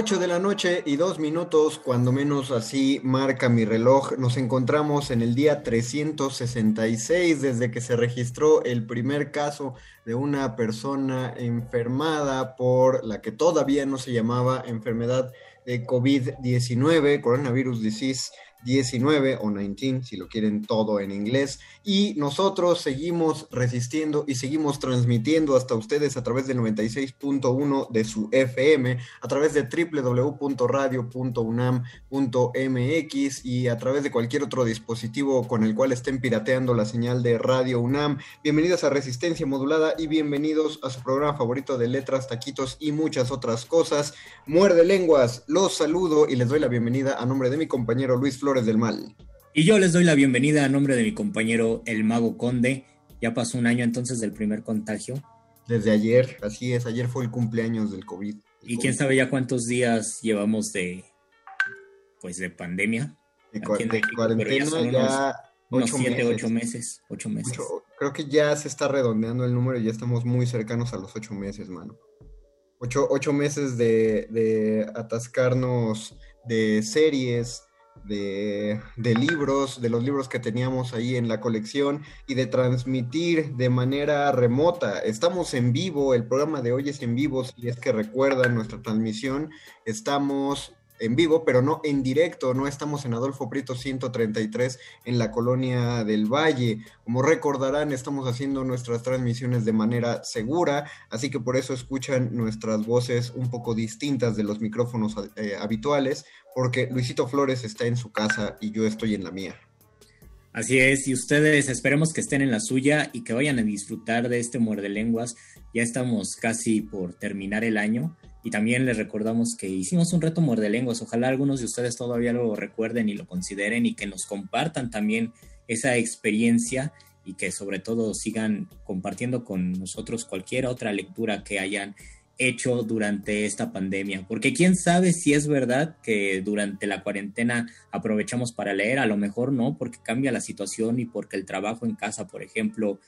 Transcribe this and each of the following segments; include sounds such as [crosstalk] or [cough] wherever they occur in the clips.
Ocho de la noche y dos minutos, cuando menos así marca mi reloj. Nos encontramos en el día 366 desde que se registró el primer caso de una persona enfermada por la que todavía no se llamaba enfermedad de COVID-19, coronavirus disease 19 o 19, si lo quieren todo en inglés. Y nosotros seguimos resistiendo y seguimos transmitiendo hasta ustedes a través del 96.1 de su FM, a través de www.radio.unam.mx y a través de cualquier otro dispositivo con el cual estén pirateando la señal de Radio UNAM. Bienvenidos a Resistencia Modulada y bienvenidos a su programa favorito de letras, taquitos y muchas otras cosas. Muerde lenguas, los saludo y les doy la bienvenida a nombre de mi compañero Luis Flores del Mal. Y yo les doy la bienvenida a nombre de mi compañero el Mago Conde. Ya pasó un año entonces del primer contagio. Desde ayer, así es, ayer fue el cumpleaños del COVID. y quién sabe ya cuántos días llevamos de pues de pandemia. De, cuarentena ya, unos siete, ocho meses. Ocho meses. creo que ya se está redondeando el número y ya estamos muy cercanos a los ocho meses, mano. Ocho, ocho meses de, de atascarnos de series, de, libros, de los libros que teníamos ahí en la colección y de transmitir de manera remota. Estamos en vivo, el programa de hoy es en vivo, si es que recuerdan nuestra transmisión, estamos en vivo, pero no en directo, no estamos en Adolfo Prieto 133 en la colonia del Valle. Como recordarán, estamos haciendo nuestras transmisiones de manera segura, así que por eso escuchan nuestras voces un poco distintas de los micrófonos eh, habituales, porque Luisito Flores está en su casa y yo estoy en la mía. Así es, y ustedes esperemos que estén en la suya y que vayan a disfrutar de este muerde lenguas. Ya estamos casi por terminar el año y también les recordamos que hicimos un reto muerde lenguas. Ojalá algunos de ustedes todavía lo recuerden y lo consideren y que nos compartan también esa experiencia y que sobre todo sigan compartiendo con nosotros cualquier otra lectura que hayan hecho durante esta pandemia, porque quién sabe si es verdad que durante la cuarentena aprovechamos para leer, a lo mejor no, porque cambia la situación y porque el trabajo en casa, por ejemplo,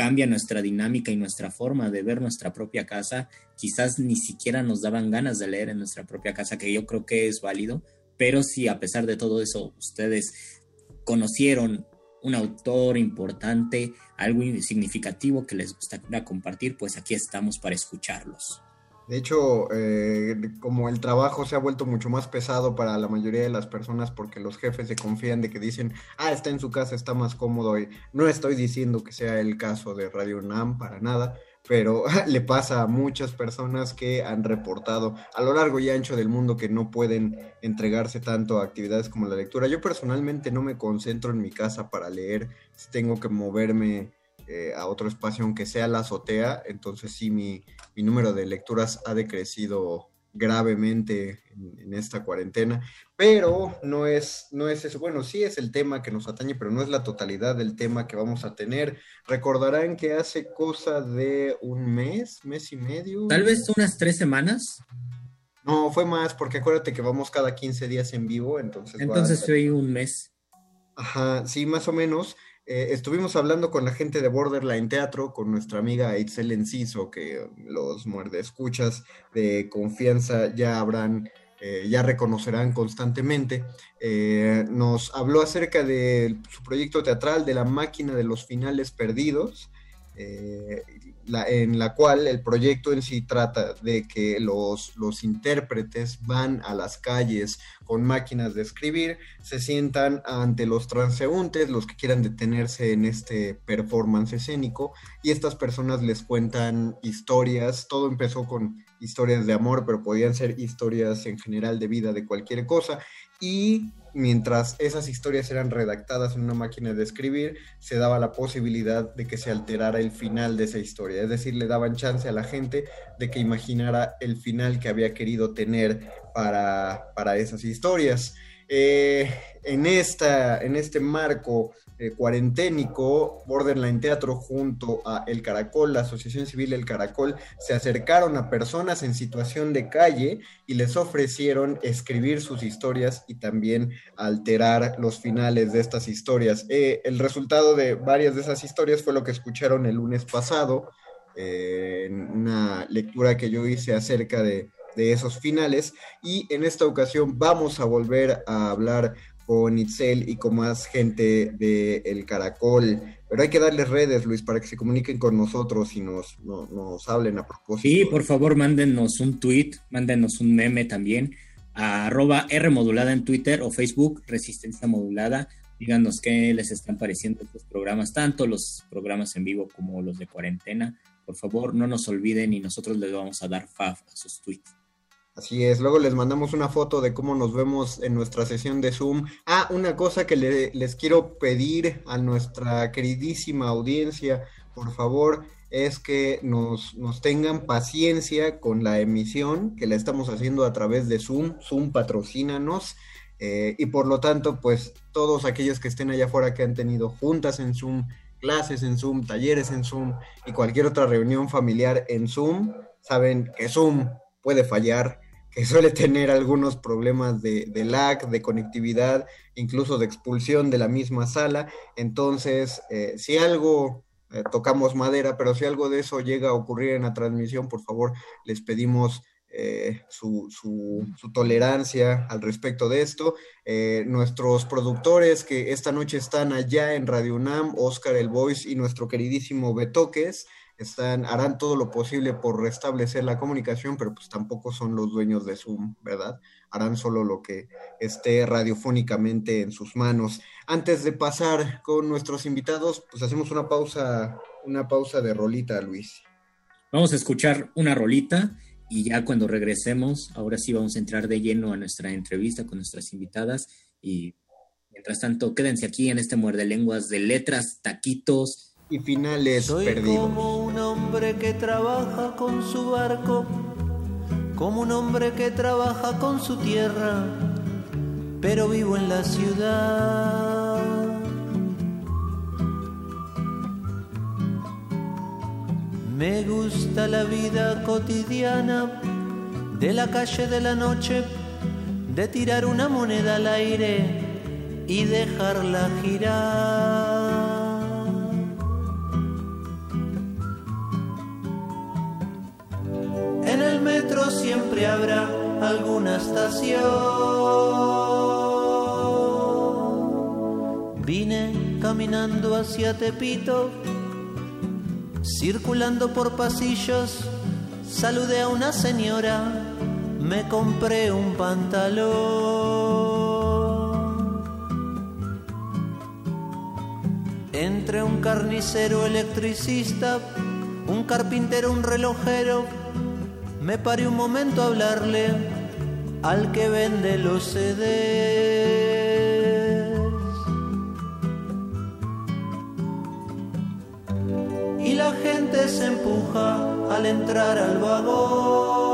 cambia nuestra dinámica y nuestra forma de ver nuestra propia casa, quizás ni siquiera nos daban ganas de leer en nuestra propia casa, que yo creo que es válido, pero si a pesar de todo eso ustedes conocieron un autor importante, algo significativo que les gustaría compartir, pues aquí estamos para escucharlos. De hecho, eh, como el trabajo se ha vuelto mucho más pesado para la mayoría de las personas porque los jefes se confían de que dicen, ah, está en su casa, está más cómodo. Y no estoy diciendo que sea el caso de Radio NAM para nada, pero [laughs] le pasa a muchas personas que han reportado a lo largo y ancho del mundo que no pueden entregarse tanto a actividades como la lectura. Yo personalmente no me concentro en mi casa para leer, tengo que moverme eh, a otro espacio, aunque sea la azotea, entonces sí, mi, número de lecturas ha decrecido gravemente en, esta cuarentena, pero no es, no es eso. Bueno, sí es el tema que nos atañe, pero no es la totalidad del tema que vamos a tener. Recordarán que hace cosa de un mes, mes y medio. Tal vez unas tres semanas. No, fue más, porque acuérdate que vamos cada 15 días en vivo, entonces. Entonces fue un mes. Ajá, sí, más o menos. Eh, estuvimos hablando con la gente de Borderline Teatro, con nuestra amiga Itzel Enciso, que los muerde escuchas de confianza ya habrán, eh, ya reconocerán constantemente. Eh, nos habló acerca de su proyecto teatral de la máquina de los finales perdidos en la cual el proyecto en sí trata de que los, los intérpretes van a las calles con máquinas de escribir, se sientan ante los transeúntes, los que quieran detenerse en este performance escénico, y estas personas les cuentan historias, todo empezó con historias de amor, pero podían ser historias en general de vida, de cualquier cosa, y mientras esas historias eran redactadas en una máquina de escribir, se daba la posibilidad de que se alterara el final de esa historia. Es decir, le daban chance a la gente de que imaginara el final que había querido tener para, para esas historias. Eh, en, esta, en este marco eh, cuarenténico, Borderline Teatro junto a El Caracol, la Asociación Civil El Caracol, se acercaron a personas en situación de calle y les ofrecieron escribir sus historias y también alterar los finales de estas historias. Eh, el resultado de varias de esas historias fue lo que escucharon el lunes pasado en una lectura que yo hice acerca de de esos finales. Y en esta ocasión vamos a volver a hablar con Itzel y con más gente de El Caracol. Pero hay que darles redes, Luis, para que se comuniquen con nosotros y nos, nos hablen a propósito. Sí, por favor, mándenos un tweet, mándenos un meme también a arroba R modulada en Twitter o Facebook, Resistencia Modulada. Díganos qué les están pareciendo estos programas, tanto los programas en vivo como los de cuarentena. Por favor, no nos olviden y nosotros les vamos a dar faf a sus tweets. Así es, luego les mandamos una foto de cómo nos vemos en nuestra sesión de Zoom. Ah, una cosa que les quiero pedir a nuestra queridísima audiencia, por favor, es que nos, nos tengan paciencia con la emisión que la estamos haciendo a través de Zoom. Zoom patrocínanos. Eh, y por lo tanto, pues todos aquellos que estén allá afuera que han tenido juntas en Zoom, clases en Zoom, talleres en Zoom y cualquier otra reunión familiar en Zoom, saben que Zoom puede fallar que suele tener algunos problemas de, lag, de conectividad, incluso de expulsión de la misma sala. Entonces, eh, si algo, eh, tocamos madera, pero si algo de eso llega a ocurrir en la transmisión, por favor, les pedimos eh, su, tolerancia al respecto de esto. nuestros productores que esta noche están allá en Radio UNAM, Oscar El Voice y nuestro queridísimo Betoques, harán todo lo posible por restablecer la comunicación, pero pues tampoco son los dueños de Zoom, ¿verdad? Harán solo lo que esté radiofónicamente en sus manos. Antes de pasar con nuestros invitados, pues hacemos una pausa, una pausa de rolita, Luis. Vamos a escuchar una rolita y ya cuando regresemos, ahora sí vamos a entrar de lleno a nuestra entrevista con nuestras invitadas y mientras tanto, quédense aquí en este muerde lenguas de letras, taquitos, y finales Soy como un hombre que trabaja con su barco, como un hombre que trabaja con su tierra, pero vivo en la ciudad. Me gusta la vida cotidiana de la calle de la noche, de tirar una moneda al aire y dejarla girar. Metro siempre habrá alguna estación. Vine caminando hacia Tepito, circulando por pasillos, saludé a una señora, me compré un pantalón. Entre un carnicero electricista, un carpintero, un relojero, me paré un momento a hablarle al que vende los CDs. Y la gente se empuja al entrar al vagón.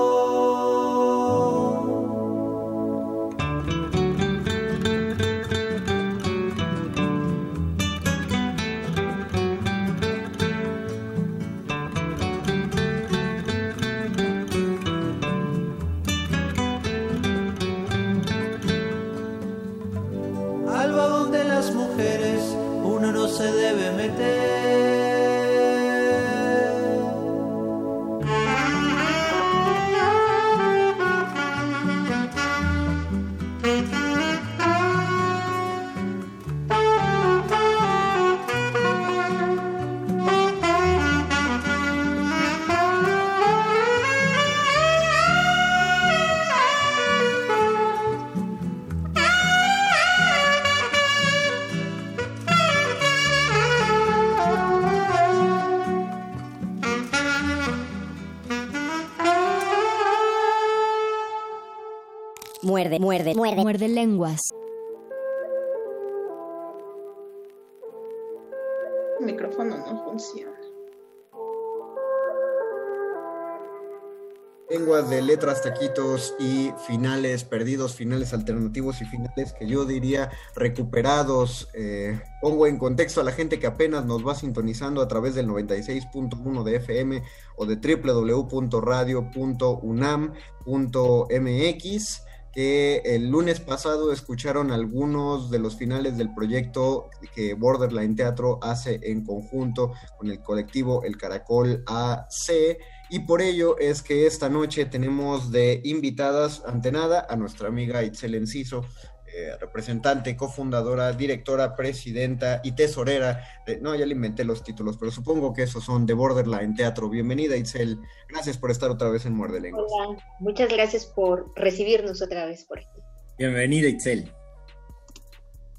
Muerde, muerde, muerde, muerde lenguas. El micrófono no funciona. lenguas de letras, taquitos y finales perdidos, finales alternativos y finales que yo diría recuperados. Eh, pongo en contexto a la gente que apenas nos va sintonizando a través del 96.1 de FM o de www.radio.unam.mx que el lunes pasado escucharon algunos de los finales del proyecto que Borderline Teatro hace en conjunto con el colectivo El Caracol AC y por ello es que esta noche tenemos de invitadas ante nada a nuestra amiga Itzel Enciso, eh, representante, cofundadora, directora, presidenta y tesorera. no, ya le inventé los títulos, pero supongo que esos son de Borderline Teatro. Bienvenida Itzel, gracias por estar otra vez en Muerde Lenguas. Hola, muchas gracias por recibirnos otra vez por aquí. Bienvenida Itzel.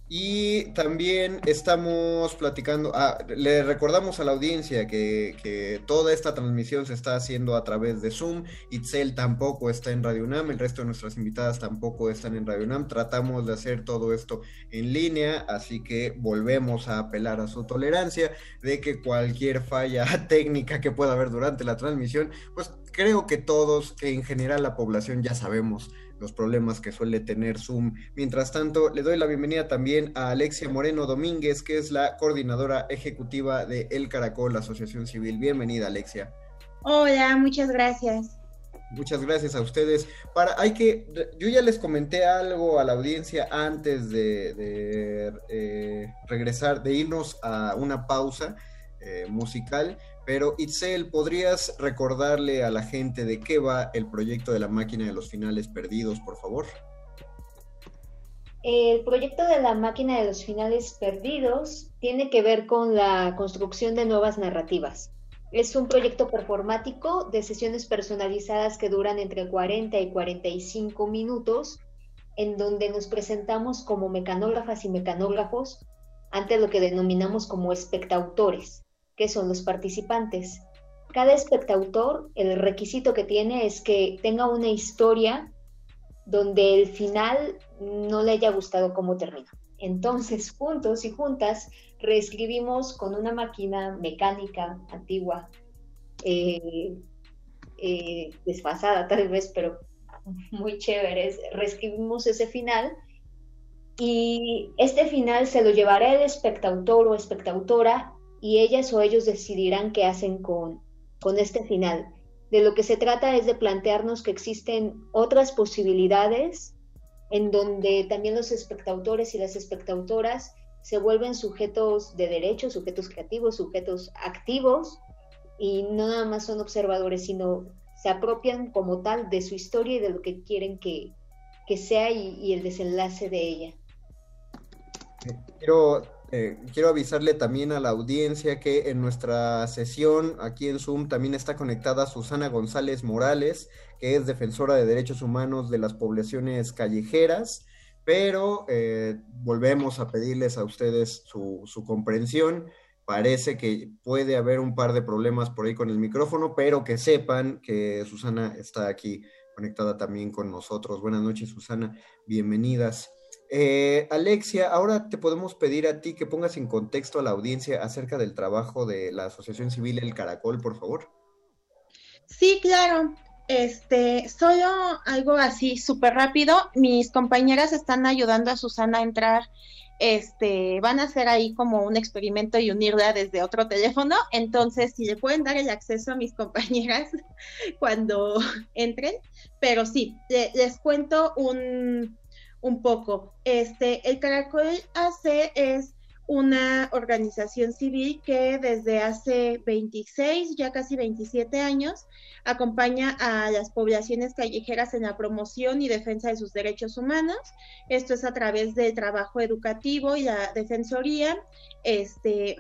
Y también estamos platicando, ah, le recordamos a la audiencia que, que, toda esta transmisión se está haciendo a través de Zoom. Itzel tampoco está en Radio UNAM, el resto de nuestras invitadas tampoco están en Radio UNAM. Tratamos de hacer todo esto en línea, así que volvemos a apelar a su tolerancia de que cualquier falla [laughs] técnica que pueda haber durante la transmisión, pues creo que todos, en general la población ya sabemos los problemas que suele tener Zoom. Mientras tanto, le doy la bienvenida también a Alexia Moreno Domínguez, que es la coordinadora ejecutiva de El Caracol, la Asociación Civil. Bienvenida, Alexia. Hola, muchas gracias. Muchas gracias a ustedes. Para, hay que, yo ya les comenté algo a la audiencia antes de, eh, regresar, de irnos a una pausa eh, musical, pero Itzel, ¿podrías recordarle a la gente de qué va el proyecto de la máquina de los finales perdidos, por favor? El proyecto de la máquina de los finales perdidos tiene que ver con la construcción de nuevas narrativas. Es un proyecto performático de sesiones personalizadas que duran entre 40 y 45 minutos, en donde nos presentamos como mecanógrafas y mecanógrafos ante lo que denominamos como espectautores que son los participantes. Cada espectador, el requisito que tiene es que tenga una historia donde el final no le haya gustado cómo termina. Entonces, [laughs] juntos y juntas, reescribimos con una máquina mecánica antigua, eh, eh, desfasada tal vez, pero muy chévere, reescribimos ese final y este final se lo llevará el espectador o espectadora y ellas o ellos decidirán qué hacen con, con este final. De lo que se trata es de plantearnos que existen otras posibilidades en donde también los espectadores y las espectadoras se vuelven sujetos de derechos, sujetos creativos, sujetos activos y no nada más son observadores, sino se apropian como tal de su historia y de lo que quieren que, que sea y, el desenlace de ella. Quiero eh, quiero avisarle también a la audiencia que en nuestra sesión aquí en Zoom también está conectada Susana González Morales, que es defensora de derechos humanos de las poblaciones callejeras, pero eh, volvemos a pedirles a ustedes su, su comprensión. Parece que puede haber un par de problemas por ahí con el micrófono, pero que sepan que Susana está aquí conectada también con nosotros. Buenas noches, Susana. Bienvenidas. Eh, Alexia, ahora te podemos pedir a ti que pongas en contexto a la audiencia acerca del trabajo de la Asociación Civil El Caracol, por favor. Sí, claro. Este, solo algo así súper rápido. Mis compañeras están ayudando a Susana a entrar. Este, van a hacer ahí como un experimento y unirla desde otro teléfono. Entonces, si le pueden dar el acceso a mis compañeras [laughs] cuando entren. Pero sí, les cuento un, un poco. Este, el Caracol AC es una organización civil que desde hace 26, ya casi 27 años, acompaña a las poblaciones callejeras en la promoción y defensa de sus derechos humanos. Esto es a través del trabajo educativo y la defensoría, este,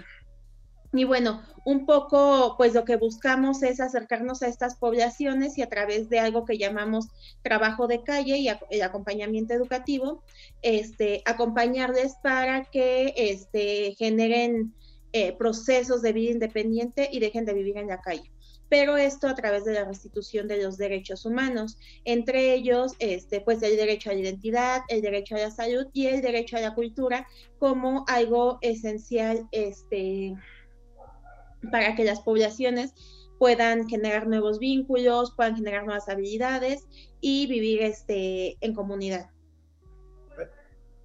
y bueno, un poco, pues lo que buscamos es acercarnos a estas poblaciones y a través de algo que llamamos trabajo de calle y el acompañamiento educativo, este, acompañarles para que este, generen eh, procesos de vida independiente y dejen de vivir en la calle. Pero esto a través de la restitución de los derechos humanos, entre ellos, este, pues el derecho a la identidad, el derecho a la salud y el derecho a la cultura como algo esencial, este, para que las poblaciones puedan generar nuevos vínculos, puedan generar nuevas habilidades y vivir este, en comunidad.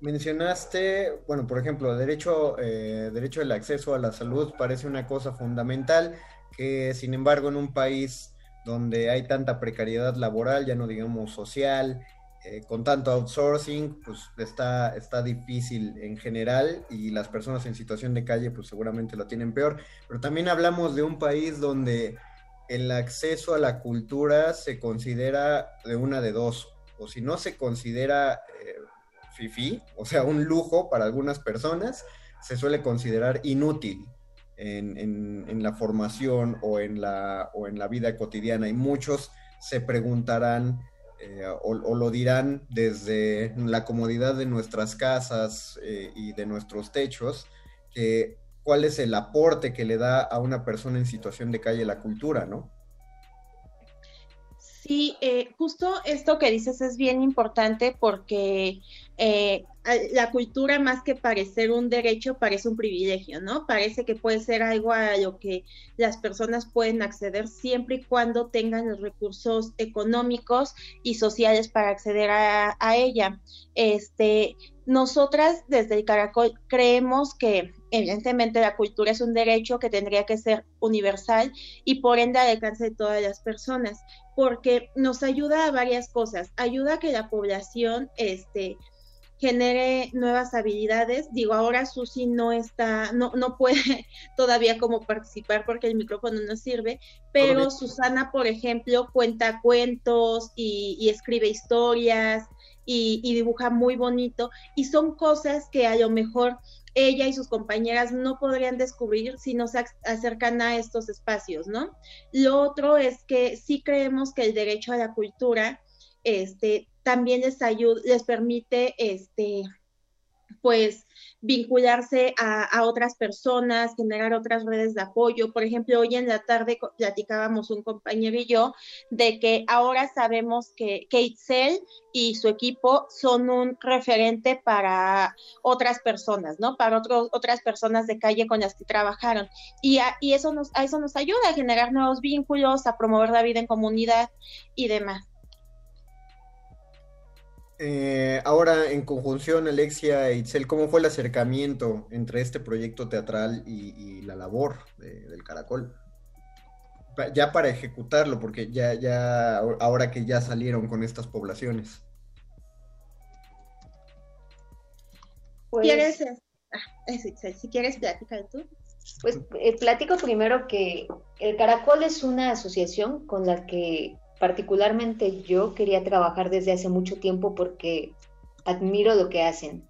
Mencionaste, bueno, por ejemplo, derecho, eh, derecho al acceso a la salud parece una cosa fundamental que sin embargo en un país donde hay tanta precariedad laboral, ya no digamos social, eh, con tanto outsourcing, pues está, está difícil en general y las personas en situación de calle pues seguramente lo tienen peor. Pero también hablamos de un país donde el acceso a la cultura se considera de una de dos, o si no se considera eh, fifi, o sea, un lujo para algunas personas, se suele considerar inútil en, la formación o en la, o en la vida cotidiana y muchos se preguntarán eh, o, lo dirán desde la comodidad de nuestras casas eh, y de nuestros techos, cuál es el aporte que le da a una persona en situación de calle la cultura, ¿no? Sí, eh, justo esto que dices es bien importante porque la cultura más que parecer un derecho parece un privilegio, ¿no? Parece que puede ser algo a lo que las personas pueden acceder siempre y cuando tengan los recursos económicos y sociales para acceder a, ella. Este, nosotras desde el Caracol creemos que evidentemente la cultura es un derecho que tendría que ser universal y por ende al alcance de todas las personas, porque nos ayuda a varias cosas. Ayuda a que la población este, genere nuevas habilidades. Digo, ahora Susi no está, no, no puede [laughs] todavía como participar porque el micrófono no sirve, pero Susana, por ejemplo, cuenta cuentos y, y escribe historias y, y, dibuja muy bonito y son cosas que a lo mejor ella y sus compañeras no podrían descubrir si no se acercan a estos espacios, ¿no? Lo otro es que sí creemos que el derecho a la cultura este, también les ayuda, les permite este, pues vincularse a, otras personas, generar otras redes de apoyo. Por ejemplo, hoy en la tarde platicábamos un compañero y yo de que ahora sabemos que Kate y su equipo son un referente para otras personas, ¿no? Para otros, otras personas de calle con las que trabajaron. Y, y eso nos, a eso nos ayuda a generar nuevos vínculos, a promover la vida en comunidad y demás. Eh, ahora, en conjunción, Alexia e Itzel, ¿cómo fue el acercamiento entre este proyecto teatral y, la labor del Caracol? Ya para ejecutarlo, porque ya, ya, ahora que ya salieron con estas poblaciones. Pues, ¿Quieres? Ah, si quieres, platicar tú. Pues eh, platico primero que el Caracol es una asociación con la que particularmente yo quería trabajar desde hace mucho tiempo porque admiro lo que hacen.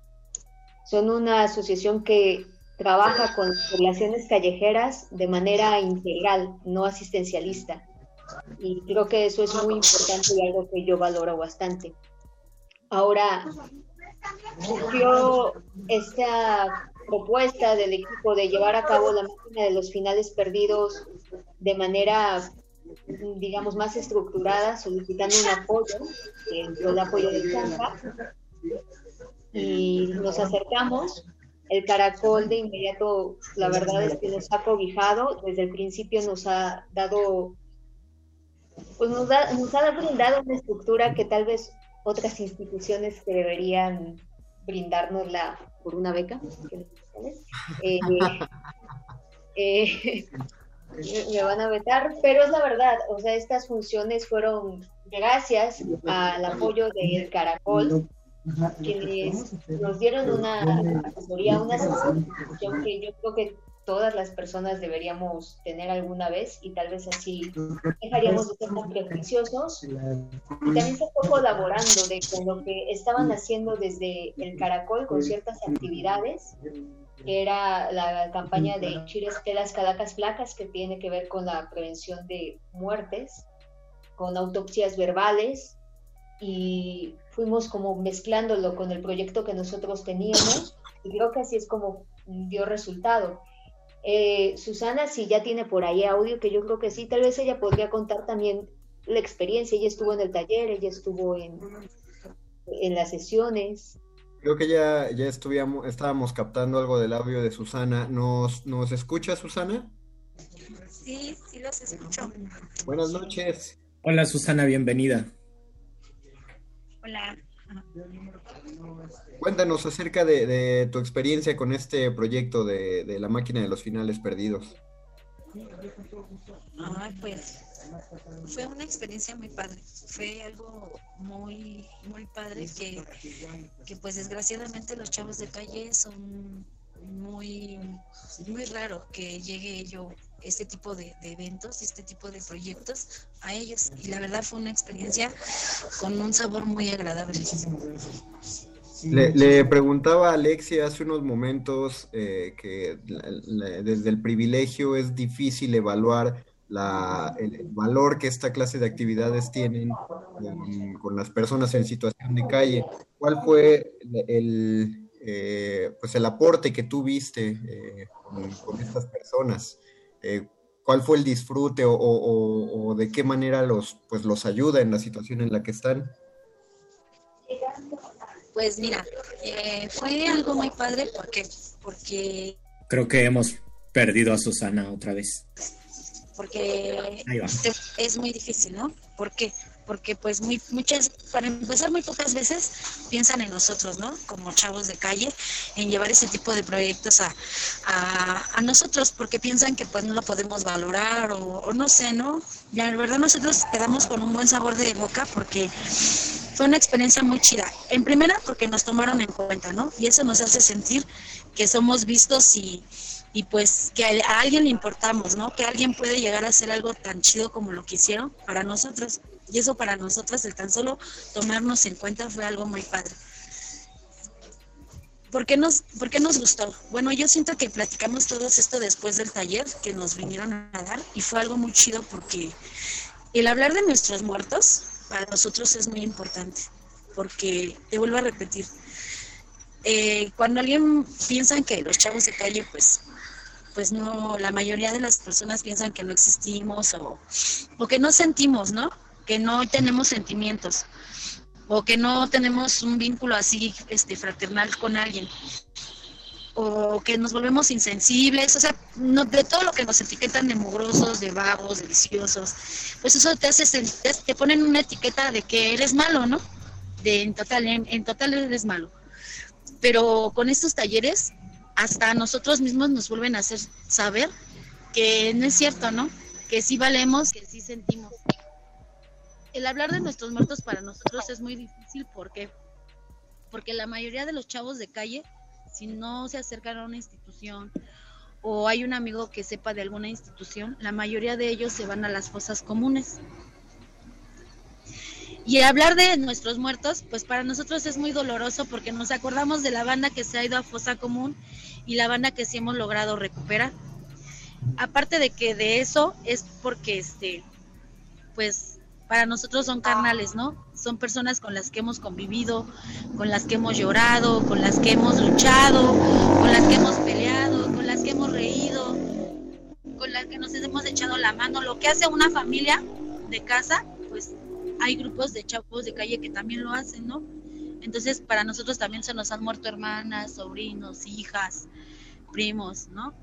Son una asociación que trabaja con poblaciones callejeras de manera integral, no asistencialista. Y creo que eso es muy importante y algo que yo valoro bastante. Ahora, surgió esta propuesta del equipo de llevar a cabo la máquina de los finales perdidos de manera digamos, más estructurada, solicitando un apoyo, el apoyo de Chanca, y nos acercamos. El caracol de inmediato, la verdad es que nos ha cobijado, desde el principio nos ha dado, pues nos, nos ha brindado una estructura que tal vez otras instituciones que deberían brindárnosla por una beca. [laughs] Eh, eh, me van a vetar, pero es la verdad, o sea, estas funciones fueron gracias al apoyo del Caracol, quienes nos dieron una asesoría, una sensación que yo creo que todas las personas deberíamos tener alguna vez y tal vez así dejaríamos de ser tan prejuiciosos. Y también se fue colaborando de con lo que estaban haciendo desde el Caracol con ciertas actividades que era la campaña de Chires las Calacas Flacas, que tiene que ver con la prevención de muertes, con autopsias verbales, y fuimos como mezclándolo con el proyecto que nosotros teníamos, y creo que así es como dio resultado. Eh, Susana, si ya tiene por ahí audio, que yo creo que sí, tal vez ella podría contar también la experiencia. Ella estuvo en el taller, ella estuvo en, en las sesiones. Creo que ya, ya estuvimos, estábamos captando algo del audio de Susana. ¿Nos, ¿Nos escucha, Susana? Sí, sí los escucho. Buenas noches. Hola, Susana, bienvenida. Hola. Cuéntanos acerca de, tu experiencia con este proyecto de, de, la máquina de los finales perdidos. Ay, pues fue una experiencia muy padre. Fue algo muy, muy padre que, que pues desgraciadamente los chavos de calle son muy, muy raro que llegue yo este tipo de, eventos, este tipo de proyectos a ellos. Y la verdad fue una experiencia con un sabor muy agradable. Le, preguntaba a Alexia hace unos momentos eh, que desde el privilegio es difícil evaluar la, el, valor que esta clase de actividades tienen con, las personas en situación de calle. ¿Cuál fue el, eh, pues el aporte que tú viste eh, con, estas personas? Eh, ¿Cuál fue el disfrute o, de qué manera los, pues los ayuda en la situación en la que están? Pues mira, fue algo muy padre porque, porque... Creo que hemos perdido a Susana otra vez. Porque es muy difícil, ¿no? ¿Por qué? porque pues muy, muchas, para empezar muy pocas veces piensan en nosotros, ¿no? Como chavos de calle, en llevar ese tipo de proyectos a, a, nosotros, porque piensan que pues no lo podemos valorar o, no sé, ¿no? Ya, la verdad nosotros quedamos con un buen sabor de boca porque fue una experiencia muy chida. En primera, porque nos tomaron en cuenta, ¿no? Y eso nos hace sentir que somos vistos y, y pues que a alguien le importamos, ¿no? Que alguien puede llegar a hacer algo tan chido como lo que hicieron para nosotros. Y eso para nosotras, el tan solo tomarnos en cuenta fue algo muy padre. ¿Por qué, nos, ¿Por qué nos gustó? Bueno, yo siento que platicamos todo esto después del taller que nos vinieron a dar y fue algo muy chido porque el hablar de nuestros muertos para nosotros es muy importante porque, te vuelvo a repetir, eh, cuando alguien piensa que los chavos de calle, pues, pues no, la mayoría de las personas piensan que no existimos o, que no sentimos, ¿no? que no tenemos sentimientos o que no tenemos un vínculo así este fraternal con alguien o que nos volvemos insensibles, o sea, no, de todo lo que nos etiquetan de mugrosos, de vagos, de viciosos, pues eso te hace te ponen una etiqueta de que eres malo, ¿no? De en total, en, en total eres malo. Pero con estos talleres, hasta nosotros mismos nos vuelven a hacer saber que no es cierto, ¿no? Que sí valemos, que sí sentimos el hablar de nuestros muertos para nosotros es muy difícil. ¿Por qué? Porque la mayoría de los chavos de calle, si no se acercan a una institución o hay un amigo que sepa de alguna institución, la mayoría de ellos se van a las fosas comunes. Y hablar de nuestros muertos, pues para nosotros es muy doloroso porque nos acordamos de la banda que se ha ido a fosa común y la banda que sí hemos logrado recuperar. Aparte de que de eso es porque este pues para nosotros son carnales, ¿no? Son personas con las que hemos convivido, con las que hemos llorado, con las que hemos luchado, con las que hemos peleado, con las que hemos reído, con las que nos hemos echado la mano. Lo que hace una familia de casa, pues hay grupos de chavos de calle que también lo hacen, ¿no? Entonces, para nosotros también se nos han muerto hermanas, sobrinos, hijas, primos, ¿no?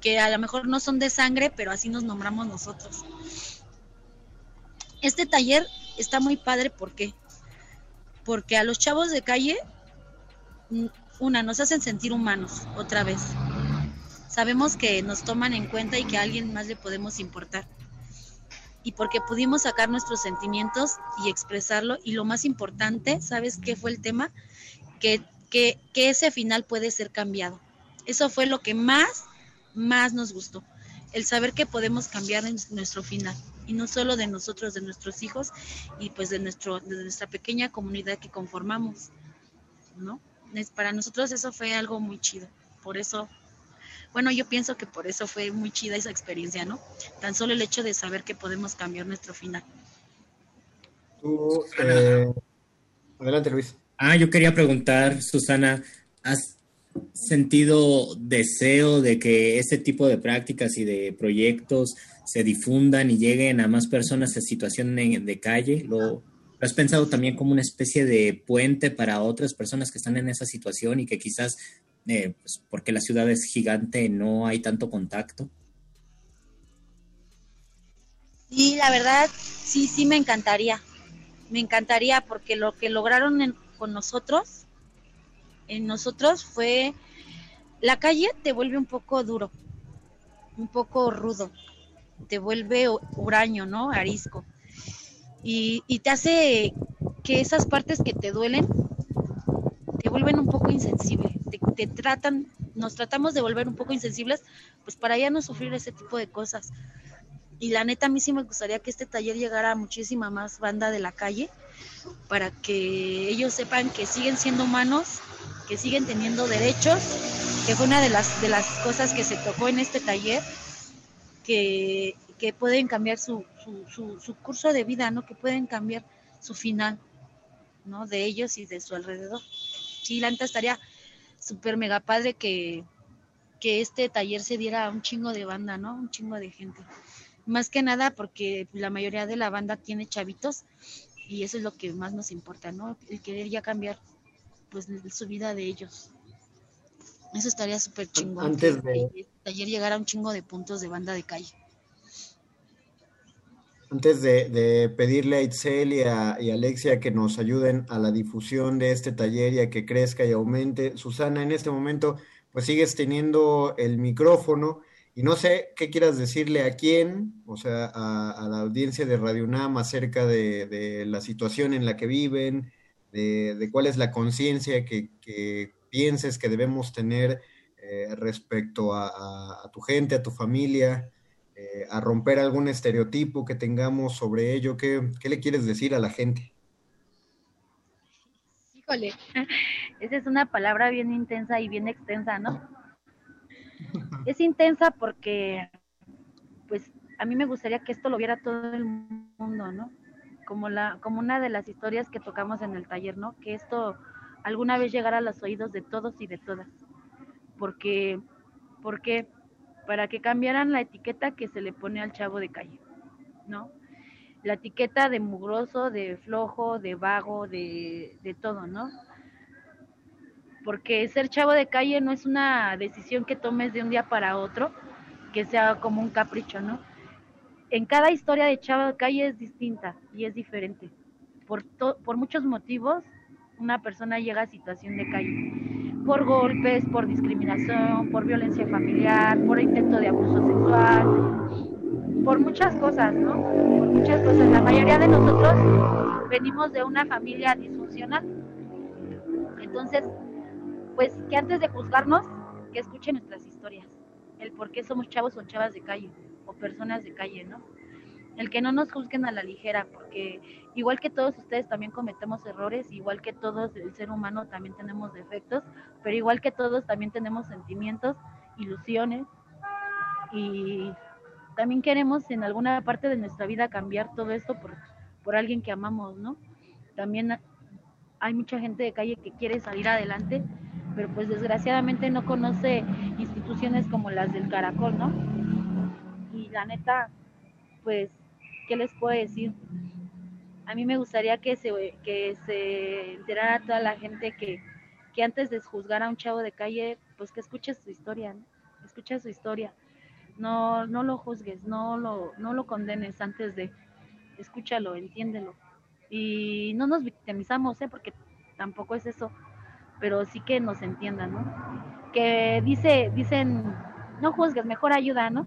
Que a lo mejor no son de sangre, pero así nos nombramos nosotros. Este taller está muy padre, ¿por qué? Porque a los chavos de calle, mm, una, nos hacen sentir humanos, otra vez. Sabemos que nos toman en cuenta y que a alguien más le podemos importar. Y porque pudimos sacar nuestros sentimientos y expresarlo. Y lo más importante, ¿sabes qué fue el tema? Que, que, que ese final puede ser cambiado. Eso fue lo que más, más nos gustó. El saber que podemos cambiar nuestro final y no solo de nosotros, de nuestros hijos y pues de, nuestro, de nuestra pequeña comunidad que conformamos, ¿no? Para nosotros eso fue algo muy chido, por eso, bueno, yo pienso que por eso fue muy chida esa experiencia, ¿no? Tan solo el hecho de saber que podemos cambiar nuestro final. Eh, adelante, Luis. Ah, yo quería preguntar, Susana, sentido deseo de que este tipo de prácticas y de proyectos se difundan y lleguen a más personas en situación de, calle? ¿Lo, has pensado también como una especie de puente para otras personas que están en esa situación y que quizás, eh, pues, porque la ciudad es gigante, no hay tanto contacto? Sí, la verdad, sí, sí me encantaría. Me encantaría porque lo que lograron con nosotros, en nosotros fue, la calle te vuelve un poco duro, un poco rudo, te vuelve huraño, ¿no? Arisco. Y, y te hace que esas partes que te duelen te vuelven un poco insensible, te, tratan, nos tratamos de volver un poco insensibles, pues para ya no sufrir ese tipo de cosas. Y la neta, a mí sí me gustaría que este taller llegara a muchísima más banda de la calle para que ellos sepan que siguen siendo humanos, que siguen teniendo derechos, que fue una de las, de las cosas que se tocó en este taller, que, que pueden cambiar su, su, su, curso de vida, ¿no? Que pueden cambiar su final, ¿no? De ellos y de su alrededor. Sí, la neta estaría súper mega padre que, que este taller se diera a un chingo de banda, ¿no? Un chingo de gente más que nada porque la mayoría de la banda tiene chavitos y eso es lo que más nos importa, ¿no? El querer ya cambiar pues su vida de ellos. Eso estaría súper chingón. Antes de... Que ayer llegara un chingo de puntos de banda de calle. Antes de, pedirle a Itzel y a, a, Alexia que nos ayuden a la difusión de este taller y a que crezca y aumente, Susana, en este momento, pues sigues teniendo el micrófono y no sé qué quieras decirle a quién, o sea, a, la audiencia de Radio UNAM acerca de, la situación en la que viven, de, cuál es la conciencia que, pienses que debemos tener eh, respecto a, tu gente, a tu familia, eh, a romper algún estereotipo que tengamos sobre ello. ¿Qué, ¿Qué le quieres decir a la gente? Híjole, [laughs] esa es una palabra bien intensa y bien extensa, ¿no? [laughs] es intensa porque, pues, a mí me gustaría que esto lo viera todo el mundo, ¿no? Como, la, como una de las historias que tocamos en el taller, ¿no? Que esto alguna vez llegara a los oídos de todos y de todas. Porque, porque para que cambiaran la etiqueta que se le pone al chavo de calle, ¿no? La etiqueta de mugroso, de flojo, de vago, de, de todo, ¿no? porque ser chavo de calle no es una decisión que tomes de un día para otro, que sea como un capricho, ¿no? En cada historia de chavo de calle es distinta y es diferente. Por, por muchos motivos, una persona llega a situación de calle. Por golpes, por discriminación, por violencia familiar, por intento de abuso sexual, por muchas cosas, ¿no? Por muchas cosas. La mayoría de nosotros venimos de una familia disfuncional. Entonces, pues que antes de juzgarnos, que escuchen nuestras historias, el por qué somos chavos o chavas de calle o personas de calle, ¿no? El que no nos juzguen a la ligera, porque igual que todos ustedes también cometemos errores, igual que todos el ser humano también tenemos defectos, pero igual que todos también tenemos sentimientos, ilusiones y también queremos en alguna parte de nuestra vida cambiar todo esto por, por alguien que amamos, ¿no? También hay mucha gente de calle que quiere salir adelante pero pues desgraciadamente no conoce instituciones como las del Caracol, ¿no? Y la neta, pues, ¿qué les puedo decir? A mí me gustaría que se, que se enterara toda la gente que, que antes de juzgar a un chavo de calle, pues que escuche su historia, ¿no? Escucha su historia. No, no lo juzgues, no lo, no lo condenes antes de, escúchalo, entiéndelo. Y no nos victimizamos, ¿eh? Porque tampoco es eso pero sí que nos entiendan, ¿no? Que dice, dicen, no juzgues, mejor ayuda, ¿no?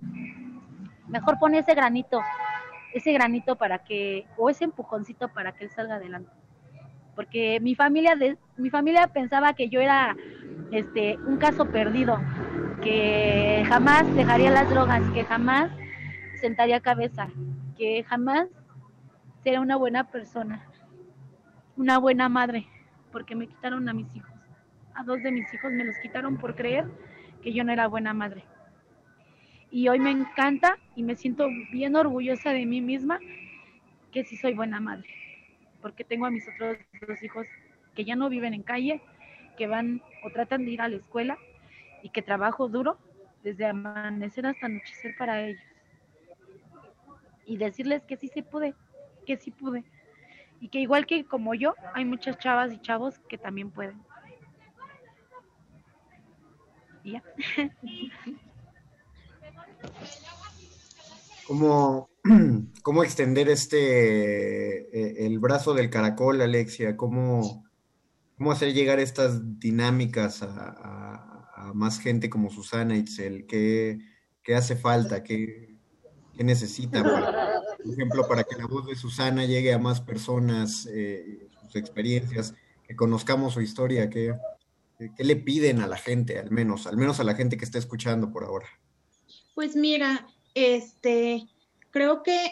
Mejor pone ese granito, ese granito para que, o ese empujoncito para que él salga adelante. Porque mi familia, de, mi familia pensaba que yo era este, un caso perdido, que jamás dejaría las drogas, que jamás sentaría cabeza, que jamás sería una buena persona, una buena madre, porque me quitaron a mis hijos a dos de mis hijos me los quitaron por creer que yo no era buena madre. Y hoy me encanta y me siento bien orgullosa de mí misma que sí soy buena madre, porque tengo a mis otros dos hijos que ya no viven en calle, que van o tratan de ir a la escuela y que trabajo duro desde amanecer hasta anochecer para ellos. Y decirles que sí se puede, que sí pude. Y que igual que como yo, hay muchas chavas y chavos que también pueden. Y ya. [laughs] ¿Cómo, [clears throat] cómo extender este eh, el brazo del caracol, Alexia? ¿Cómo, cómo hacer llegar estas dinámicas a, más gente como Susana Itzel? ¿Qué, qué hace falta? ¿Qué, qué necesita? Por ejemplo, para que la voz de Susana llegue a más personas, eh, sus experiencias, que conozcamos su historia, ¿qué, ¿qué le piden a la gente, al menos, al menos a la gente que está escuchando por ahora? Pues mira, este, creo que,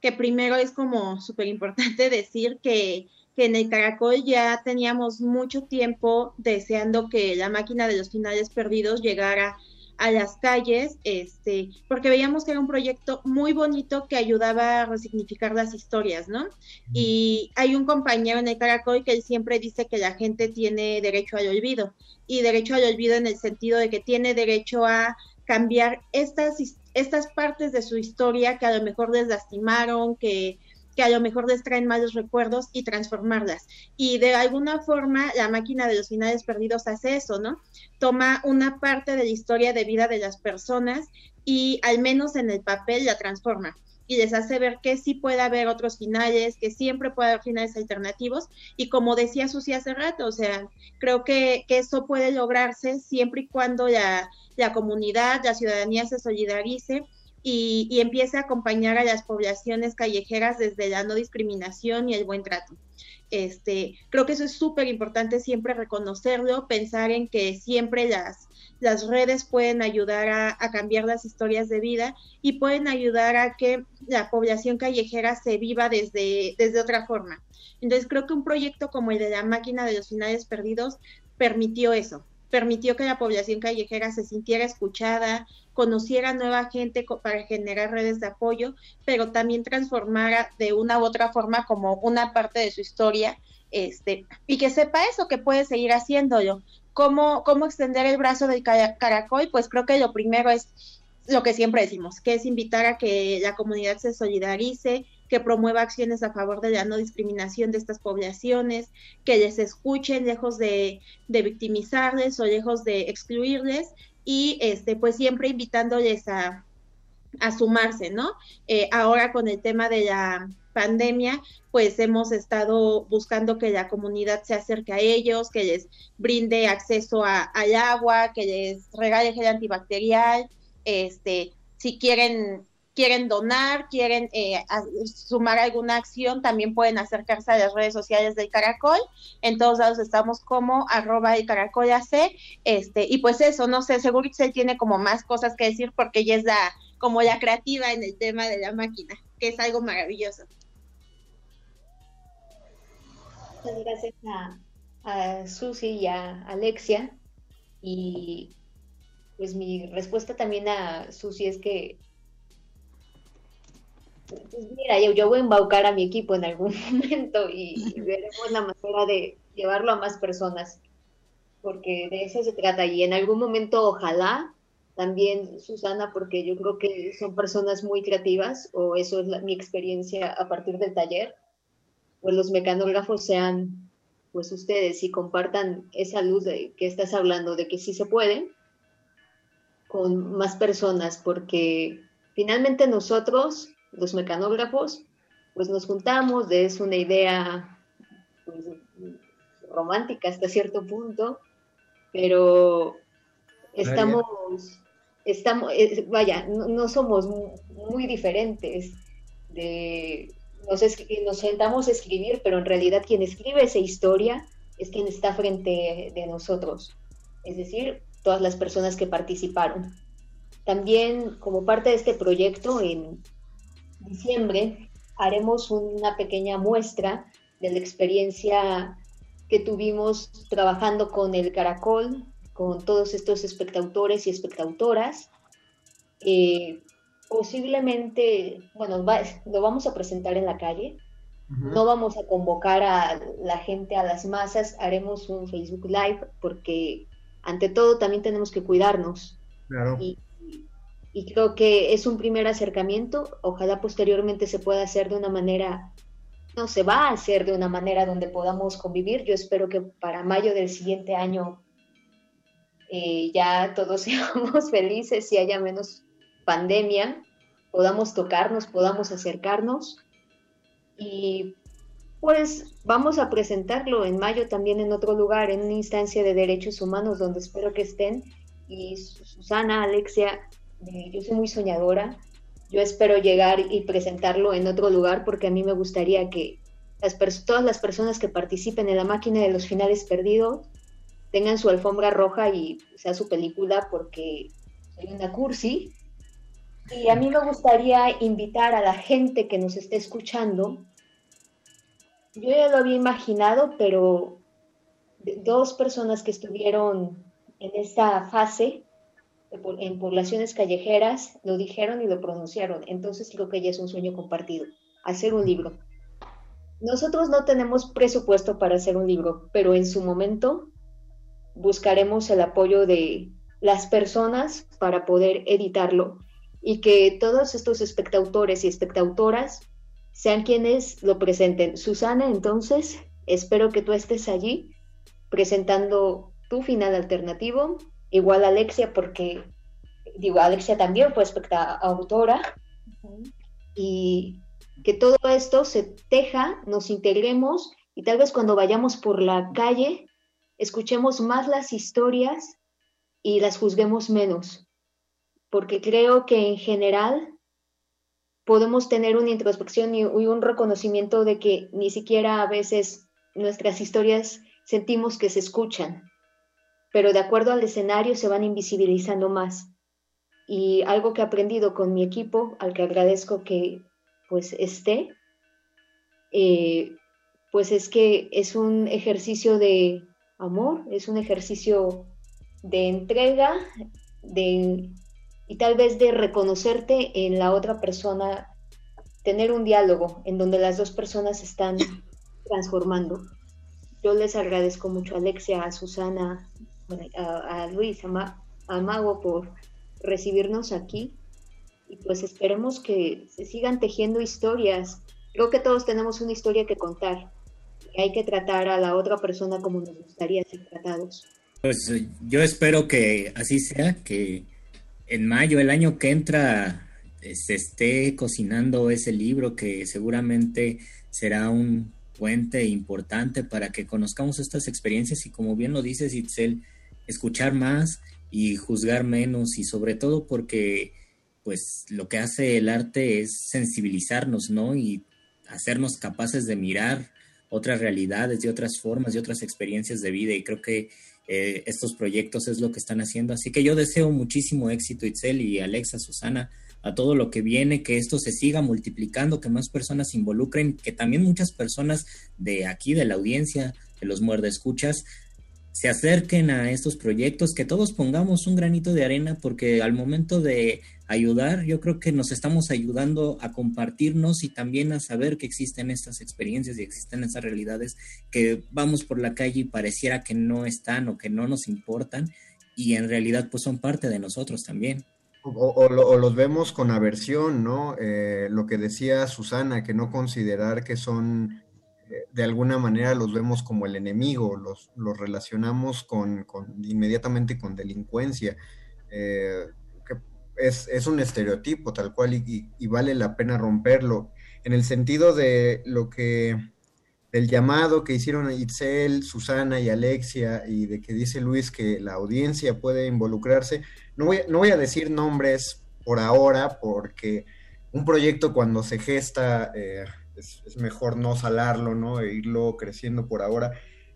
que primero es como súper importante [laughs] decir que, que, en el Caracol ya teníamos mucho tiempo deseando que la máquina de los finales perdidos llegara a las calles, este, porque veíamos que era un proyecto muy bonito que ayudaba a resignificar las historias, ¿no? Y hay un compañero en el Caracol que él siempre dice que la gente tiene derecho al olvido, y derecho al olvido en el sentido de que tiene derecho a cambiar estas, estas partes de su historia que a lo mejor les lastimaron, que, que a lo mejor les traen malos recuerdos y transformarlas. Y de alguna forma la máquina de los finales perdidos hace eso, ¿no? Toma una parte de la historia de vida de las personas y al menos en el papel la transforma y les hace ver que sí puede haber otros finales, que siempre puede haber finales alternativos. Y como decía Susi hace rato, o sea, creo que, que eso puede lograrse siempre y cuando la, la comunidad, la ciudadanía se solidarice y, y, empiece a acompañar a las poblaciones callejeras desde la no discriminación y el buen trato. Este, creo que eso es súper importante siempre reconocerlo, pensar en que siempre las, las redes pueden ayudar a, a, cambiar las historias de vida y pueden ayudar a que la población callejera se viva desde, desde otra forma. Entonces creo que un proyecto como el de la máquina de los finales perdidos permitió eso, permitió que la población callejera se sintiera escuchada, conociera nueva gente para generar redes de apoyo, pero también transformara de una u otra forma como una parte de su historia, este, y que sepa eso, que puede seguir haciéndolo. ¿Cómo, cómo extender el brazo del caracol? Pues creo que lo primero es lo que siempre decimos, que es invitar a que la comunidad se solidarice, que promueva acciones a favor de la no discriminación de estas poblaciones, que les escuchen lejos de, victimizarles o lejos de excluirles y este pues siempre invitándoles a, a sumarse, ¿no? Eh, ahora con el tema de la pandemia, pues hemos estado buscando que la comunidad se acerque a ellos, que les brinde acceso a, al agua, que les regale gel antibacterial, este, si quieren quieren donar, quieren eh, sumar alguna acción, también pueden acercarse a las redes sociales del Caracol. En todos lados estamos como arroba el Caracol AC. Este, y pues eso, no sé, seguro que tiene como más cosas que decir porque ella es la, como la creativa en el tema de la máquina, que es algo maravilloso. Muchas gracias a Susi y a Alexia. Y pues mi respuesta también a Susi es que mira, yo, yo, voy a embaucar a mi equipo en algún [laughs] momento y, y, veremos la manera de llevarlo a más personas, porque de eso se trata. Y en algún momento, ojalá, también Susana, porque yo creo que son personas muy creativas, o eso es la, mi experiencia a partir del taller, pues los mecanógrafos sean pues ustedes y compartan esa luz de que estás hablando, de que sí se puede, con más personas, porque finalmente nosotros los mecanógrafos, pues nos juntamos, es una idea pues, romántica hasta cierto punto, pero estamos, estamos vaya, no, no, somos muy diferentes. De, nos, nos sentamos a escribir, pero en realidad quien escribe esa historia es quien está frente de nosotros, es decir, todas las personas que participaron. También como parte de este proyecto, en diciembre haremos una pequeña muestra de la experiencia que tuvimos trabajando con el Caracol, con todos estos espectadores y espectadoras. Eh, posiblemente, bueno, va, lo vamos a presentar en la calle, No vamos a convocar a la gente, a las masas, haremos un Facebook Live porque ante todo también tenemos que cuidarnos. Y, y creo que es un primer acercamiento. Ojalá posteriormente se pueda hacer de una manera, no se va a hacer de una manera donde podamos convivir. Yo espero que para mayo del siguiente año eh, ya todos [laughs] seamos felices y haya menos pandemia, podamos tocarnos, podamos acercarnos y pues vamos a presentarlo en mayo también en otro lugar, en una instancia de derechos humanos donde espero que estén. Y Susana, Alexia, yo soy muy soñadora. Yo espero llegar y presentarlo en otro lugar porque a mí me gustaría que las todas las personas que participen en la máquina de los finales perdidos tengan su alfombra roja y sea su película porque soy una cursi. Y a mí me gustaría invitar a la gente que nos esté escuchando yo ya lo había imaginado, pero dos personas que estuvieron en esta fase en poblaciones callejeras lo dijeron y lo pronunciaron. Entonces creo que ya es un sueño compartido, hacer un libro. Nosotros no tenemos presupuesto para hacer un libro, pero en su momento buscaremos el apoyo de las personas para poder editarlo y que todos estos espectadores y espectadoras sean quienes lo presenten. Susana, entonces, espero que tú estés allí presentando tu final alternativo, igual Alexia, porque, digo, Alexia también fue autora, y que todo esto se teja, nos integremos y tal vez cuando vayamos por la calle escuchemos más las historias y las juzguemos menos, porque creo que en general podemos tener una introspección y, un reconocimiento de que ni siquiera a veces nuestras historias sentimos que se escuchan, pero de acuerdo al escenario se van invisibilizando más. Y algo que he aprendido con mi equipo, al que agradezco que pues esté, eh, pues es que es un ejercicio de amor, es un ejercicio de entrega, de y tal vez de reconocerte en la otra persona, tener un diálogo en donde las dos personas están transformando. Yo les agradezco mucho a Alexia, a Susana, a, Luis, a, a Mago por recibirnos aquí y pues esperemos que se sigan tejiendo historias. Creo que todos tenemos una historia que contar y hay que tratar a la otra persona como nos gustaría ser tratados. Pues yo espero que así sea, que en mayo, el año que entra, eh, se esté cocinando ese libro que seguramente será un puente importante para que conozcamos estas experiencias y como bien lo dices, Itzel, escuchar más y juzgar menos y sobre todo porque pues lo que hace el arte es sensibilizarnos, ¿no? Y hacernos capaces de mirar otras realidades, de otras formas, de otras experiencias de vida y creo que eh, estos proyectos es lo que están haciendo. Así que yo deseo muchísimo éxito, Itzel y Alexa, Susana, a todo lo que viene, que esto se siga multiplicando, que más personas se involucren, que también muchas personas de aquí, de la audiencia, de los muerde escuchas, se acerquen a estos proyectos, que todos pongamos un granito de arena, porque al momento de ayudar, yo creo que nos estamos ayudando a compartirnos y también a saber que existen estas experiencias y existen estas realidades que vamos por la calle y pareciera que no están o que no nos importan y en realidad pues son parte de nosotros también. O, los vemos con aversión, ¿no? Eh, lo que decía Susana, que no considerar que son, de alguna manera los vemos como el enemigo, los, los relacionamos con, inmediatamente con delincuencia. Eh, es, un estereotipo tal cual y, vale la pena romperlo. En el sentido de lo que, del llamado que hicieron Itzel, Susana y Alexia y de que dice Luis que la audiencia puede involucrarse, no voy, no voy a decir nombres por ahora porque un proyecto cuando se gesta eh, es, mejor no salarlo, ¿no? E irlo creciendo por ahora.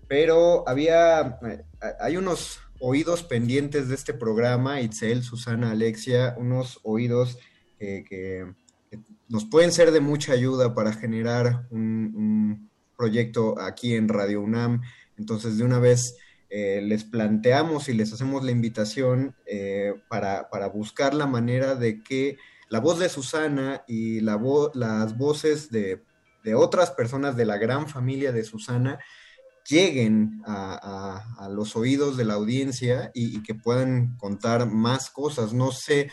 Pero había, eh, hay unos oídos pendientes de este programa, Itzel, Susana, Alexia, unos oídos que, nos pueden ser de mucha ayuda para generar un, proyecto aquí en Radio UNAM. Entonces, de una vez eh, les planteamos y les hacemos la invitación eh, para, buscar la manera de que la voz de Susana y la las voces de de otras personas de la gran familia de Susana lleguen a, los oídos de la audiencia y, que puedan contar más cosas. No sé,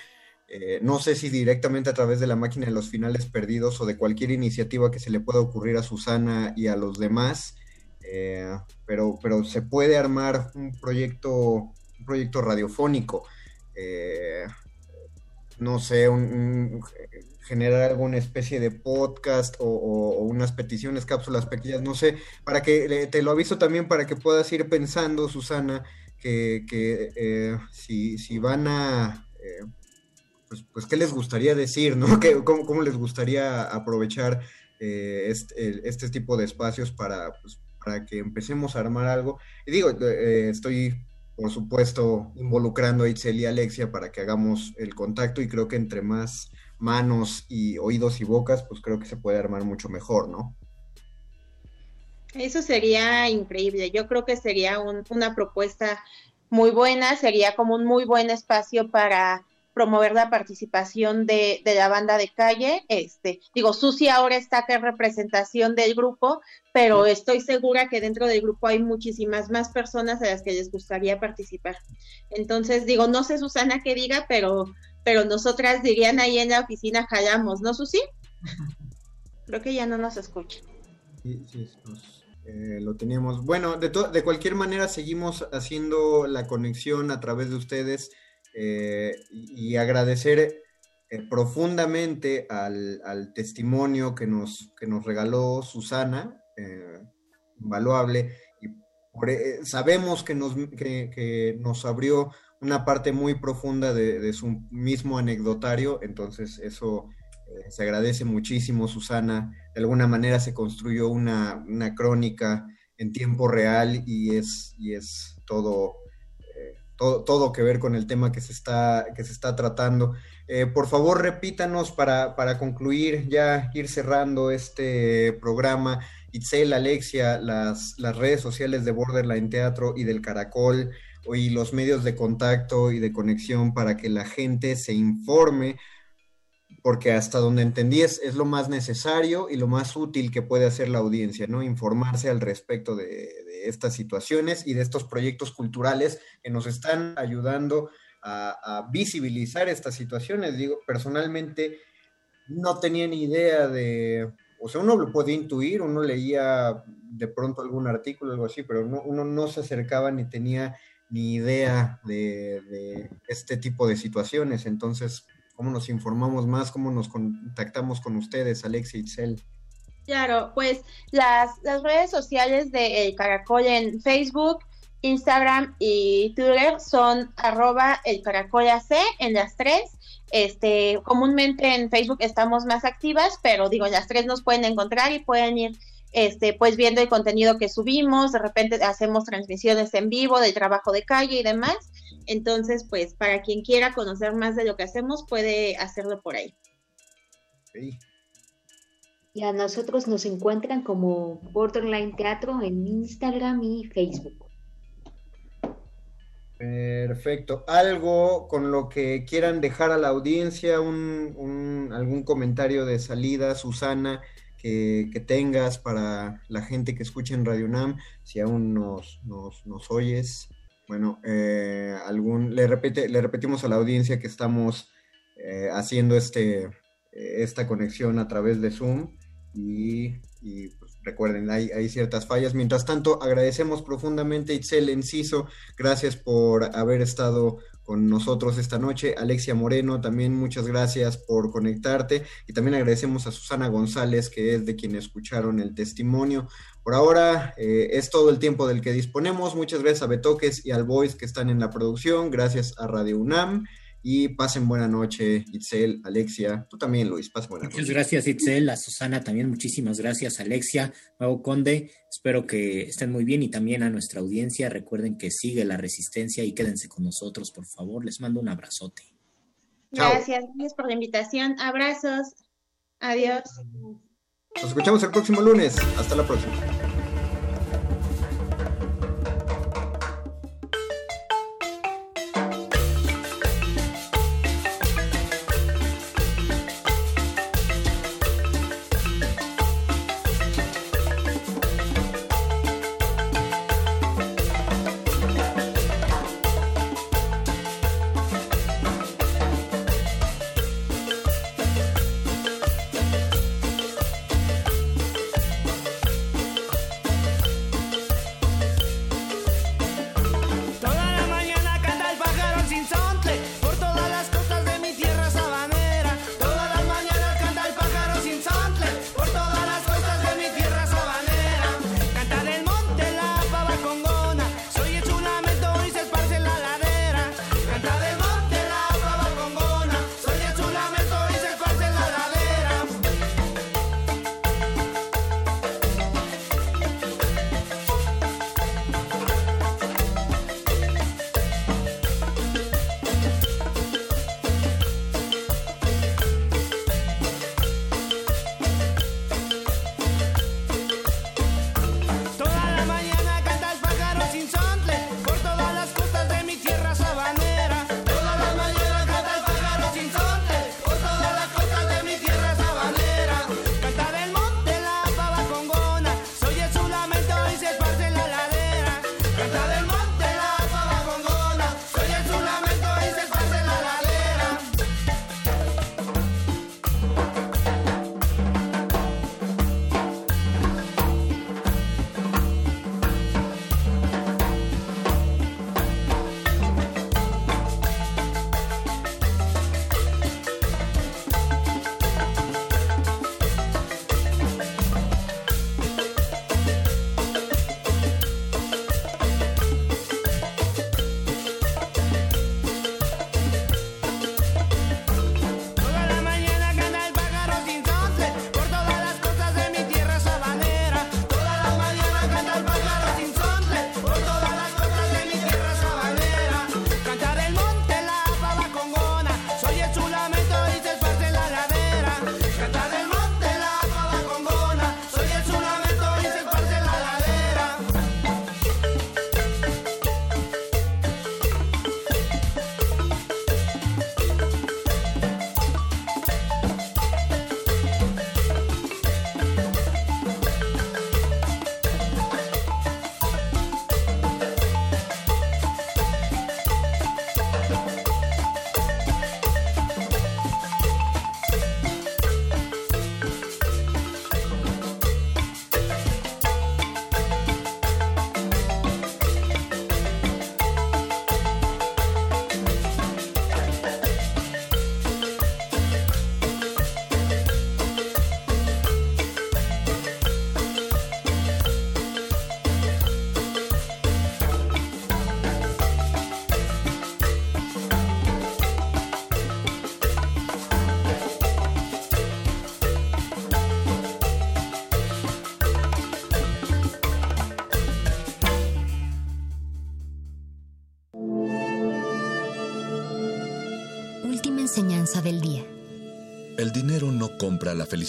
eh, no sé si directamente a través de la máquina de los finales perdidos o de cualquier iniciativa que se le pueda ocurrir a Susana y a los demás, eh, pero, pero se puede armar un proyecto, un proyecto radiofónico. Eh, no sé, un, generar alguna especie de podcast o, unas peticiones, cápsulas pequeñas, no sé, para que te lo aviso también para que puedas ir pensando, Susana, que, eh, si, van a, eh, pues, pues, ¿qué les gustaría decir, no? [laughs] cómo, les gustaría aprovechar eh, este, este, tipo de espacios para, pues, para que empecemos a armar algo? Y digo, estoy por supuesto, involucrando a Itzel y Alexia para que hagamos el contacto y creo que entre más manos y oídos y bocas, pues creo que se puede armar mucho mejor, ¿no? Eso sería increíble. Yo creo que sería una propuesta muy buena, sería como un muy buen espacio para promover la participación de, la banda de calle. Este, digo, Susi ahora está que representación del grupo, pero estoy segura que dentro del grupo hay muchísimas más personas a las que les gustaría participar. Entonces, digo, no sé Susana qué diga, pero pero nosotras dirían ahí en la oficina jalamos, ¿no, Susi? Creo que ya no nos escucha. Sí, sí, eh, lo teníamos. Bueno, de, de cualquier manera seguimos haciendo la conexión a través de ustedes eh, y, agradecer eh, profundamente al, testimonio que nos, que nos regaló Susana, invaluable, y sabemos que nos, que, que nos abrió una parte muy profunda de, su mismo anecdotario, entonces eso eh, se agradece muchísimo, Susana. De alguna manera se construyó una, crónica en tiempo real y es, y es todo, eh, todo, todo, que ver con el tema que se está, que se está tratando. Eh, por favor, repítanos para, para concluir, ya ir cerrando este programa. Itzel, Alexia, las, las redes sociales de Borderline Teatro y del Caracol, y los medios de contacto y de conexión para que la gente se informe, porque hasta donde entendí es, lo más necesario y lo más útil que puede hacer la audiencia, ¿no? Informarse al respecto de, estas situaciones y de estos proyectos culturales que nos están ayudando a, visibilizar estas situaciones. Digo, personalmente no tenía ni idea de, o sea, uno lo podía intuir, uno leía de pronto algún artículo, algo así, pero uno no se acercaba ni tenía ni idea de, este tipo de situaciones. Entonces, ¿cómo nos informamos más? ¿Cómo nos contactamos con ustedes, Alexia Itzel? Claro, pues las, las redes sociales de El Caracol en Facebook, Instagram y Twitter son arroba el caracol AC en las tres. Este, comúnmente en Facebook estamos más activas, pero digo, en las tres nos pueden encontrar y pueden ir este, pues viendo el contenido que subimos, de repente hacemos transmisiones en vivo del trabajo de calle y demás. Entonces, pues para quien quiera conocer más de lo que hacemos, puede hacerlo por ahí. Y a nosotros nos encuentran como Borderline Teatro en Instagram y Facebook. Perfecto. ¿Algo con lo que quieran dejar a la audiencia? Un, ¿Algún comentario de salida, Susana? Que, tengas para la gente que escucha en Radio NAM, si aún nos, nos, oyes. Bueno, eh, algún, le, repite, le repetimos a la audiencia que estamos eh, haciendo este, esta conexión a través de Zoom y, pues, recuerden, hay, hay, ciertas fallas. Mientras tanto, agradecemos profundamente Itzel Enciso, gracias por haber estado con nosotros esta noche. Alexia Moreno, también muchas gracias por conectarte. Y también agradecemos a Susana González, que es de quien escucharon el testimonio. Por ahora eh, es todo el tiempo del que disponemos. Muchas gracias a Betoques y al Voice que están en la producción. Gracias a Radio UNAM. Y pasen buena noche, Itzel, Alexia. Tú también, Luis, pasen buena Muchas gracias, Itzel. A Susana también, muchísimas gracias, Alexia. Nuevo Conde, espero que estén muy bien y también a nuestra audiencia. Recuerden que sigue la resistencia y quédense con nosotros, por favor. Les mando un abrazote. Gracias, gracias por la invitación. Abrazos. Adiós. Nos escuchamos el próximo lunes. Hasta la próxima.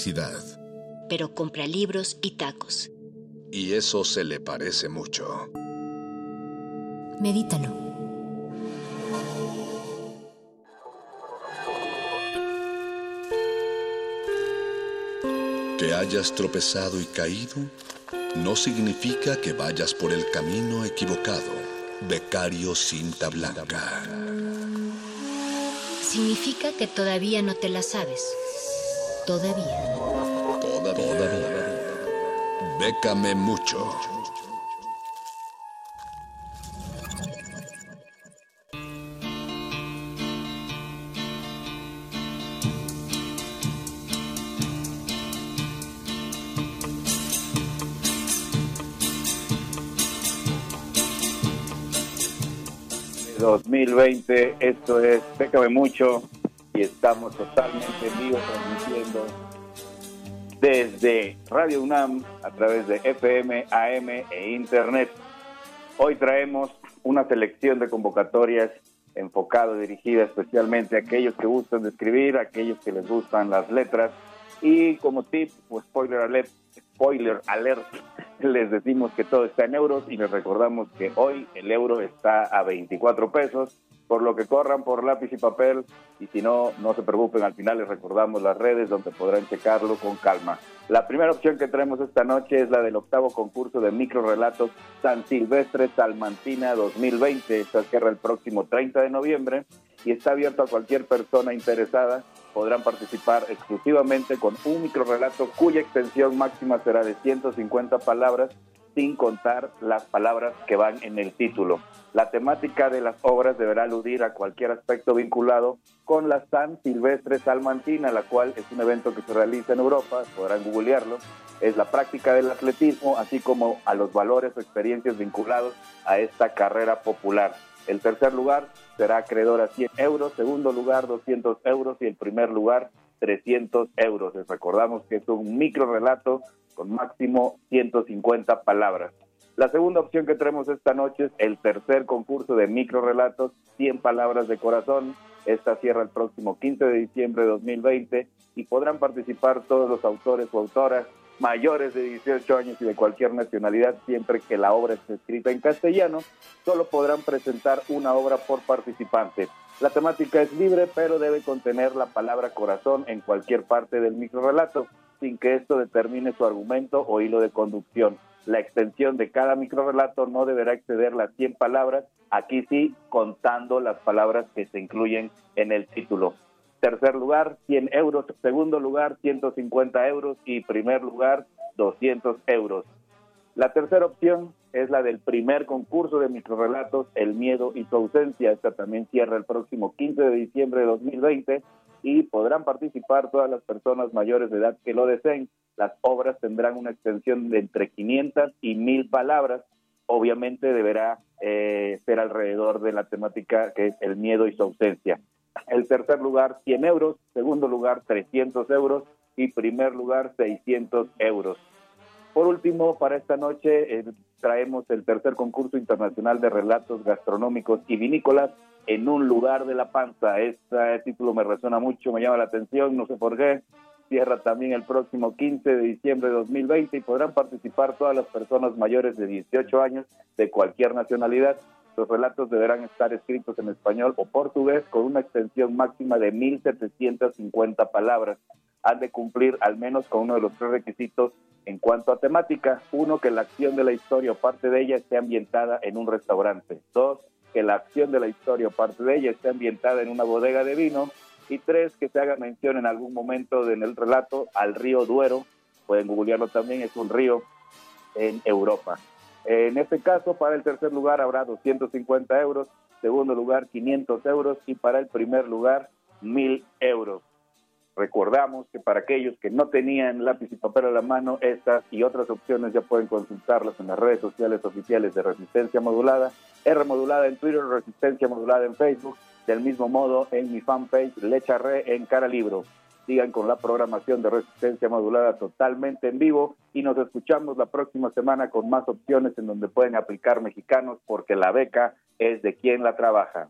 Felicidad. Pero compra libros y tacos. Y eso se le parece mucho. Medítalo. Que hayas tropezado y caído no significa que vayas por el camino equivocado. Becario Cinta Blanca. Significa que todavía no te la sabes. Todavía. Todavía. Bécame mucho. ...2020, esto es Bécame Mucho... ...y estamos totalmente en vivo transmitiendo... ...desde Radio UNAM... ...a través de FM, AM e Internet... ...hoy traemos una selección de convocatorias... ...enfocado, dirigida especialmente a aquellos que gustan de escribir... ...aquellos que les gustan las letras... ...y como tip, pues spoiler alert... ...spoiler alert [laughs] les decimos que todo está en euros y les recordamos que hoy el euro está a 24 pesos, por lo que corran por lápiz y papel y si no, no se preocupen, al final les recordamos las redes donde podrán checarlo con calma. La primera opción que traemos esta noche es la del octavo concurso de microrelatos San Silvestre Salmantina 2020. Esta cierra el próximo 30 de noviembre y está abierto a cualquier persona interesada. Podrán participar exclusivamente con un microrelato cuya extensión máxima será de 150 palabras sin contar las palabras que van en el título. La temática de las obras deberá aludir a cualquier aspecto vinculado con la San Silvestre Salmantina, la cual es un evento que se realiza en Europa, podrán googlearlo, es la práctica del atletismo, así como a los valores o experiencias vinculados a esta carrera popular. El tercer lugar será acreedor a 100 euros, segundo lugar 200 euros y el primer lugar 300 euros. Les recordamos que es un micro relato con máximo 150 palabras. La segunda opción que tenemos esta noche es el tercer concurso de micro relatos, 100 palabras de corazón. Esta cierra el próximo 15 de diciembre de 2020 y podrán participar todos los autores o autoras mayores de 18 años y de cualquier nacionalidad, siempre que la obra esté escrita en castellano, solo podrán presentar una obra por participante. La temática es libre, pero debe contener la palabra corazón en cualquier parte del microrelato, sin que esto determine su argumento o hilo de conducción. La extensión de cada microrelato no deberá exceder las 100 palabras, aquí sí contando las palabras que se incluyen en el título. Tercer lugar, 100 euros. Segundo lugar, 150 euros. Y primer lugar, 200 euros. La tercera opción es la del primer concurso de microrelatos, El miedo y su ausencia. Esta también cierra el próximo 15 de diciembre de 2020 y podrán participar todas las personas mayores de edad que lo deseen. Las obras tendrán una extensión de entre 500 y 1000 palabras. Obviamente deberá eh, ser alrededor de la temática que es el miedo y su ausencia. El tercer lugar, 100 euros. Segundo lugar, 300 euros. Y primer lugar, 600 euros. Por último, para esta noche eh, traemos el tercer concurso internacional de relatos gastronómicos y vinícolas en un lugar de la panza. Este título me resuena mucho, me llama la atención, no sé por qué. Cierra también el próximo 15 de diciembre de 2020 y podrán participar todas las personas mayores de 18 años de cualquier nacionalidad los relatos deberán estar escritos en español o portugués con una extensión máxima de 1.750 palabras. Han de cumplir al menos con uno de los tres requisitos en cuanto a temática. Uno, que la acción de la historia o parte de ella esté ambientada en un restaurante. Dos, que la acción de la historia o parte de ella esté ambientada en una bodega de vino. Y tres, que se haga mención en algún momento en el relato al río Duero. Pueden googlearlo también, es un río en Europa. En este caso, para el tercer lugar habrá 250 euros, segundo lugar 500 euros y para el primer lugar 1000 euros. Recordamos que para aquellos que no tenían lápiz y papel a la mano, estas y otras opciones ya pueden consultarlas en las redes sociales oficiales de Resistencia Modulada, R Modulada en Twitter, Resistencia Modulada en Facebook, del mismo modo en mi fanpage Lecharre en Cara Libro sigan con la programación de resistencia modulada totalmente en vivo y nos escuchamos la próxima semana con más opciones en donde pueden aplicar mexicanos porque la beca es de quien la trabaja.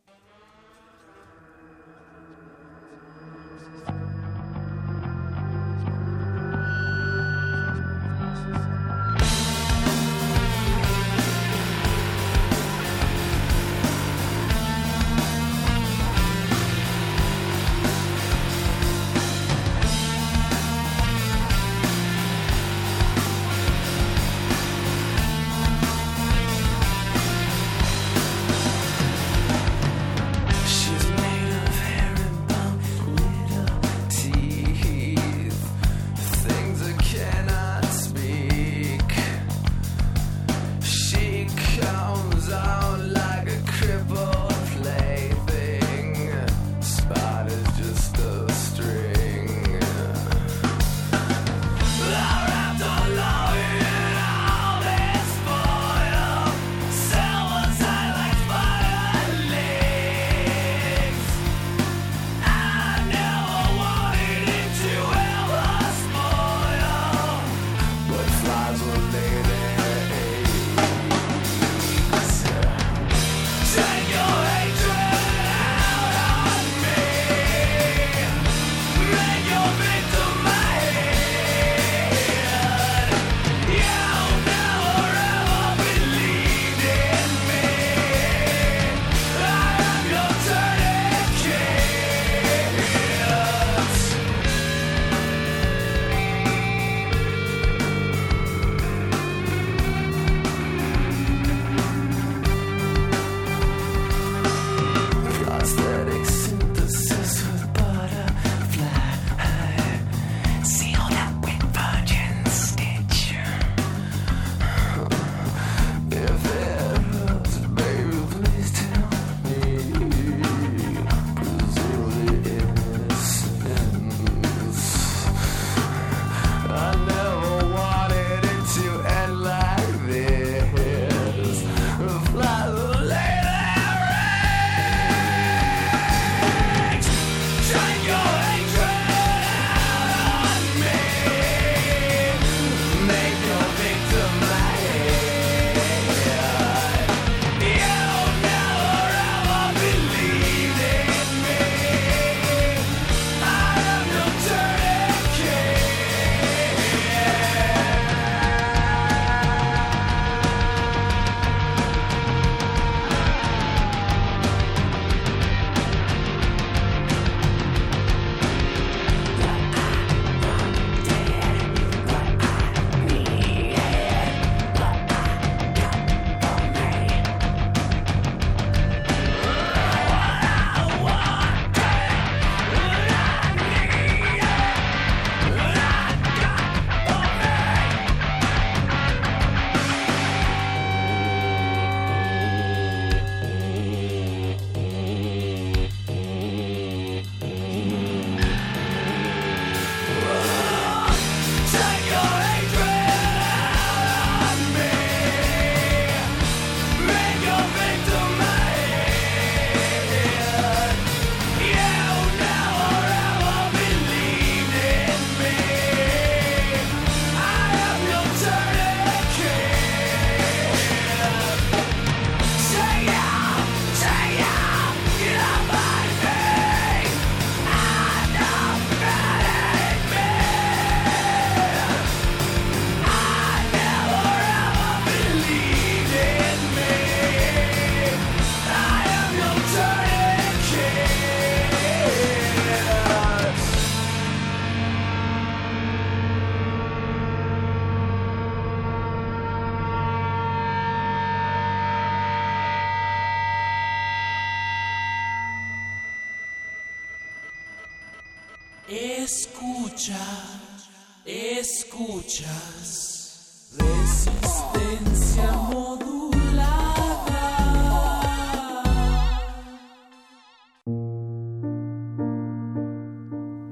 Escuchas. Resistencia modulada.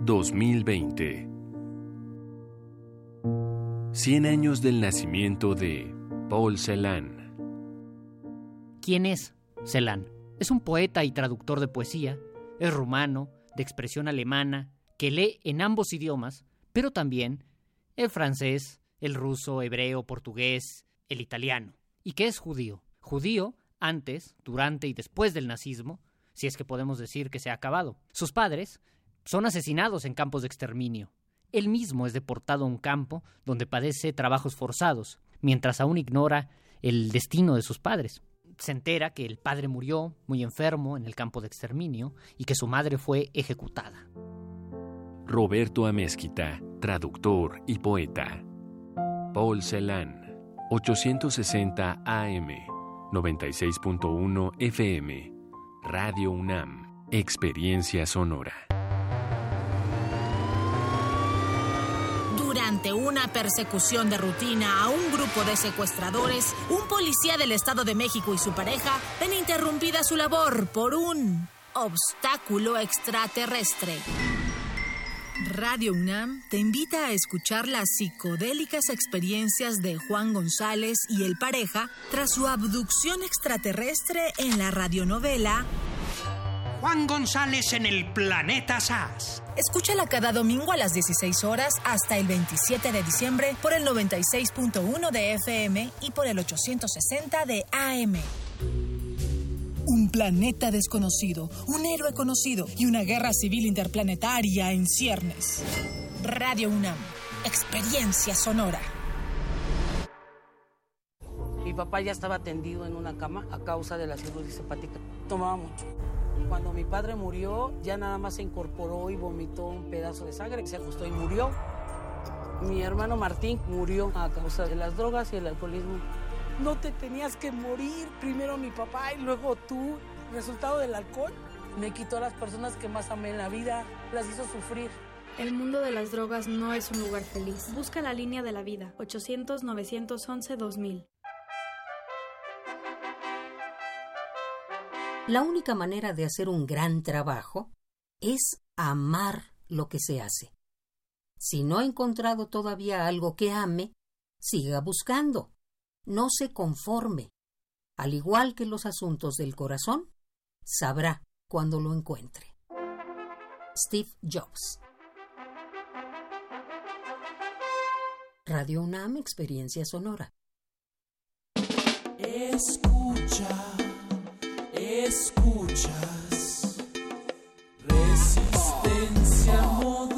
2020 100 años del nacimiento de Paul Celan. ¿Quién es Celan? Es un poeta y traductor de poesía, es rumano, de expresión alemana, que lee en ambos idiomas, pero también el francés, el ruso, hebreo, portugués, el italiano, y que es judío. Judío antes, durante y después del nazismo, si es que podemos decir que se ha acabado. Sus padres son asesinados en campos de exterminio. Él mismo es deportado a un campo donde padece trabajos forzados, mientras aún ignora el destino de sus padres. Se entera que el padre murió muy enfermo en el campo de exterminio y que su madre fue ejecutada. Roberto Amezquita, traductor y poeta. Paul Celan, 860 AM, 96.1 FM. Radio UNAM, Experiencia Sonora. Durante una persecución de rutina a un grupo de secuestradores, un policía del Estado de México y su pareja ven interrumpida su labor por un obstáculo extraterrestre. Radio UNAM te invita a escuchar las psicodélicas experiencias de Juan González y el pareja tras su abducción extraterrestre en la radionovela Juan González en el planeta SAS. Escúchala cada domingo a las 16 horas hasta el 27 de diciembre por el 96.1 de FM y por el 860 de AM. Un planeta desconocido, un héroe conocido y una guerra civil interplanetaria en ciernes. Radio UNAM, experiencia sonora. Mi papá ya estaba tendido en una cama a causa de la cirugía hepática. Tomaba mucho. Cuando mi padre murió, ya nada más se incorporó y vomitó un pedazo de sangre, se acostó y murió. Mi hermano Martín murió a causa de las drogas y el alcoholismo. No te tenías que morir, primero mi papá y luego tú. Resultado del alcohol me quitó a las personas que más amé en la vida, las hizo sufrir. El mundo de las drogas no es un lugar feliz. Busca la línea de la vida, 800-911-2000. La única manera de hacer un gran trabajo es amar lo que se hace. Si no ha encontrado todavía algo que ame, siga buscando. No se conforme. Al igual que los asuntos del corazón, sabrá cuando lo encuentre. Steve Jobs Radio UNAM Experiencia Sonora. Escucha, escuchas. Resistencia modulada.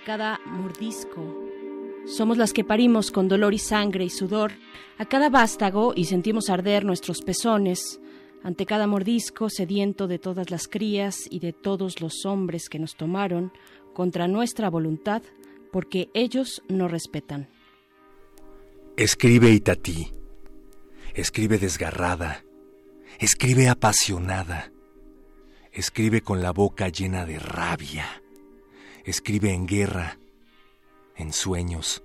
Cada mordisco. Somos las que parimos con dolor y sangre y sudor a cada vástago y sentimos arder nuestros pezones, ante cada mordisco sediento de todas las crías y de todos los hombres que nos tomaron contra nuestra voluntad, porque ellos no respetan. Escribe Itatí, escribe desgarrada, escribe apasionada, escribe con la boca llena de rabia, escribe en guerra, en sueños,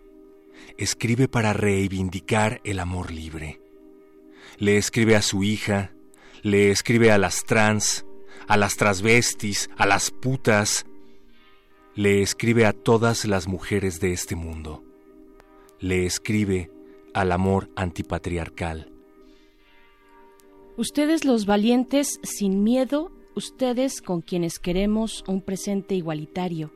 escribe para reivindicar el amor libre. Le escribe a su hija, le escribe a las trans, a las transvestis, a las putas, le escribe a todas las mujeres de este mundo, le escribe al amor antipatriarcal, Ustedes los valientes sin miedo, ustedes con quienes queremos un presente igualitario,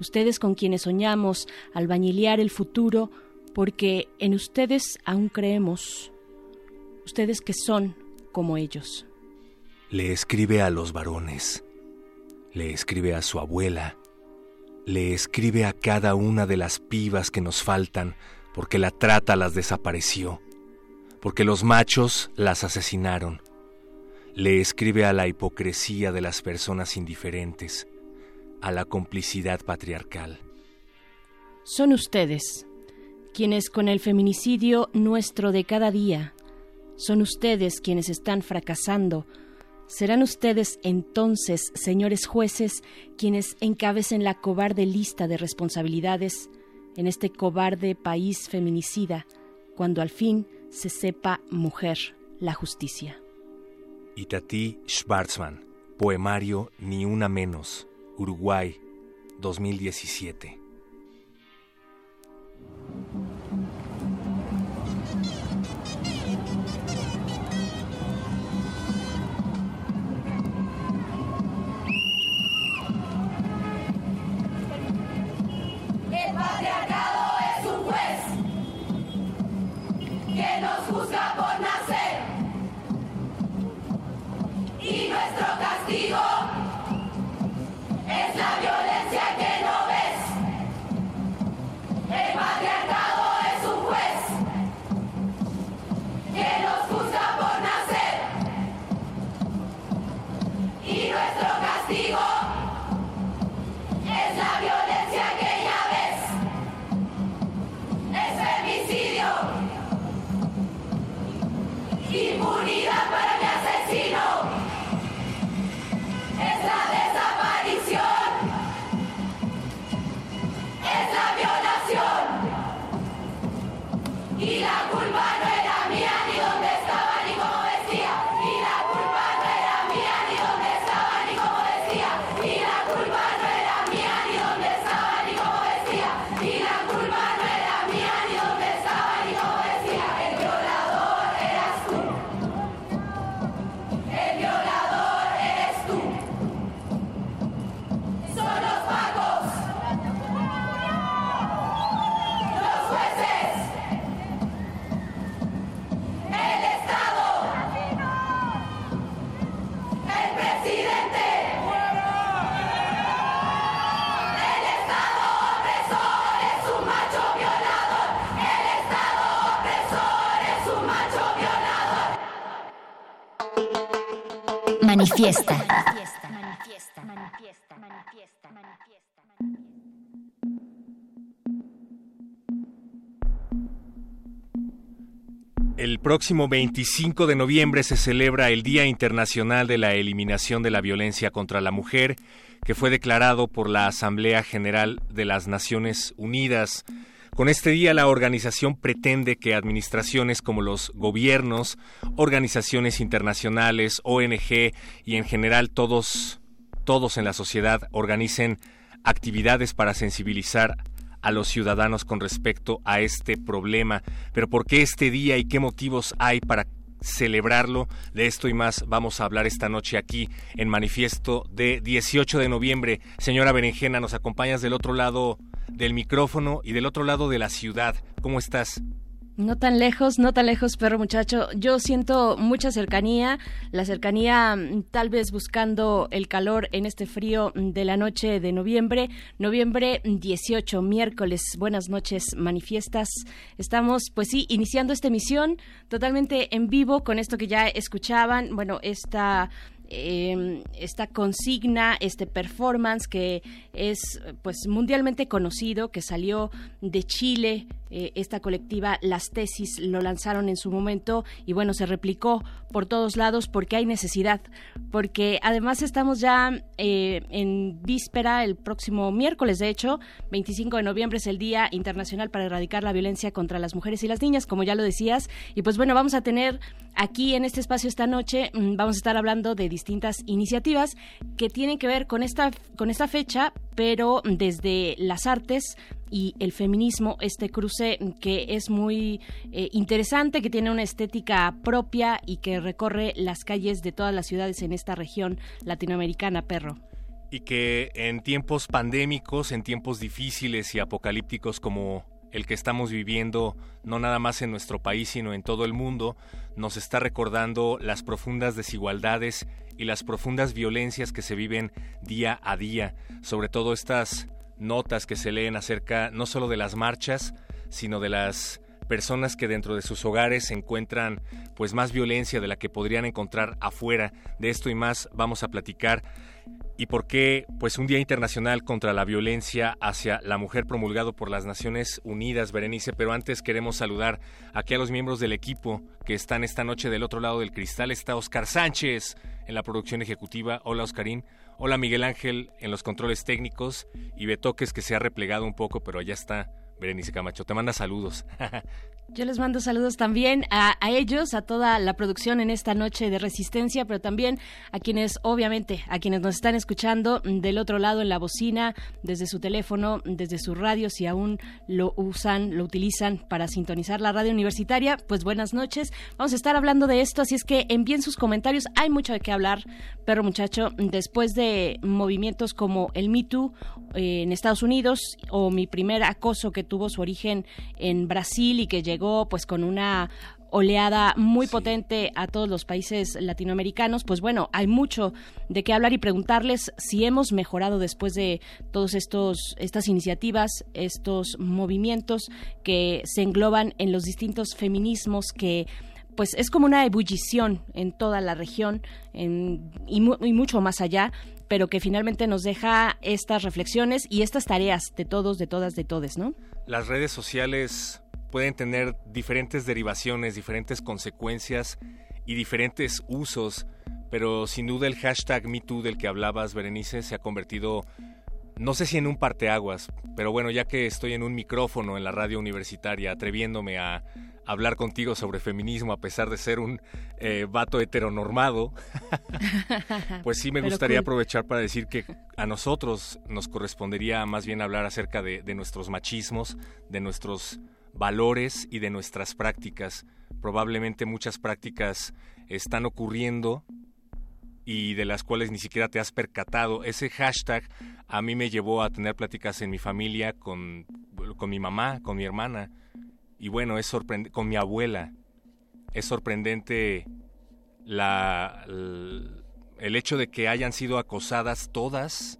ustedes con quienes soñamos albañilear el futuro, porque en ustedes aún creemos, ustedes que son como ellos. Le escribe a los varones, le escribe a su abuela, le escribe a cada una de las pibas que nos faltan porque la trata las desapareció, porque los machos las asesinaron. Le escribe a la hipocresía de las personas indiferentes, a la complicidad patriarcal. Son ustedes, quienes con el feminicidio nuestro de cada día, son ustedes quienes están fracasando, Serán ustedes entonces, señores jueces, quienes encabecen la cobarde lista de responsabilidades en este cobarde país feminicida, cuando al fin se sepa mujer la justicia. Itatí Schwarzman, poemario Ni una menos, Uruguay, 2017. El patriarcado es un juez que nos juzga por nacer. Y nuestro es la violencia Manifiesta. El próximo 25 de noviembre se celebra el Día Internacional de la Eliminación de la Violencia contra la Mujer, que fue declarado por la Asamblea General de las Naciones Unidas. Con este día la organización pretende que administraciones como los gobiernos, organizaciones internacionales, ONG y en general todos todos en la sociedad organicen actividades para sensibilizar a los ciudadanos con respecto a este problema. Pero ¿por qué este día y qué motivos hay para celebrarlo? De esto y más vamos a hablar esta noche aquí en Manifiesto de 18 de noviembre. Señora Berenjena, nos acompañas del otro lado del micrófono y del otro lado de la ciudad. ¿Cómo estás? No tan lejos, no tan lejos, perro muchacho. Yo siento mucha cercanía, la cercanía mm, tal vez buscando el calor en este frío mm, de la noche de noviembre. Noviembre 18, miércoles. Buenas noches, manifiestas. Estamos, pues sí, iniciando esta emisión totalmente en vivo con esto que ya escuchaban. Bueno, esta eh, esta consigna, este performance que es pues mundialmente conocido, que salió de Chile, eh, esta colectiva Las Tesis lo lanzaron en su momento y bueno, se replicó por todos lados porque hay necesidad, porque además estamos ya eh, en víspera, el próximo miércoles de hecho, 25 de noviembre es el Día Internacional para Erradicar la Violencia contra las Mujeres y las Niñas, como ya lo decías, y pues bueno, vamos a tener aquí en este espacio esta noche, mm, vamos a estar hablando de distintas iniciativas que tienen que ver con esta, con esta fecha, pero desde las artes, y el feminismo, este cruce que es muy eh, interesante, que tiene una estética propia y que recorre las calles de todas las ciudades en esta región latinoamericana, perro. Y que en tiempos pandémicos, en tiempos difíciles y apocalípticos como el que estamos viviendo, no nada más en nuestro país, sino en todo el mundo, nos está recordando las profundas desigualdades y las profundas violencias que se viven día a día, sobre todo estas notas que se leen acerca no solo de las marchas, sino de las personas que dentro de sus hogares encuentran pues más violencia de la que podrían encontrar afuera. De esto y más vamos a platicar y por qué pues un Día Internacional contra la Violencia hacia la Mujer promulgado por las Naciones Unidas, Berenice, pero antes queremos saludar aquí a los miembros del equipo que están esta noche del otro lado del cristal. Está Oscar Sánchez en la producción ejecutiva. Hola Oscarín. Hola Miguel Ángel en los controles técnicos y Betoques que se ha replegado un poco, pero ya está Berenice Camacho. Te manda saludos. [laughs] Yo les mando saludos también a, ellos, a toda la producción en esta noche de resistencia, pero también a quienes, obviamente, a quienes nos están escuchando del otro lado en la bocina, desde su teléfono, desde su radio, si aún lo usan, lo utilizan para sintonizar la radio universitaria, pues buenas noches. Vamos a estar hablando de esto, así es que envíen sus comentarios. Hay mucho de qué hablar, perro muchacho, después de movimientos como el Me Too eh, en Estados Unidos o mi primer acoso que tuvo su origen en Brasil y que llegó pues con una oleada muy potente a todos los países latinoamericanos, pues bueno, hay mucho de qué hablar y preguntarles si hemos mejorado después de todos estos estas iniciativas, estos movimientos que se engloban en los distintos feminismos que pues es como una ebullición en toda la región y, y mucho más allá pero que finalmente nos deja estas reflexiones y estas tareas de todos, de todas, de todes, ¿no? Las redes sociales pueden tener diferentes derivaciones, diferentes consecuencias y diferentes usos, pero sin duda el hashtag MeToo del que hablabas, Berenice, se ha convertido, no sé si en un parteaguas, pero bueno, ya que estoy en un micrófono en la radio universitaria, atreviéndome a hablar contigo sobre feminismo a pesar de ser un eh, vato heteronormado, [laughs] pues sí me gustaría aprovechar para decir que a nosotros nos correspondería más bien hablar acerca de, de nuestros machismos, de nuestros valores y de nuestras prácticas. Probablemente muchas prácticas están ocurriendo y de las cuales ni siquiera te has percatado. Ese hashtag a mí me llevó a tener pláticas en mi familia con, con mi mamá, con mi hermana y bueno, es sorprendente, con mi abuela. Es sorprendente la, el hecho de que hayan sido acosadas todas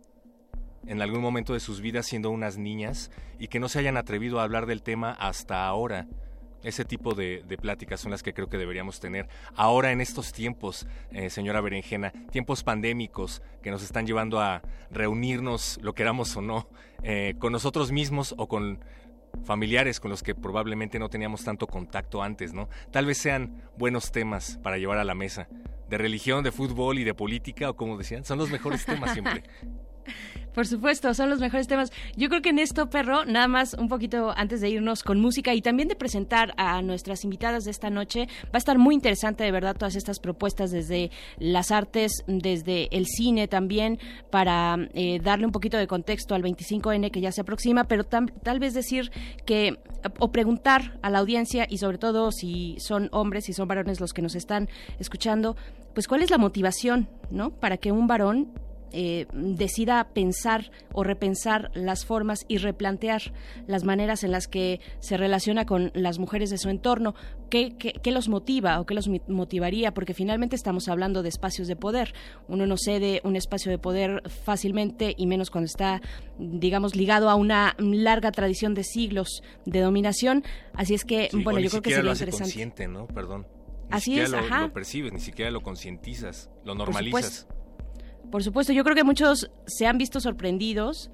en algún momento de sus vidas siendo unas niñas y que no se hayan atrevido a hablar del tema hasta ahora. Ese tipo de, pláticas son las que creo que deberíamos tener ahora en estos tiempos, eh, señora Berenjena, tiempos pandémicos que nos están llevando a reunirnos, lo queramos o no, eh, con nosotros mismos o con familiares con los que probablemente no teníamos tanto contacto antes, ¿no? Tal vez sean buenos temas para llevar a la mesa. De religión, de fútbol y de política, o como decían, son los mejores temas siempre. [laughs] Por supuesto, son los mejores temas. Yo creo que en esto, perro, nada más un poquito antes de irnos con música y también de presentar a nuestras invitadas de esta noche, va a estar muy interesante de verdad todas estas propuestas desde las artes, desde el cine también, para eh, darle un poquito de contexto al 25N que ya se aproxima, pero tal vez decir que, o preguntar a la audiencia y sobre todo si son hombres, y son varones los que nos están escuchando, pues cuál es la motivación, ¿no? Para que un varón eh, decida pensar o repensar las formas y replantear las maneras en las que se relaciona con las mujeres de su entorno, qué, qué, los motiva o qué los motivaría, porque finalmente estamos hablando de espacios de poder. Uno no cede un espacio de poder fácilmente y menos cuando está, digamos, ligado a una larga tradición de siglos de dominación. Así es que, bueno, yo creo que sería lo interesante. consciente, ¿no? Perdón. Ni Así es, lo, ajá. lo percibes, ni siquiera lo concientizas, lo normalizas. Por supuesto, yo creo que muchos se han visto sorprendidos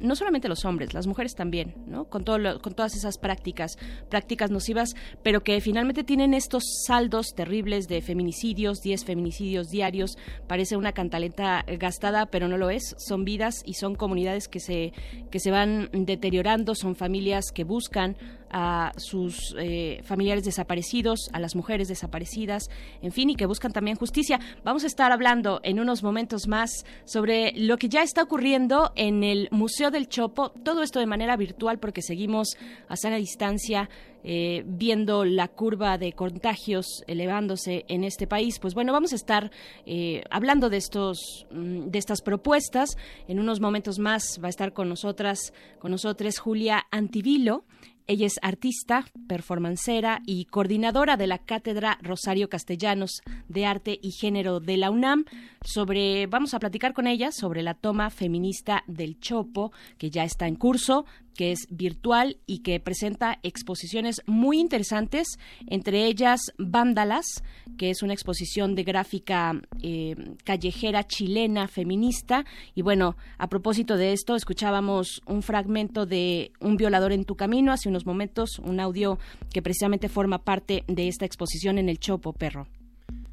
no solamente los hombres, las mujeres también, ¿no? Con, todo con todas esas prácticas, prácticas nocivas, pero que finalmente tienen estos saldos terribles de feminicidios, 10 feminicidios diarios, parece una cantaleta gastada, pero no lo es, son vidas y son comunidades que se, que se van deteriorando, son familias que buscan a sus eh, familiares desaparecidos, a las mujeres desaparecidas, en fin, y que buscan también justicia. Vamos a estar hablando en unos momentos más sobre lo que ya está ocurriendo en el Museo del Chopo, todo esto de manera virtual porque seguimos a sana distancia eh, viendo la curva de contagios elevándose en este país. Pues bueno, vamos a estar eh, hablando de estos mm, de estas propuestas. En unos momentos más va a estar con nosotras, con nosotros Julia Antivilo. Ella es artista, performancera y coordinadora de la Cátedra Rosario Castellanos de Arte y Género de la UNAM. Sobre, vamos a platicar con ella sobre la toma feminista del Chopo, que ya está en curso, que es virtual y que presenta exposiciones muy interesantes, entre ellas Vándalas, que es una exposición de gráfica eh, callejera chilena feminista. Y bueno, a propósito de esto, escuchábamos un fragmento de Un violador en tu camino hace unos momentos, un audio que precisamente forma parte de esta exposición en el Chopo Perro.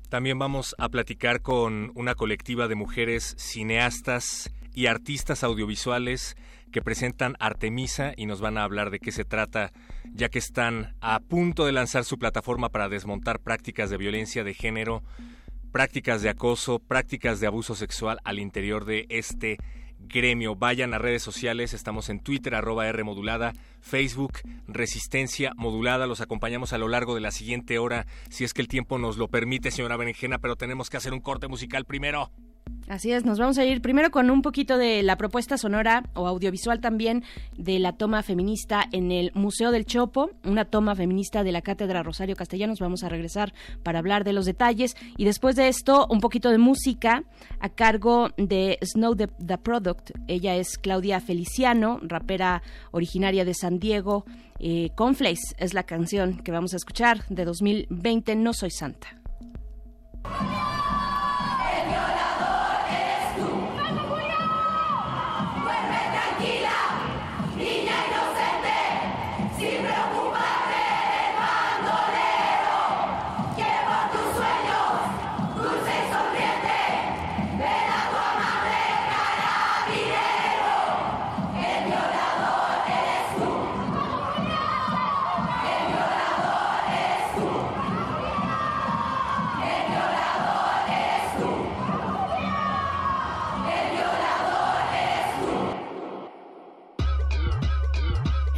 También vamos a platicar con una colectiva de mujeres cineastas y artistas audiovisuales que presentan Artemisa y nos van a hablar de qué se trata, ya que están a punto de lanzar su plataforma para desmontar prácticas de violencia de género, prácticas de acoso, prácticas de abuso sexual al interior de este gremio. Vayan a redes sociales, estamos en Twitter, arroba R modulada, Facebook, Resistencia Modulada. Los acompañamos a lo largo de la siguiente hora, si es que el tiempo nos lo permite, señora Berenjena, pero tenemos que hacer un corte musical primero. Así es, nos vamos a ir primero con un poquito de la propuesta sonora o audiovisual también de la toma feminista en el Museo del Chopo, una toma feminista de la Cátedra Rosario Castellanos. Vamos a regresar para hablar de los detalles y después de esto un poquito de música a cargo de Snow the, Product. Ella es Claudia Feliciano, rapera originaria de San Diego. Eh, Conflace es la canción que vamos a escuchar de 2020, No Soy Santa.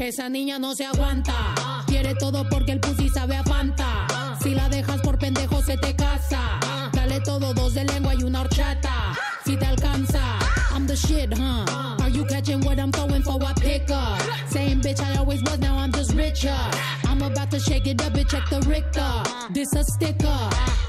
Esa niña no se aguanta. Quiere todo porque el pussy sabe a Fanta. Si la dejas por pendejo se te casa. Dale todo, dos de lengua y una horchata. Si te alcanza. I'm the shit, huh? Are you catching what I'm throwing for a pickup? Same bitch I always was, now I'm just richer. I'm about to shake it up, bitch, check the Richter. This a sticker.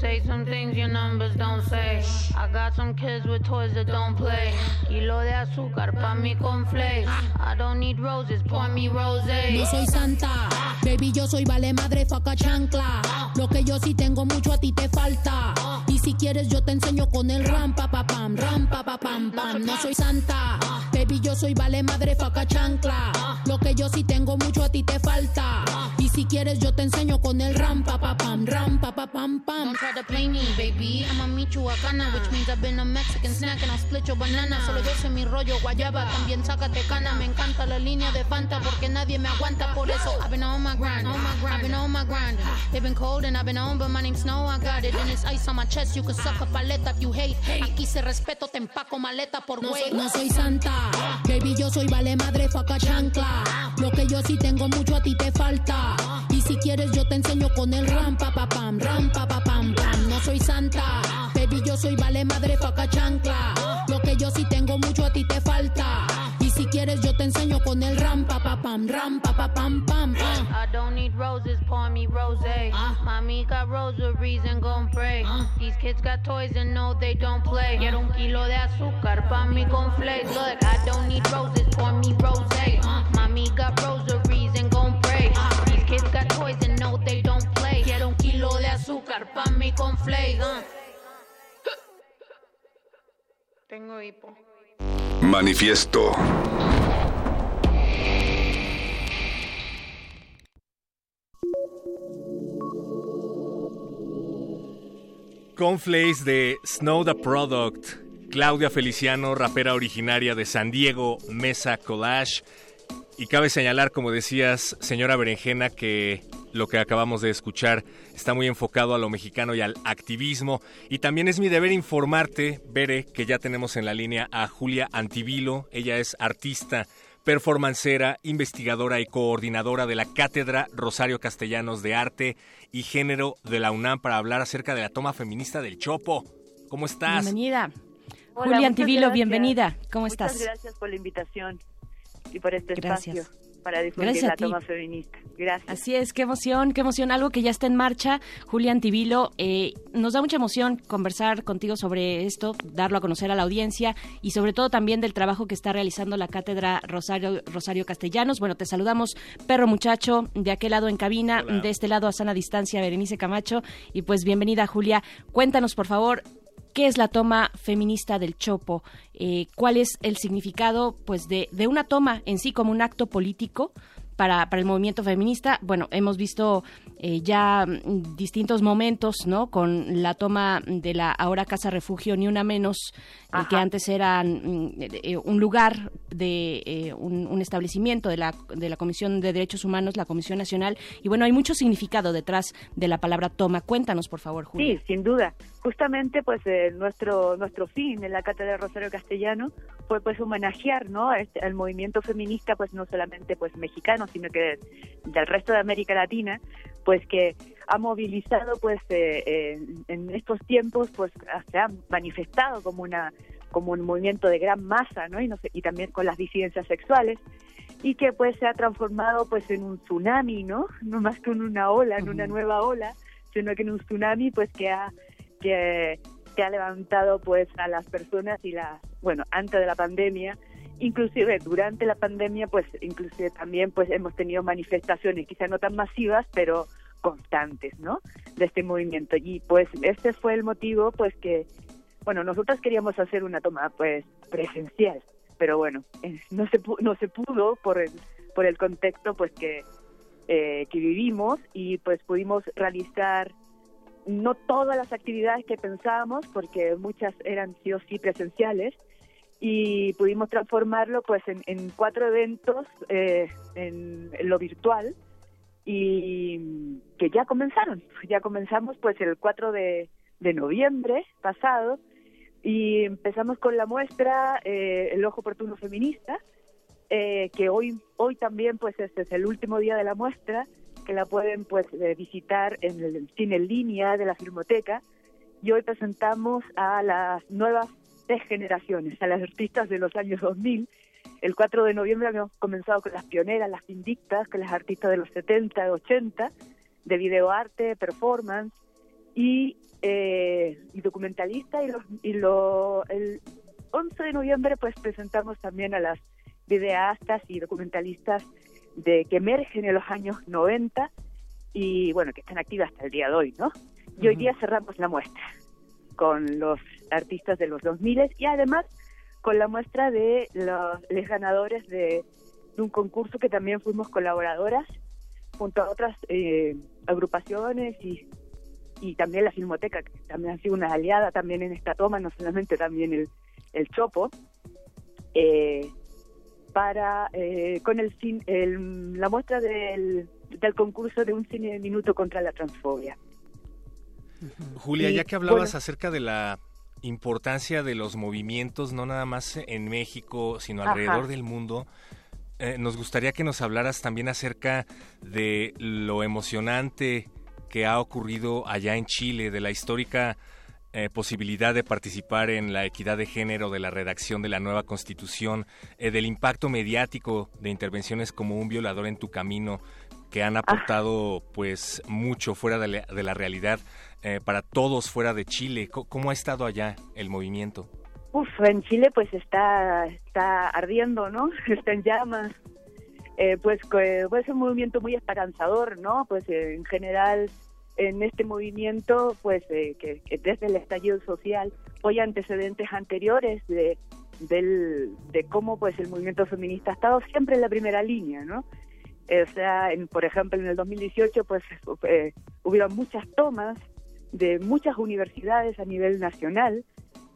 Say some things your numbers don't say. I got some kids with toys that don't play. Kilo de azúcar pa' mi conflace. I don't need roses, pour me rosé. No soy santa, baby, yo soy vale madre, faca chancla. Lo que yo sí tengo mucho a ti te falta. Y si quieres yo te enseño con el ram pa pa pam, ram pa pa pam pam. No soy santa, baby, yo soy vale madre, faca chancla. Lo que yo sí tengo mucho a ti te falta. Y si quieres yo te enseño con el ram pa pa pam, ram pa pa pam pam. Don't try to play me, baby. I'ma meet you acana, which means I've been a Mexican snack and I'll split your banana. Solo yo sé mi rollo guayaba, también sácate cana. Me encanta la línea de Fanta porque nadie me aguanta. Por eso I've been on my grind, on my grind, I've been on my grind. They've been cold and I've been on, but my name's Snow. I got it and it's ice on my chest. You can suck a paleta if you hate. Aquí se respeto, te empaco maleta por güey. no soy santa, baby, yo soy vale madre, faca chancla. Lo que yo sí tengo mucho a ti te falta. Y si quieres yo te enseño con el ram pa pa pam, ram pa pa pam. No soy santa, baby, yo soy vale madre, faca chancla. Lo que yo sí tengo mucho a ti te falta. Y si quieres yo te enseño con el ram pa pa pam, ram pa pa pam pam. uh. I don't need roses, pour me rosé. Mommy got rosaries and gon' pray. These kids got toys and no, they don't play. Quiero un kilo de azúcar pa' mi conflace. Look, I don't need roses, pour me rosé. Mommy got rosaries and gon' pray. These kids got toys and no, they don't play. Quiero un kilo de azúcar pa' mi uh. Tengo hipo. Manifiesto. Conflace de Snow the Product. Claudia Feliciano, rapera originaria de San Diego, Mesa Collage. Y cabe señalar, como decías, señora Berenjena, que lo que acabamos de escuchar está muy enfocado a lo mexicano y al activismo. Y también es mi deber informarte, Bere, que ya tenemos en la línea a Julia Antivilo. Ella es artista, performancera, investigadora y coordinadora de la Cátedra Rosario Castellanos de Arte y Género de la UNAM para hablar acerca de la toma feminista del Chopo. ¿Cómo estás? Bienvenida. Hola, Julia muchas Antivilo, gracias. bienvenida. ¿Cómo Muchas estás? gracias por la invitación y por este Gracias. espacio para difundir Gracias la toma feminista. Gracias. Así es, qué emoción, qué emoción, algo que ya está en marcha. Julia Antivilo, eh, nos da mucha emoción conversar contigo sobre esto, darlo a conocer a la audiencia y sobre todo también del trabajo que está realizando la Cátedra Rosario, Rosario Castellanos. Bueno, te saludamos, perro muchacho, de aquel lado en cabina, Hola. de este lado a sana distancia, Berenice Camacho. Y pues bienvenida, Julia. Cuéntanos, por favor, ¿Qué es la toma feminista del Chopo? Eh, ¿Cuál es el significado pues, de, de una toma en sí como un acto político? Para, para el movimiento feminista, bueno, hemos visto eh, ya mm, distintos momentos, ¿no? Con la toma de la ahora Casa Refugio, ni una menos, eh, que antes era mm, eh, un lugar de eh, un, un establecimiento de la, de la Comisión de Derechos Humanos, la Comisión Nacional. Y bueno, hay mucho significado detrás de la palabra toma. Cuéntanos, por favor, Julia. Sí, sin duda. Justamente, pues eh, nuestro nuestro fin en la cátedra de Rosario Castellano fue pues homenajear, ¿no? Este, al movimiento feminista, pues no solamente pues mexicano, sino que del resto de América Latina, pues que ha movilizado, pues eh, eh, en estos tiempos, pues se ha manifestado como una como un movimiento de gran masa, ¿no? Y, no sé, y también con las disidencias sexuales y que pues se ha transformado pues en un tsunami, ¿no? No más que en una ola, en una nueva ola, sino que en un tsunami pues que ha que, que ha levantado pues a las personas y las bueno antes de la pandemia inclusive durante la pandemia pues inclusive también pues hemos tenido manifestaciones quizá no tan masivas pero constantes no de este movimiento. Y pues este fue el motivo pues que bueno nosotros queríamos hacer una toma pues presencial pero bueno eh, no se no se pudo por el por el contexto pues que eh, que vivimos y pues pudimos realizar no todas las actividades que pensábamos porque muchas eran sí o sí presenciales y pudimos transformarlo pues en, en cuatro eventos eh, en, lo virtual y que ya comenzaron. Ya comenzamos pues el 4 de, de noviembre pasado y empezamos con la muestra eh, el ojo oportuno feminista eh, que hoy hoy también pues este es el último día de la muestra que la pueden pues eh, visitar en el cine en línea de la Filmoteca. Y hoy presentamos a las nuevas tres generaciones, a las artistas de los años 2000. El 4 de noviembre habíamos comenzado con las pioneras, las pindictas, con las artistas de los 70, 80, de videoarte, performance y, eh, y documentalista. Y, los, y lo, el 11 de noviembre pues presentamos también a las videastas y documentalistas de que emergen en los años 90 y bueno, que están activas hasta el día de hoy, ¿no? Y hoy día cerramos la muestra con los artistas de los 2000 y además con la muestra de los, ganadores de, un concurso que también fuimos colaboradoras junto a otras eh, agrupaciones y, y también la Filmoteca, que también ha sido una aliada también en esta toma, no solamente también el, el Chopo, eh, para eh, con el, el- la muestra del, del concurso de un cine de minuto contra la transfobia. Julia, ya que hablabas bueno. acerca de la importancia de los movimientos, no nada más en México, sino Ajá. alrededor del mundo, eh, nos gustaría que nos hablaras también acerca de lo emocionante que ha ocurrido allá en Chile, de la histórica eh, posibilidad de participar en la equidad de género, de la redacción de la nueva constitución, eh, del impacto mediático de intervenciones como un violador en tu camino, que han aportado pues mucho fuera de la, de la realidad eh, para todos fuera de Chile. ¿Cómo ha estado allá el movimiento? Uf, en Chile pues está, está ardiendo, ¿no? [laughs] Está en llamas. Eh, pues, pues es un movimiento muy esperanzador, ¿no? Pues eh, en general en este movimiento, pues eh, que, que desde el estallido social hoy antecedentes anteriores de, del, de cómo pues el movimiento feminista ha estado siempre en la primera línea, ¿no? Eh, O sea, en, por ejemplo, en el 2018 pues eh, hubieron muchas tomas de muchas universidades a nivel nacional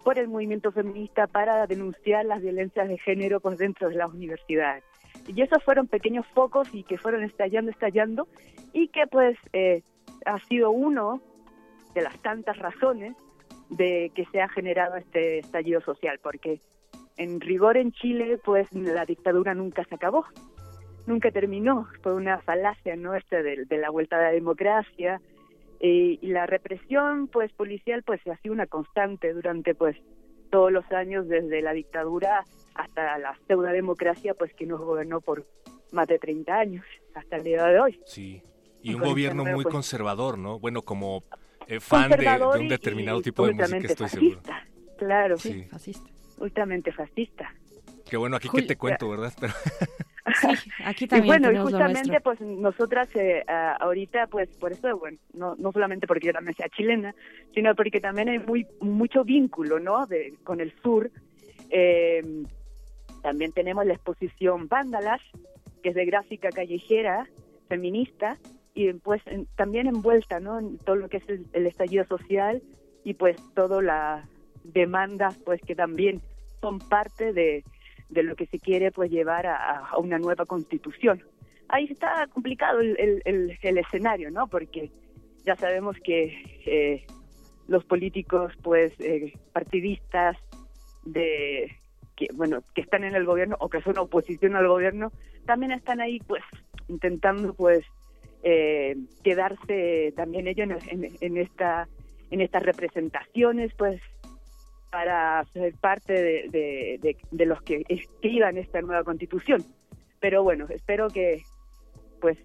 por el movimiento feminista para denunciar las violencias de género pues dentro de las universidades. Y esos fueron pequeños focos y que fueron estallando, estallando, y que pues eh, ha sido uno de las tantas razones de que se ha generado este estallido social, porque en rigor en Chile, pues la dictadura nunca se acabó, nunca terminó, fue una falacia, ¿no? Este de, de la vuelta a la democracia eh, y la represión, pues policial, pues ha sido una constante durante, pues todos los años desde la dictadura hasta la pseudodemocracia, pues que nos gobernó por más de 30 años hasta el día de hoy. Sí, y un gobierno muy pues, conservador, ¿no? Bueno, como eh, fan de, un determinado y tipo de música, estoy seguro. fascista, Claro, Sí. fascista. Ultramente fascista. Qué bueno, aquí que Jul- te cuento, ¿verdad? Pero, [laughs] [laughs] Aquí y también bueno, y tenemos lo justamente pues nosotras eh, ah, ahorita pues por eso, bueno, no, no solamente porque yo también sea chilena, sino porque también hay muy mucho vínculo, ¿no? De, con el sur. Eh, también tenemos la exposición Vándalas, que es de gráfica callejera, feminista, y pues en- también envuelta, ¿no? En todo lo que es el, el estallido social y pues todas las demandas pues que también son parte de, de lo que se quiere pues llevar a, una nueva constitución. Ahí está complicado el, el, escenario, ¿no? Porque ya sabemos que eh, los políticos pues eh, partidistas de que bueno que están en el gobierno o que son oposición al gobierno también están ahí pues intentando pues eh, quedarse también ellos en- en esta en estas representaciones pues para ser parte de, de- de- los que escriban esta nueva constitución. Pero bueno espero que pues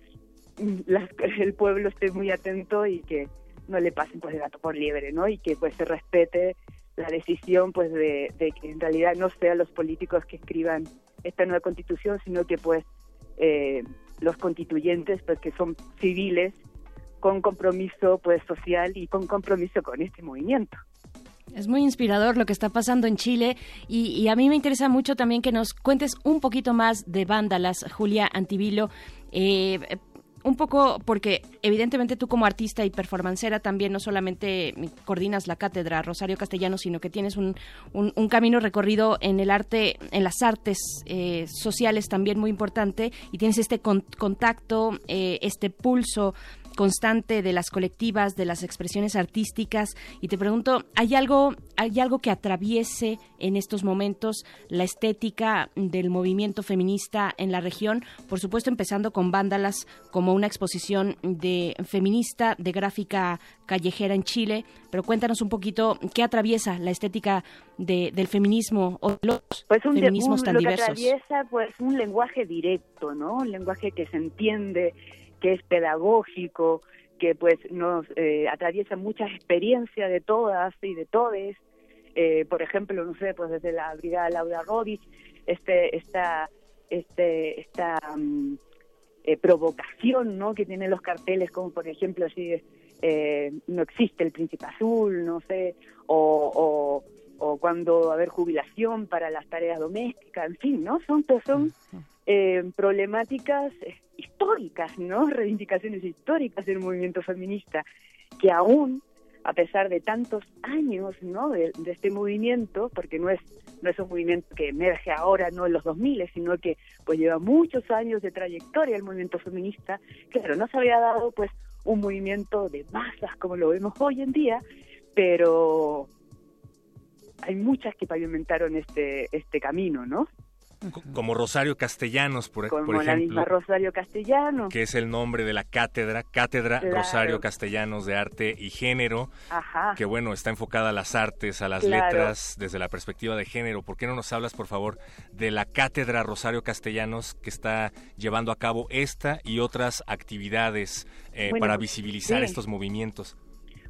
la- [laughs] el pueblo esté muy atento y que no le pasen pues de gato por liebre no y que pues se respete la decisión pues de, de que en realidad no sean los políticos que escriban esta nueva constitución sino que pues eh, los constituyentes pues que son civiles con compromiso pues social y con compromiso con este movimiento Es muy inspirador lo que está pasando en Chile y, a mí me interesa mucho también que nos cuentes un poquito más de Vándalas, Julia Antivilo. Eh, un poco porque evidentemente tú como artista y performancera también no solamente coordinas la cátedra Rosario Castellano, sino que tienes un, un- un camino recorrido en el arte, en las artes eh, sociales también muy importante y tienes este con- contacto, eh, este pulso constante de las colectivas, de las expresiones artísticas y te pregunto, ¿hay algo hay algo que atraviese en estos momentos la estética del movimiento feminista en la región? Por supuesto, empezando con Vándalas como una exposición de feminista de gráfica callejera en Chile, pero cuéntanos un poquito qué atraviesa la estética de- del feminismo o los pues un, feminismos un- tan lo que diversos. atraviesa pues un lenguaje directo no un lenguaje que se entiende que es pedagógico que pues nos eh, atraviesa muchas experiencias de todas y de todes. Eh, por ejemplo no sé pues desde la brigada Laura Rodich este esta este esta mm, eh, provocación no que tienen los carteles como por ejemplo así eh, no existe el príncipe azul no sé o, o, o cuando va a haber jubilación para las tareas domésticas en fin no son son eh, problemáticas históricas no [laughs] reivindicaciones históricas del movimiento feminista que aún a pesar de tantos años no de, de este movimiento porque no es no es un movimiento que emerge ahora no en los 2000 sino que pues lleva muchos años de trayectoria el movimiento feminista claro no se había dado pues un movimiento de masas como lo vemos hoy en día pero hay muchas que pavimentaron este este camino no como Rosario Castellanos, por, como por la ejemplo. misma Rosario Castellano que es el nombre de la cátedra, Cátedra Claro. Rosario Castellanos de Arte y Género, ajá que bueno, está enfocada a las artes, a las Claro. letras, desde la perspectiva de género. ¿Por qué no nos hablas, por favor, de la Cátedra Rosario Castellanos que está llevando a cabo esta y otras actividades eh, Bueno, para visibilizar sí. estos movimientos?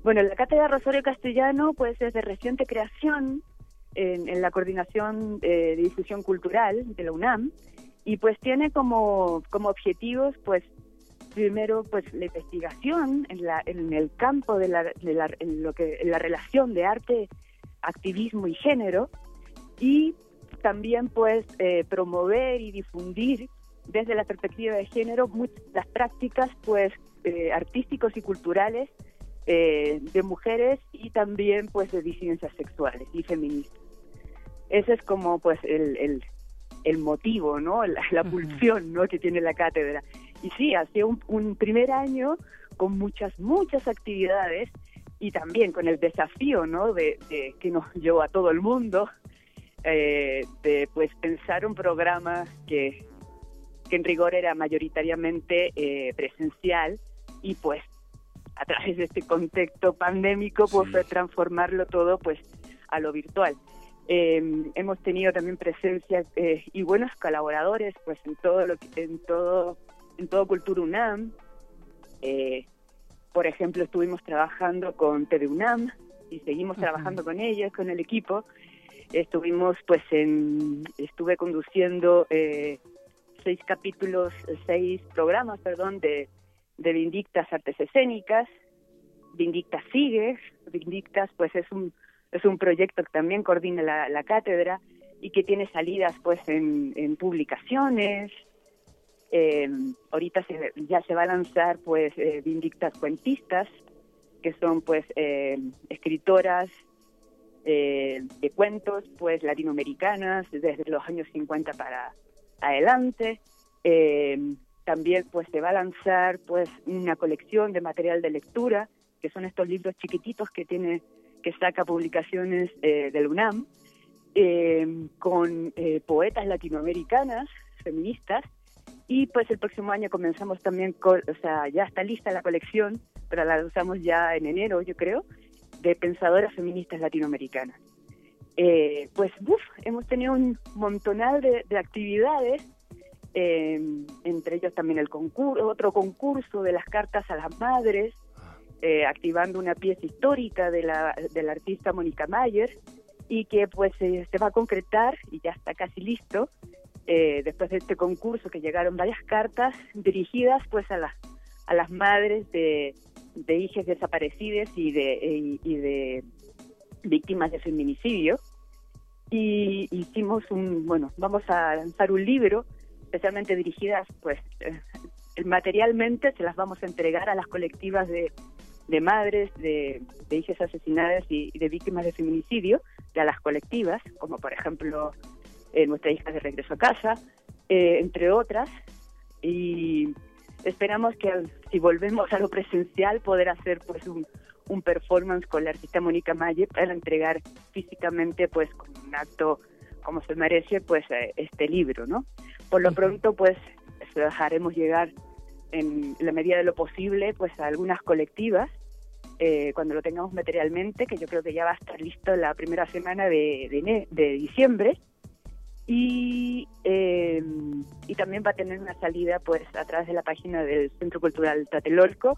Bueno, la Cátedra Rosario Castellano pues es de reciente creación en, en la coordinación eh, de difusión cultural de la UNAM y pues tiene como, como objetivos pues primero pues la investigación en, la, en el campo de la, de la, en lo que, en la relación de arte, activismo y género y también pues eh, promover y difundir desde la perspectiva de género las prácticas pues eh, artísticos y culturales eh, de mujeres y también pues de disidencias sexuales y feministas. Ese es como pues el, el, el motivo, ¿no? La, la pulsión, ¿no? Que tiene la cátedra. Y sí, ha sido un, un primer año con muchas, muchas actividades y también con el desafío, ¿no? De, de que nos llevó a todo el mundo eh, de pues pensar un programa que, que en rigor era mayoritariamente eh, presencial y pues a través de este contexto pandémico pues fue transformarlo todo pues a lo virtual. Eh, hemos tenido también presencia eh, y buenos colaboradores pues en todo lo que, en todo en todo Cultura UNAM. Eh, por ejemplo, estuvimos trabajando con TV UNAM y seguimos trabajando con ellos, con el equipo. Estuvimos pues en estuve conduciendo eh, seis capítulos, seis programas, perdón, de de Vindictas Artes Escénicas. Vindictas sigue, Vindictas pues es un es un proyecto que también coordina la, cátedra y que tiene salidas pues en, en publicaciones. Eh, ahorita se- ya se va a lanzar pues eh, Vindictas Cuentistas, que son pues eh, escritoras eh, de cuentos pues latinoamericanas desde los años 50 para adelante. También pues se va a lanzar pues una colección de material de lectura, que son estos libros chiquititos que tiene que saca publicaciones eh, del UNAM, eh, con eh, poetas latinoamericanas, feministas, y pues el próximo año comenzamos también, con, o sea, ya está lista la colección, pero la lanzamos ya en enero, yo creo, de pensadoras feministas latinoamericanas. Eh, pues, uf, hemos tenido un montonal de, de actividades, eh, entre ellos también el concurso, otro concurso de las cartas a las madres, eh, activando una pieza histórica de la, de artista Mónica Mayer y que pues eh, se va a concretar y ya está casi listo eh, después de este concurso que llegaron varias cartas dirigidas pues a las a las madres de, de hijas desaparecidas y de y, y de víctimas de feminicidio. Y hicimos un bueno vamos a lanzar un libro especialmente dirigidas pues materialmente se las vamos a entregar a las colectivas de, de madres de, de hijas asesinadas y, y de víctimas de feminicidio de a las colectivas como por ejemplo eh, nuestra hija de regreso a casa eh, entre otras. Y esperamos que si volvemos a lo presencial poder hacer pues un, un performance con la artista Mónica Malle para entregar físicamente pues con un acto como se merece pues eh, este libro no por lo pronto pues dejaremos llegar en la medida de lo posible pues a algunas colectivas eh, cuando lo tengamos materialmente que yo creo que ya va a estar listo la primera semana de, de, de diciembre. Y, eh, y también va a tener una salida pues a través de la página del Centro Cultural Tlatelolco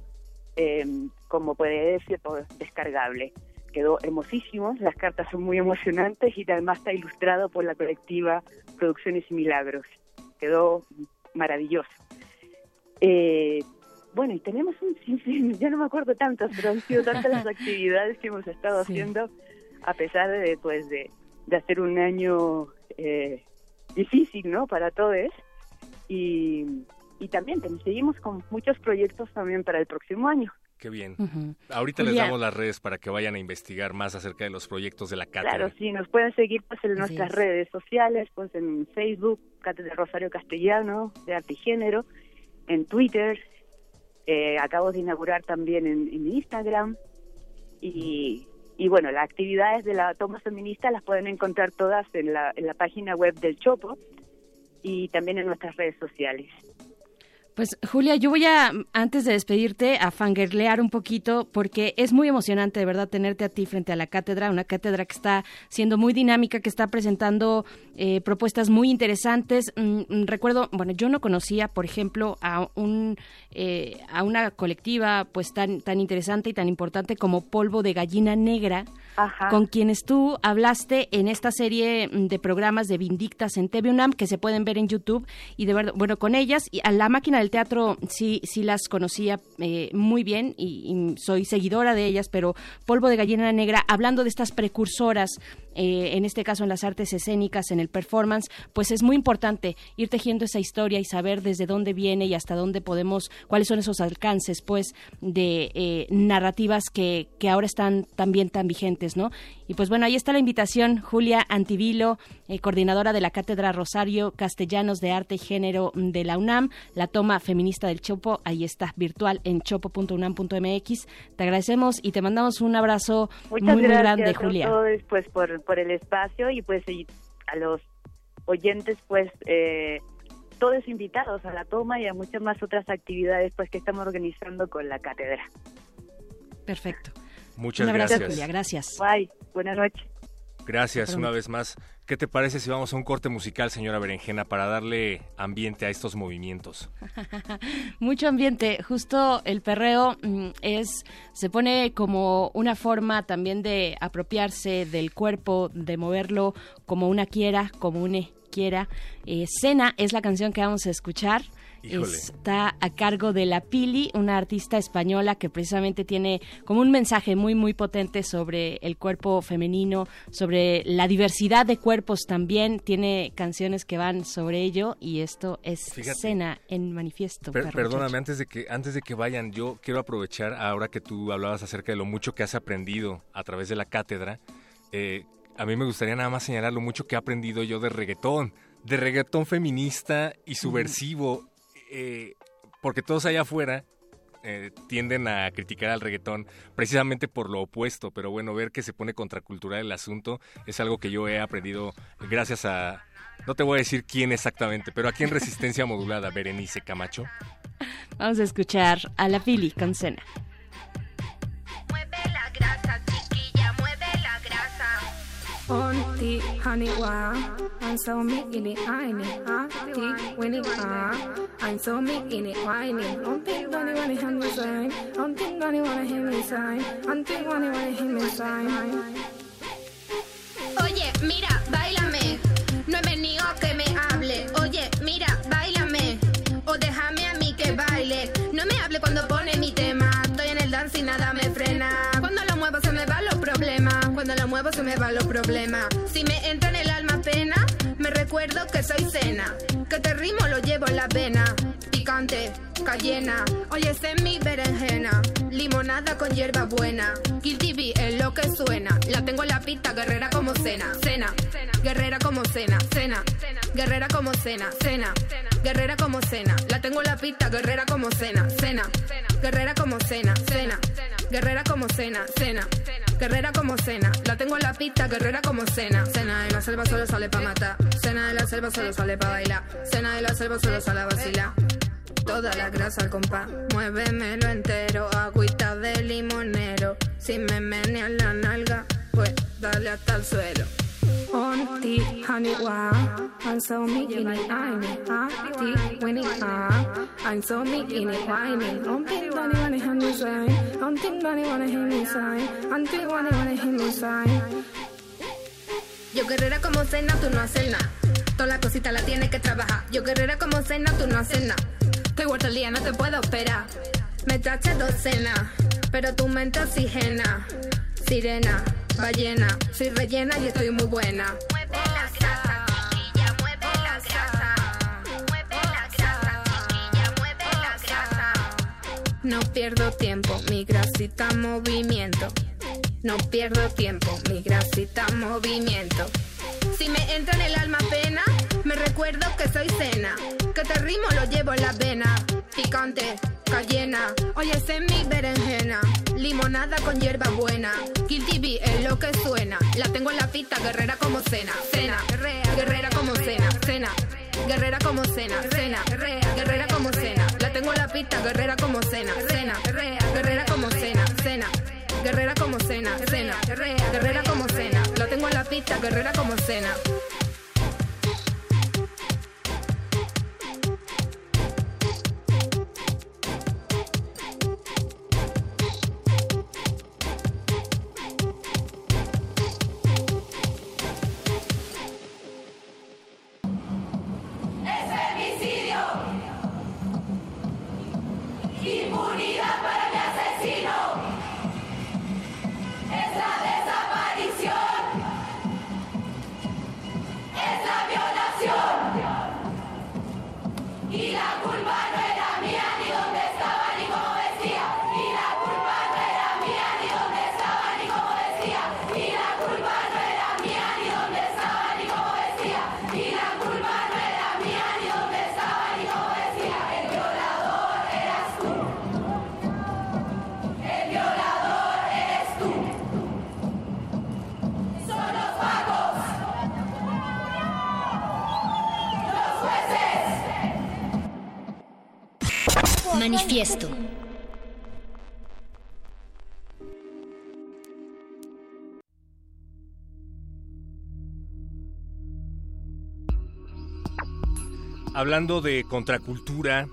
eh, como puede decir pues, descargable. Quedó hermosísimo las cartas son muy emocionantes y además está ilustrado por la colectiva Producciones y Milagros. Quedó maravilloso eh, bueno y tenemos un sinfín [laughs] ya no me acuerdo tantas pero han sido tantas las [laughs] actividades que hemos estado Sí. haciendo a pesar de pues de, de hacer un año eh, difícil no para todos y, y también seguimos con muchos proyectos también para el próximo año Qué bien. Ahorita les damos las redes para que vayan a investigar más acerca de los proyectos de la cátedra. Claro, sí, nos pueden seguir pues en Así nuestras es. redes sociales, pues en Facebook, Cátedra Rosario Castellano, de Arte y Género, en Twitter, eh, acabo de inaugurar también en, Instagram, y, y bueno, las actividades de la toma feminista las pueden encontrar todas en la, en la página web del Chopo y también en nuestras redes sociales. Pues Julia, yo voy a, antes de despedirte, a fangirlear un poquito porque es muy emocionante de verdad tenerte a ti frente a la cátedra, una cátedra que está siendo muy dinámica, que está presentando eh, propuestas muy interesantes. Mm, recuerdo, bueno, yo no conocía, por ejemplo, a un eh, a una colectiva pues tan tan interesante y tan importante como Polvo de Gallina Negra, con quienes tú hablaste en esta serie mm, de programas de Vindictas en TV UNAM que se pueden ver en YouTube y de verdad, bueno, con ellas y a la máquina del teatro sí sí las conocía eh, muy bien y, y soy seguidora de ellas, pero Polvo de Gallina Negra, hablando de estas precursoras, eh, en este caso en las artes escénicas, en el performance, pues es muy importante ir tejiendo esa historia y saber desde dónde viene y hasta dónde podemos, cuáles son esos alcances, pues, de eh, narrativas que, que ahora están también tan vigentes, ¿no? Y pues bueno, ahí está la invitación, Julia Antivilo, eh, coordinadora de la Cátedra Rosario Castellanos de Arte y Género de la UNAM, la toma feminista del Chopo, ahí está, virtual en chopo.unam.mx. Te agradecemos y te mandamos un abrazo Muchas muy, muy gracias grande, a Julia. todos, pues, por, por el espacio y pues y a los oyentes, pues, eh, todos invitados a la toma y a muchas más otras actividades pues que estamos organizando con la cátedra. Perfecto. Muchas un abrazo, gracias. Julia, gracias. Bye, buenas noches. Gracias una vez más. ¿Qué te parece si vamos a un corte musical, señora Berenjena, para darle ambiente a estos movimientos? [laughs] Mucho ambiente. Justo el perreo mm, es se pone como una forma también de apropiarse del cuerpo, de moverlo como una quiera, como une quiera. Eh, Cena es la canción que vamos a escuchar. Híjole. Está a cargo de la Pili, una artista española que precisamente tiene como un mensaje muy muy potente sobre el cuerpo femenino, sobre la diversidad de cuerpos también. Tiene canciones que van sobre ello y esto es Fíjate. Cena en manifiesto. Per- perdóname, muchacho. antes de que antes de que vayan, yo quiero aprovechar ahora que tú hablabas acerca de lo mucho que has aprendido a través de la cátedra. eh, a mí me gustaría nada más señalar lo mucho que he aprendido yo de reggaetón, de reggaetón feminista y subversivo, eh, porque todos allá afuera eh, tienden a criticar al reggaetón precisamente por lo opuesto, pero bueno, ver que se pone contracultural el asunto es algo que yo he aprendido gracias a... No te voy a decir quién exactamente, pero aquí en Resistencia Modulada, Berenice Camacho. Vamos a escuchar a la Pili con Cena. Onti haniwa, anso mi ini aini, ati wini a, anso mi ini waini. Onti wani wani hemi sign, onti wani wani hemi sign, onti wani wani hemi sign. Oye, mira, bailame. No he venido a que me hable. Oye, mira, bailame. O déjame a mí que baile. No me hable cuando pone mi tema. Estoy en el dance y nada me se me. Si me entra en el alma pena, me recuerdo que soy cena. Que te rimo lo llevo en la vena. Picante, cayena. Oye, ese es berenjena. Limonada con hierba buena. Kill TV es lo que suena. La tengo en la pista, guerrera como cena. Cena, guerrera como cena. Cena, guerrera como cena. Cena, guerrera como cena. La tengo en la pista, guerrera como cena. Cena, guerrera como cena. Cena, guerrera como cena. Cena, guerrera como cena. La tengo en la pista, guerrera como cena. Cena de la selva solo sale pa' matar. Cena de la selva solo sale pa' bailar. Cena de la selva solo sale a vacilar. Toda la grasa al compás, muévemelo entero, agüita de limonero. Si me meneas la nalga, pues dale hasta el suelo. Onti haniwa, anso mi ini aini, ati wini a, anso mi ini waini. Onti wani wani hemi sign, onti wani wani hemi sign, onti wani wani hemi sign. Yo guerrera como cena, tú no haces nada. Toda la cosita la tienes que trabajar. Yo guerrera como cena, tú no haces nada. Estoy el día, no te puedo esperar. Me taché docena, pero tu mente oxigena. Sirena, ballena, soy rellena y estoy muy buena. No pierdo tiempo, mi grasita movimiento. No pierdo tiempo, mi grasita movimiento. Si me entra en el alma pena, me recuerdo que soy cena. Que te rimo lo llevo en la vena. Picante, cayena. Oye, berenjena. Limonada con hierba buena. Kill TV es lo que suena. La tengo en la pista, guerrera como cena. Cena, guerrera como cena. Cena, guerrera como cena. Cena, guerrera como cena. La tengo en la pista, guerrera como cena. Cena, guerrera como cena. Cena. Guerrera como cena, cena, guerrera como cena. La tengo en la pista, guerrera como cena. Manifiesto. Hablando de contracultura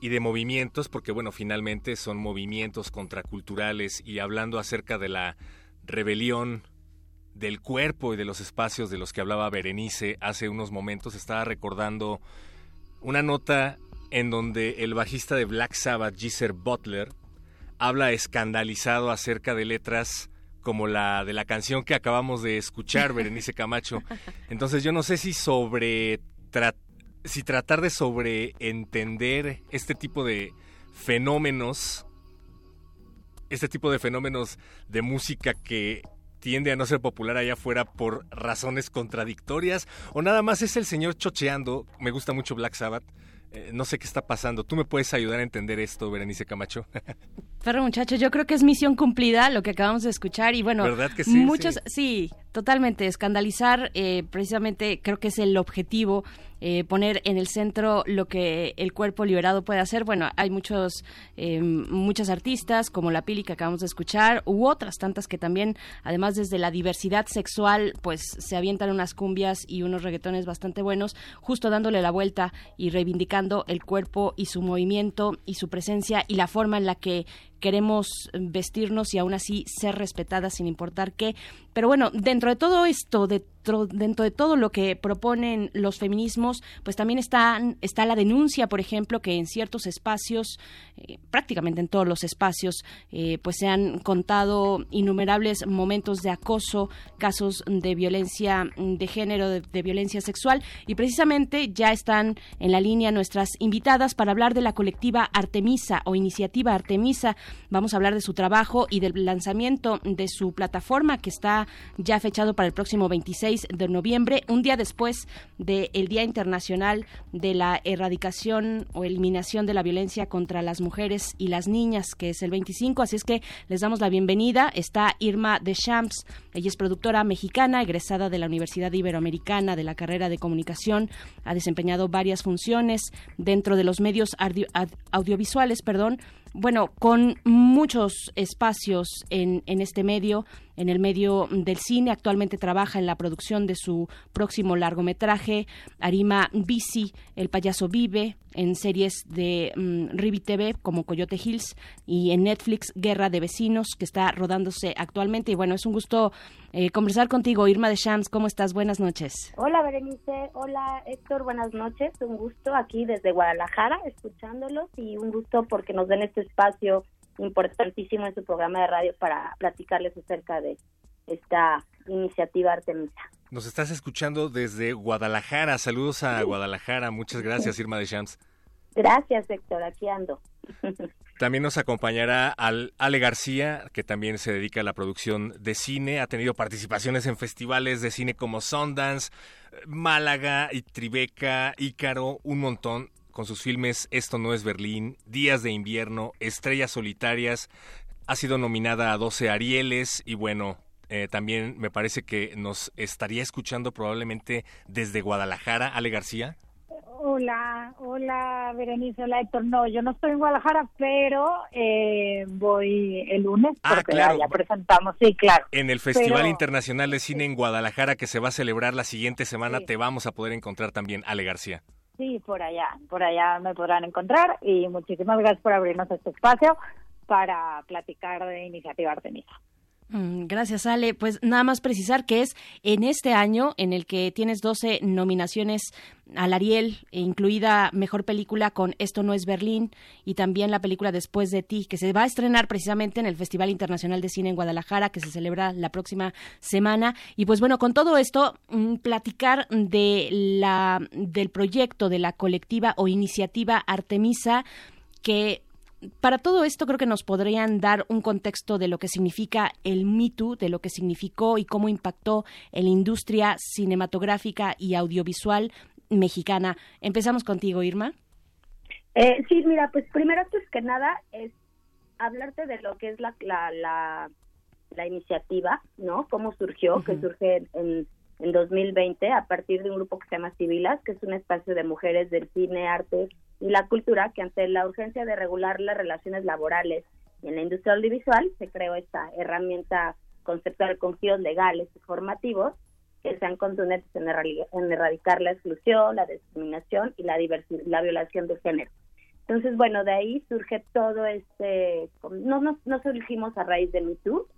y de movimientos, porque bueno, finalmente son movimientos contraculturales y hablando acerca de la rebelión del cuerpo y de los espacios de los que hablaba Berenice hace unos momentos, estaba recordando una nota en donde el bajista de Black Sabbath, Geezer Butler, habla escandalizado acerca de letras como la de la canción que acabamos de escuchar, [laughs] Berenice Camacho. Entonces yo no sé si sobre si tratar de sobreentender este tipo de fenómenos, este tipo de fenómenos de música que tiende a no ser popular allá afuera por razones contradictorias o nada más es el señor chocheando, me gusta mucho Black Sabbath, eh, no sé qué está pasando. ¿Tú me puedes ayudar a entender esto, Berenice Camacho? [laughs] Pero muchacho, yo creo que es misión cumplida lo que acabamos de escuchar y bueno, ¿verdad que sí? Muchos, sí, totalmente. Escandalizar, eh, precisamente creo que es el objetivo eh, poner en el centro lo que el cuerpo liberado puede hacer. Bueno, hay muchos, eh, muchas artistas como la Pili que acabamos de escuchar, u otras tantas que también, además desde la diversidad sexual, pues se avientan unas cumbias y unos reggaetones bastante buenos, justo dándole la vuelta y reivindicando el cuerpo y su movimiento y su presencia y la forma en la que queremos vestirnos y aún así ser respetadas sin importar qué. Pero bueno, dentro de todo esto, dentro, dentro de todo lo que proponen los feminismos, pues también está, está la denuncia, por ejemplo, que en ciertos espacios, eh, prácticamente en todos los espacios, eh, pues se han contado innumerables momentos de acoso, casos de violencia de género, de, de violencia sexual, y precisamente ya están en la línea nuestras invitadas para hablar de la colectiva Artemisa o iniciativa Artemisa. Vamos a hablar de su trabajo y del lanzamiento de su plataforma que está ya fechado para el próximo 26 de noviembre, un día después del Día Internacional de la Erradicación o Eliminación de la Violencia contra las Mujeres y las Niñas, que es el 25. Así es que les damos la bienvenida. Está Irma Deschamps, ella es productora mexicana, egresada de la Universidad Iberoamericana de la carrera de comunicación. Ha desempeñado varias funciones dentro de los medios audiovisuales, perdón, bueno, con muchos espacios en, en este medio, en el medio del cine. Actualmente trabaja en la producción de su próximo largometraje, Arima Bici, El payaso vive, en series de um, Rivi TV como Coyote Hills y en Netflix Guerra de Vecinos, que está rodándose actualmente. Y bueno, es un gusto eh, conversar contigo, Irma de Shams. ¿Cómo estás? Buenas noches. Hola, Berenice. Hola, Héctor. Buenas noches. Un gusto aquí desde Guadalajara, escuchándolos y un gusto porque nos den este espacio importantísimo en su programa de radio para platicarles acerca de esta iniciativa Artemisa. Nos estás escuchando desde Guadalajara. Saludos a Guadalajara. Muchas gracias, Irma de Shams. Gracias, Héctor. Aquí ando. [laughs] También nos acompañará al Ale García, que también se dedica a la producción de cine. Ha tenido participaciones en festivales de cine como Sundance, Málaga y Tribeca, Ícaro, un montón con sus filmes Esto no es Berlín, Días de invierno, Estrellas solitarias. Ha sido nominada a 12 Arieles y bueno, eh, también me parece que nos estaría escuchando probablemente desde Guadalajara, Ale García. Hola, hola Berenice, hola Héctor. No, yo no estoy en Guadalajara, pero eh, voy el lunes Ah, porque claro. ya presentamos, sí, claro. En el Festival Pero- Internacional de Cine en Guadalajara que se va a celebrar la siguiente semana, te vamos a poder encontrar también, Ale García. Sí, por allá, por allá me podrán encontrar y muchísimas gracias por abrirnos este espacio para platicar de Iniciativa Artemisa. Mm, Gracias, Ale. Pues nada más precisar que es en este año en el que tienes 12 nominaciones al Ariel, e incluida Mejor Película con Esto no es Berlín y también la película Después de ti, que se va a estrenar precisamente en el Festival Internacional de Cine en Guadalajara, que se celebra la próxima semana. Y pues bueno, con todo esto, mm, platicar de la, del proyecto de la colectiva o iniciativa Artemisa, que para todo esto creo que nos podrían dar un contexto de lo que significa el Me Too, de lo que significó y cómo impactó en la industria cinematográfica y audiovisual mexicana. Empezamos contigo, Irma. Eh, sí, mira, pues primero pues que nada es hablarte de lo que es la, la, la, la iniciativa, ¿no? Cómo surgió, que surge en, en 2020 a partir de un grupo que se llama Civilas, que es un espacio de mujeres del cine, arte y la cultura que ante la urgencia de regular las relaciones laborales en la industria audiovisual se creó esta herramienta conceptual con giros legales y formativos que sean contundentes en, erradicar la exclusión, la discriminación y la, la violación de género. Entonces, bueno, de ahí surge todo este, no, no, no surgimos a raíz de MeToo,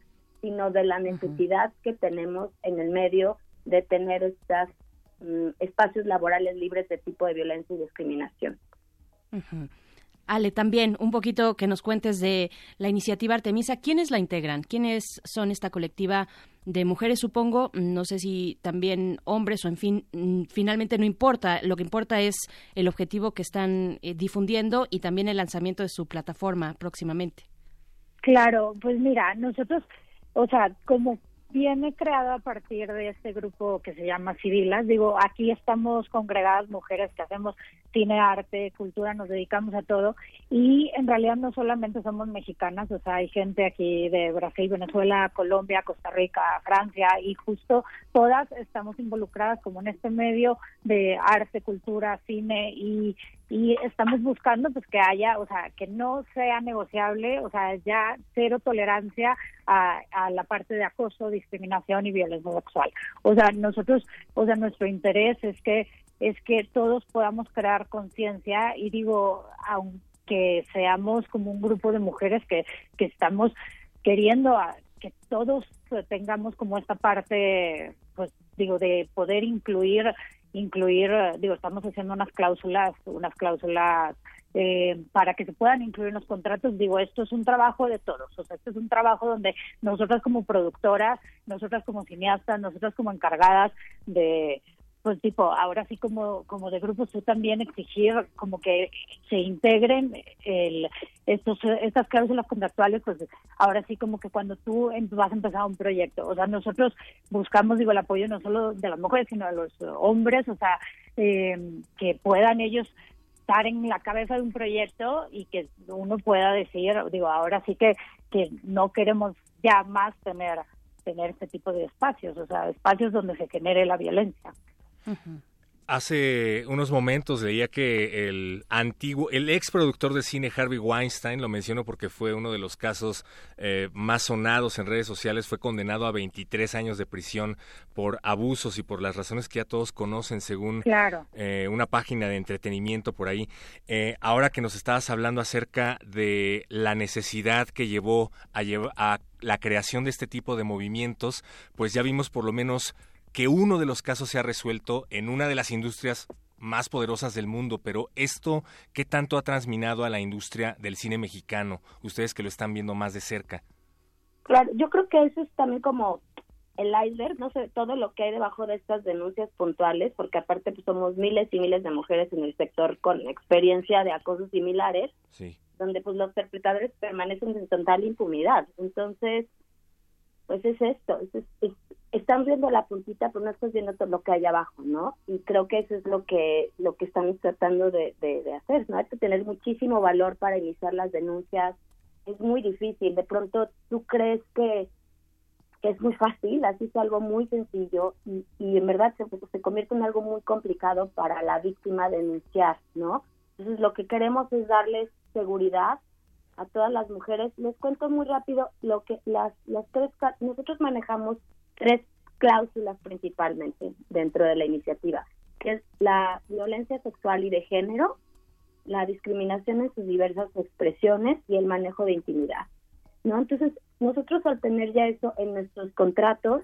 sino de la necesidad que tenemos en el medio de tener estos mm, espacios laborales libres de tipo de violencia y discriminación. Ale, también un poquito que nos cuentes de la iniciativa Artemisa. ¿Quiénes la integran? ¿Quiénes son esta colectiva de mujeres, supongo? No sé si también hombres o, en fin, mm, finalmente no importa. Lo que importa es el objetivo que están eh, difundiendo y también el lanzamiento de su plataforma próximamente. Claro, pues mira, nosotros, o sea, como viene creado a partir de este grupo que se llama Civilas. Digo, aquí estamos congregadas mujeres que hacemos cine, arte, cultura, nos dedicamos a todo y en realidad no solamente somos mexicanas, o sea, hay gente aquí de Brasil, Venezuela, Colombia, Costa Rica, Francia y justo todas estamos involucradas como en este medio de arte, cultura, cine y y estamos buscando pues que haya, o sea, que no sea negociable, o sea, ya cero tolerancia a, a la parte de acoso, discriminación y violencia sexual. O sea, nosotros, o sea, nuestro interés es que es que todos podamos crear conciencia y digo, aunque seamos como un grupo de mujeres que, que estamos queriendo que todos tengamos como esta parte, pues digo, de poder incluir, incluir, digo, estamos haciendo unas cláusulas, unas cláusulas eh, para que se puedan incluir en los contratos, digo, esto es un trabajo de todos, o sea, esto es un trabajo donde nosotras como productoras, nosotras como cineastas, nosotras como encargadas de, pues tipo, ahora sí como, como de grupos tú también exigir como que se integren el, estos, estas cláusulas contractuales, pues ahora sí como que cuando tú em, vas a empezar un proyecto, o sea, nosotros buscamos, digo, el apoyo no solo de las mujeres, sino de los hombres, o sea, eh, que puedan ellos estar en la cabeza de un proyecto y que uno pueda decir, digo, ahora sí que, que no queremos ya más tener tener este tipo de espacios, o sea, espacios donde se genere la violencia. Hace unos momentos leía que el antiguo, el ex productor de cine Harvey Weinstein, lo menciono porque fue uno de los casos eh, más sonados en redes sociales, fue condenado a 23 años de prisión por abusos y por las razones que ya todos conocen según eh, una página de entretenimiento por ahí. Eh, ahora que nos estabas hablando acerca de la necesidad que llevó a, a la creación de este tipo de movimientos, pues ya vimos por lo menos que uno de los casos se ha resuelto en una de las industrias más poderosas del mundo, pero esto, ¿qué tanto ha transminado a la industria del cine mexicano? Ustedes que lo están viendo más de cerca. Claro, yo creo que eso es también como el iceberg, no sé, todo lo que hay debajo de estas denuncias puntuales, porque aparte pues, somos miles y miles de mujeres en el sector con experiencia de acosos similares, donde pues los perpetradores permanecen en total impunidad. Entonces, pues es esto, es, es, están viendo la puntita, pero no estás viendo todo lo que hay abajo, ¿no? Y creo que eso es lo que lo que estamos tratando de, de, hacer, ¿no? Hay que tener muchísimo valor para iniciar las denuncias. Es muy difícil. De pronto tú crees que, que es muy fácil, así es algo muy sencillo y, y en verdad se, se convierte en algo muy complicado para la víctima denunciar, ¿no? Entonces lo que queremos es darles seguridad a todas las mujeres. Les cuento muy rápido lo que las las tres nosotros manejamos tres cláusulas principalmente dentro de la iniciativa, que es la violencia sexual y de género, la discriminación en sus diversas expresiones y el manejo de intimidad. ¿no? Entonces, nosotros al tener ya eso en nuestros contratos,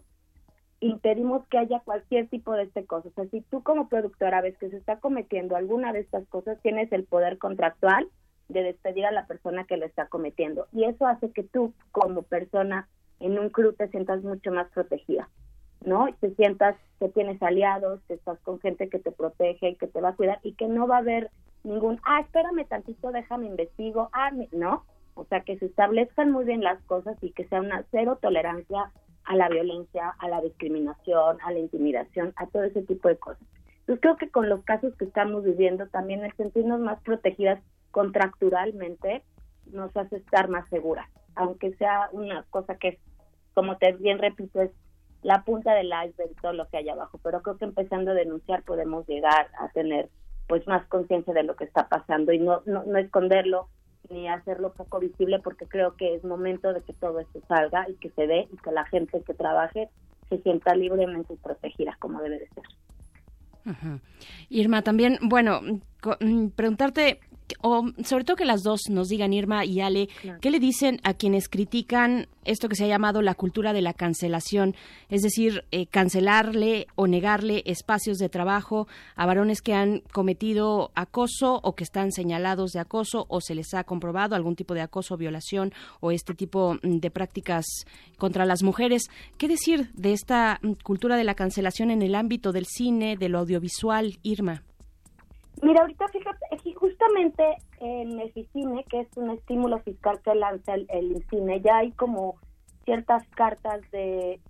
impedimos que haya cualquier tipo de este cosa. O sea, si tú como productora ves que se está cometiendo alguna de estas cosas, tienes el poder contractual de despedir a la persona que lo está cometiendo. Y eso hace que tú como persona en un club te sientas mucho más protegida, ¿no? Te sientas que tienes aliados, que estás con gente que te protege, que te va a cuidar y que no va a haber ningún, ah, espérame tantito, déjame investigo, ah, no, o sea, que se establezcan muy bien las cosas y que sea una cero tolerancia a la violencia, a la discriminación, a la intimidación, a todo ese tipo de cosas. Entonces creo que con los casos que estamos viviendo también el sentirnos más protegidas contracturalmente nos hace estar más seguras, aunque sea una cosa que como te bien repito, es la punta del iceberg todo lo que hay abajo, pero creo que empezando a denunciar podemos llegar a tener pues más conciencia de lo que está pasando y no, no, no esconderlo ni hacerlo poco visible porque creo que es momento de que todo esto salga y que se dé y que la gente que trabaje se sienta libremente protegida como debe de ser. Irma, también, bueno, mm, preguntarte o sobre todo que las dos nos digan, Irma y Ale, ¿qué le dicen a quienes critican esto que se ha llamado la cultura de la cancelación? Es decir, eh, cancelarle o negarle espacios de trabajo a varones que han cometido acoso o que están señalados de acoso o se les ha comprobado algún tipo de acoso, violación o este tipo mm, de prácticas contra las mujeres. ¿Qué decir de esta mm, cultura de la cancelación en el ámbito del cine, de lo audiovisual, Irma? Mira, ahorita fíjate, justamente en el cine, que es un estímulo fiscal que lanza el, el ya hay como ciertas cartas de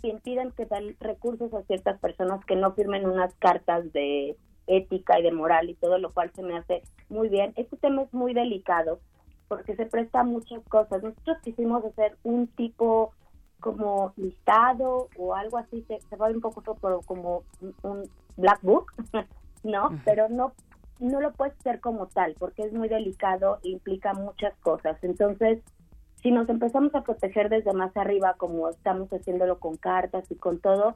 que impiden que dan recursos a ciertas personas que no firmen unas cartas de ética y de moral y todo, lo cual se me hace muy bien. Este tema es muy delicado porque se presta a muchas cosas. Nosotros quisimos hacer un tipo como listado o algo así, se, se va un poco como un black book [laughs] ¿no? Pero no no lo puedes hacer como tal porque es muy delicado e implica muchas cosas. Entonces, si nos empezamos a proteger desde más arriba, como estamos haciéndolo con cartas y con todo,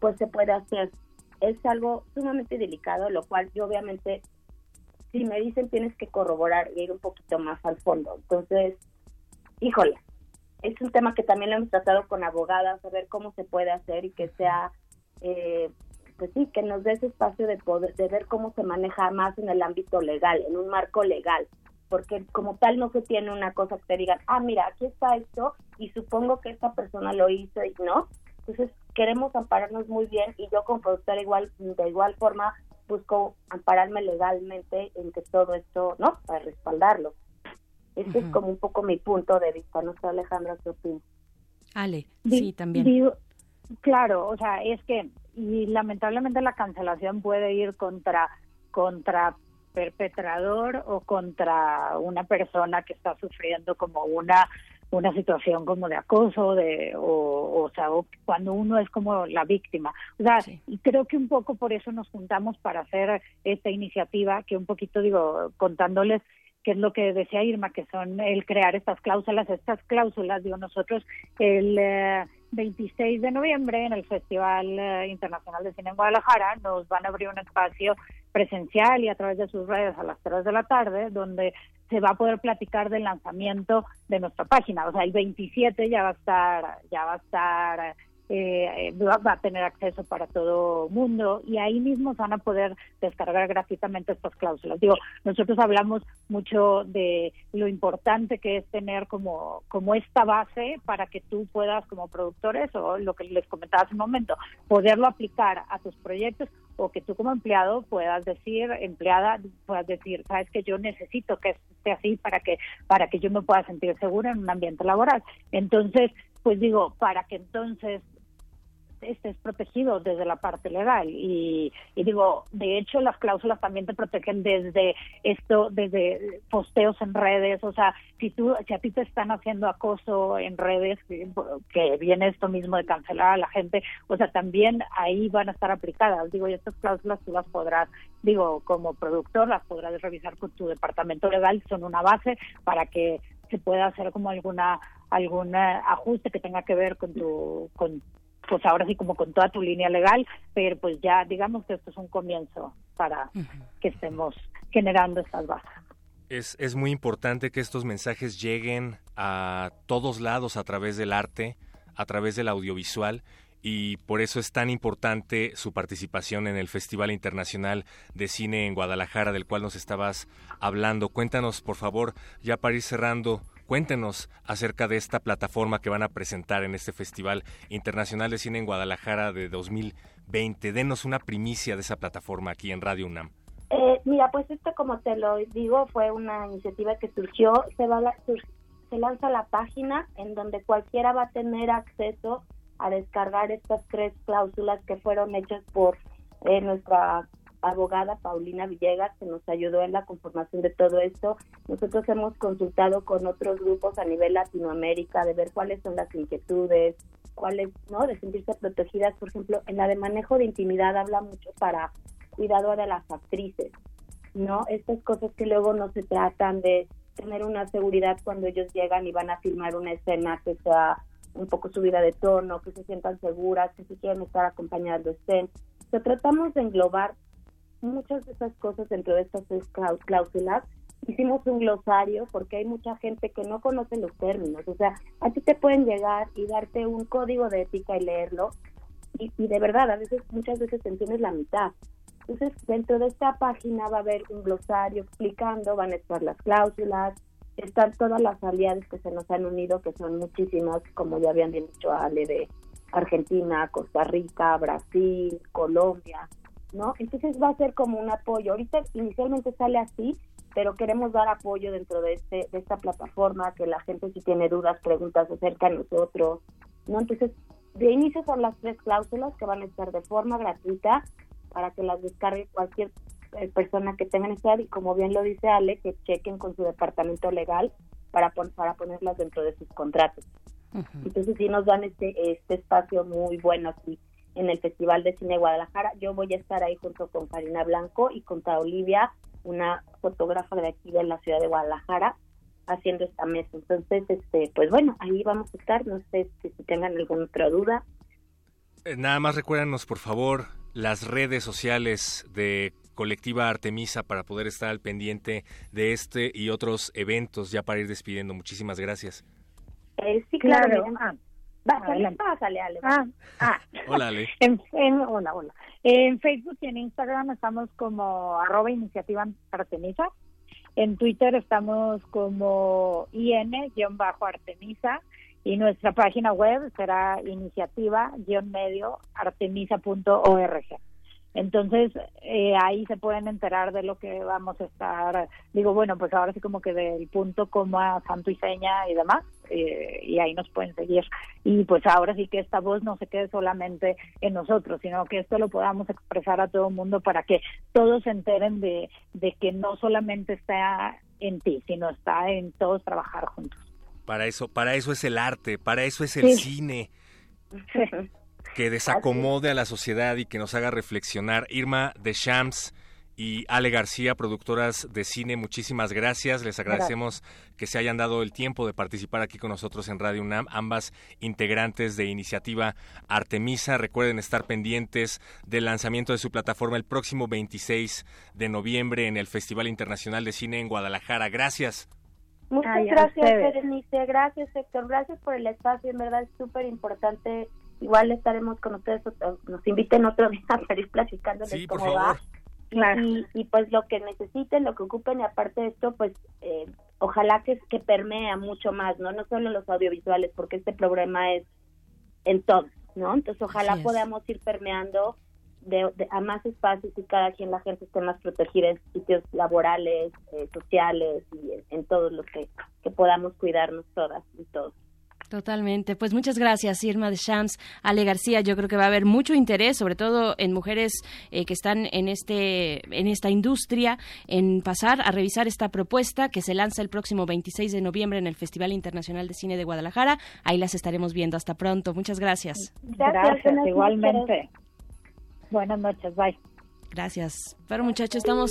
pues se puede hacer. Es algo sumamente delicado, lo cual yo obviamente, si me dicen tienes que corroborar y ir un poquito más al fondo. Entonces, híjole, es un tema que también lo hemos tratado con abogadas, a ver cómo se puede hacer y que sea eh, pues sí, que nos dé ese espacio de poder, de ver cómo se maneja más en el ámbito legal, en un marco legal, porque como tal no se tiene una cosa que te digan, ah, mira, aquí está esto y supongo que esta persona lo hizo y no. Entonces queremos ampararnos muy bien y yo como productora igual, de igual forma busco ampararme legalmente en que todo esto, ¿no? Para respaldarlo. Ese es como un poco mi punto de vista, no sé Alejandra, ¿qué opinas? Ale, sí, también. claro, o sea, es que y lamentablemente la cancelación puede ir contra contra perpetrador o contra una persona que está sufriendo como una una situación como de acoso de o, o sea cuando uno es como la víctima. O sea y creo que un poco por eso nos juntamos para hacer esta iniciativa que un poquito digo contándoles qué es lo que decía Irma que son el crear estas cláusulas estas cláusulas digo nosotros el eh, 26 de noviembre en el Festival eh, Internacional de Cine en Guadalajara nos van a abrir un espacio presencial y a través de sus redes a las 3 de la tarde donde se va a poder platicar del lanzamiento de nuestra página. O sea, el 27 ya va a estar ya va a estar eh, va a tener acceso para todo mundo y ahí mismo van a poder descargar gratuitamente estas cláusulas. Digo, nosotros hablamos mucho de lo importante que es tener como, como esta base para que tú puedas como productores o lo que les comentaba hace un momento, poderlo aplicar a tus proyectos o que tú como empleado puedas decir, empleada, puedas decir, sabes que yo necesito que esté así para que, para que yo me pueda sentir segura en un ambiente laboral. Entonces, pues digo, para que entonces estés protegido desde la parte legal. Y, digo de hecho las cláusulas también te protegen desde esto desde posteos en redes. O sea si tú si a ti te están haciendo acoso en redes que, viene esto mismo de cancelar a la gente o sea también ahí van a estar aplicadas. Digo y estas cláusulas tú las podrás digo como productor las podrás revisar con tu departamento legal son una base para que se pueda hacer como alguna algún ajuste que tenga que ver con tu con pues ahora sí como con toda tu línea legal, pero pues ya digamos que esto es un comienzo para que estemos generando estas bases. Es, es muy importante que estos mensajes lleguen a todos lados a través del arte, a través del audiovisual y por eso es tan importante su participación en el Festival Internacional de Cine en Guadalajara, del cual nos estabas hablando. Cuéntanos, por favor, ya para ir cerrando, Cuéntenos acerca de esta plataforma que van a presentar en este Festival Internacional de Cine en Guadalajara de 2020. Denos una primicia de esa plataforma aquí en Radio UNAM. Eh, mira, pues esto como te lo digo fue una iniciativa que surgió, se, va se lanza la página en donde cualquiera va a tener acceso a descargar estas tres cláusulas que fueron hechas por eh, nuestra abogada Paulina Villegas, que nos ayudó en la conformación de todo esto. Nosotros hemos consultado con otros grupos a nivel Latinoamérica de ver cuáles son las inquietudes, cuáles, ¿no? De sentirse protegidas. Por ejemplo, en la de manejo de intimidad habla mucho para cuidado de las actrices, ¿no? Estas cosas que luego no se tratan de tener una seguridad cuando ellos llegan y van a filmar una escena que sea un poco subida de tono, que se sientan seguras, que si quieren estar acompañadas lo estén. O tratamos de englobar muchas de esas cosas dentro de estas cláusulas. Hicimos un glosario porque hay mucha gente que no conoce los términos. O sea, a ti te pueden llegar y darte un código de ética y leerlo. Y, y de verdad, a veces, muchas veces te entiendes la mitad. Entonces, dentro de esta página va a haber un glosario explicando, van a estar las cláusulas, están todas las aliadas que se nos han unido, que son muchísimas, como ya habían dicho Ale, de Argentina, Costa Rica, Brasil, Colombia, ¿no? Entonces va a ser como un apoyo. Ahorita inicialmente sale así, pero queremos dar apoyo dentro de, este, de esta plataforma, que la gente si tiene dudas, preguntas acerca de nosotros, ¿no? Entonces, de inicio son las tres cláusulas que van a estar de forma gratuita para que las descargue cualquier eh, persona que tenga necesidad y como bien lo dice Ale, que chequen con su departamento legal para, para ponerlas dentro de sus contratos. Entonces sí nos dan este, este espacio muy bueno aquí en el Festival de Cine Guadalajara. Yo voy a estar ahí junto con Karina Blanco y con Olivia, una fotógrafa de aquí de la ciudad de Guadalajara, haciendo esta mesa. Entonces, este, pues bueno, ahí vamos a estar. No sé si, si tengan alguna otra duda. Eh, nada más recuérdanos, por favor, las redes sociales de colectiva Artemisa para poder estar al pendiente de este y otros eventos ya para ir despidiendo. Muchísimas gracias. Eh, sí, claro. Pásale, Ale. Ah, ah. Hola, Ale. [laughs] En, en- hola, hola. En Facebook y en Instagram estamos como arroba iniciativa Artemisa. En Twitter estamos como IN-Artemisa. Y nuestra página web será iniciativa-medio artemisa.org. Entonces, eh, ahí se pueden enterar de lo que vamos a estar, digo, bueno, pues ahora sí como que del punto coma, santo y seña y demás, eh, y ahí nos pueden seguir. Y pues ahora sí que esta voz no se quede solamente en nosotros, sino que esto lo podamos expresar a todo el mundo para que todos se enteren de, de que no solamente está en ti, sino está en todos trabajar juntos. Para eso, para eso es el arte, para eso es el Sí. cine, [laughs] que desacomode a la sociedad y que nos haga reflexionar. Irma de Shams y Ale García, productoras de cine, muchísimas gracias. Les agradecemos que se hayan dado el tiempo de participar aquí con nosotros en Radio UNAM, ambas integrantes de iniciativa Artemisa. Recuerden estar pendientes del lanzamiento de su plataforma el próximo 26 de noviembre en el Festival Internacional de Cine en Guadalajara. Gracias. Muchas Ay, gracias. Berenice. Gracias, Héctor. Gracias por el espacio. En verdad es súper importante. Igual estaremos con ustedes, nos inviten otro [laughs] día para ir platicándoles Sí, por cómo favor. va. Y, y pues lo que necesiten, lo que ocupen, y aparte de esto, pues eh, ojalá que, que permea mucho más, ¿no? No solo los audiovisuales, porque este problema es en todo, ¿no? Entonces ojalá podamos ir permeando de, de- a más espacios y cada quien la gente esté más protegida en sitios laborales, eh, sociales y en, en todos los que, que podamos cuidarnos todas y todos. Totalmente. Pues muchas gracias, Irma de Shams, Ale García. Yo creo que va a haber mucho interés, sobre todo en mujeres eh, que están en este en esta industria, en pasar a revisar esta propuesta que se lanza el próximo 26 de noviembre en el Festival Internacional de Cine de Guadalajara. Ahí las estaremos viendo. Hasta pronto. Muchas gracias. Gracias, igualmente. Buenas noches, bye. Gracias. Pero muchachos, estamos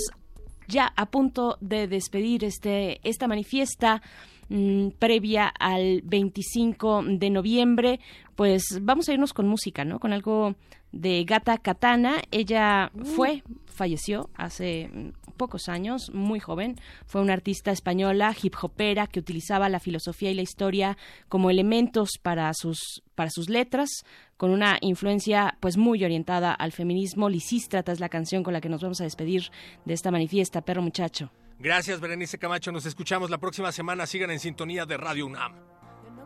ya a punto de despedir este esta manifiesta mm, previa al 25 de noviembre. Pues vamos a irnos con música, ¿no? Con algo de Gata Katana. Ella fue, falleció hace mm, pocos años, muy joven. Fue una artista española, hip hopera, que utilizaba la filosofía y la historia como elementos para sus, para sus letras, con una influencia pues muy orientada al feminismo. Lisístrata es la canción con la que nos vamos a despedir de esta manifiesta, perro muchacho. Gracias, Berenice Camacho. Nos escuchamos la próxima semana. Sigan en sintonía de Radio UNAM.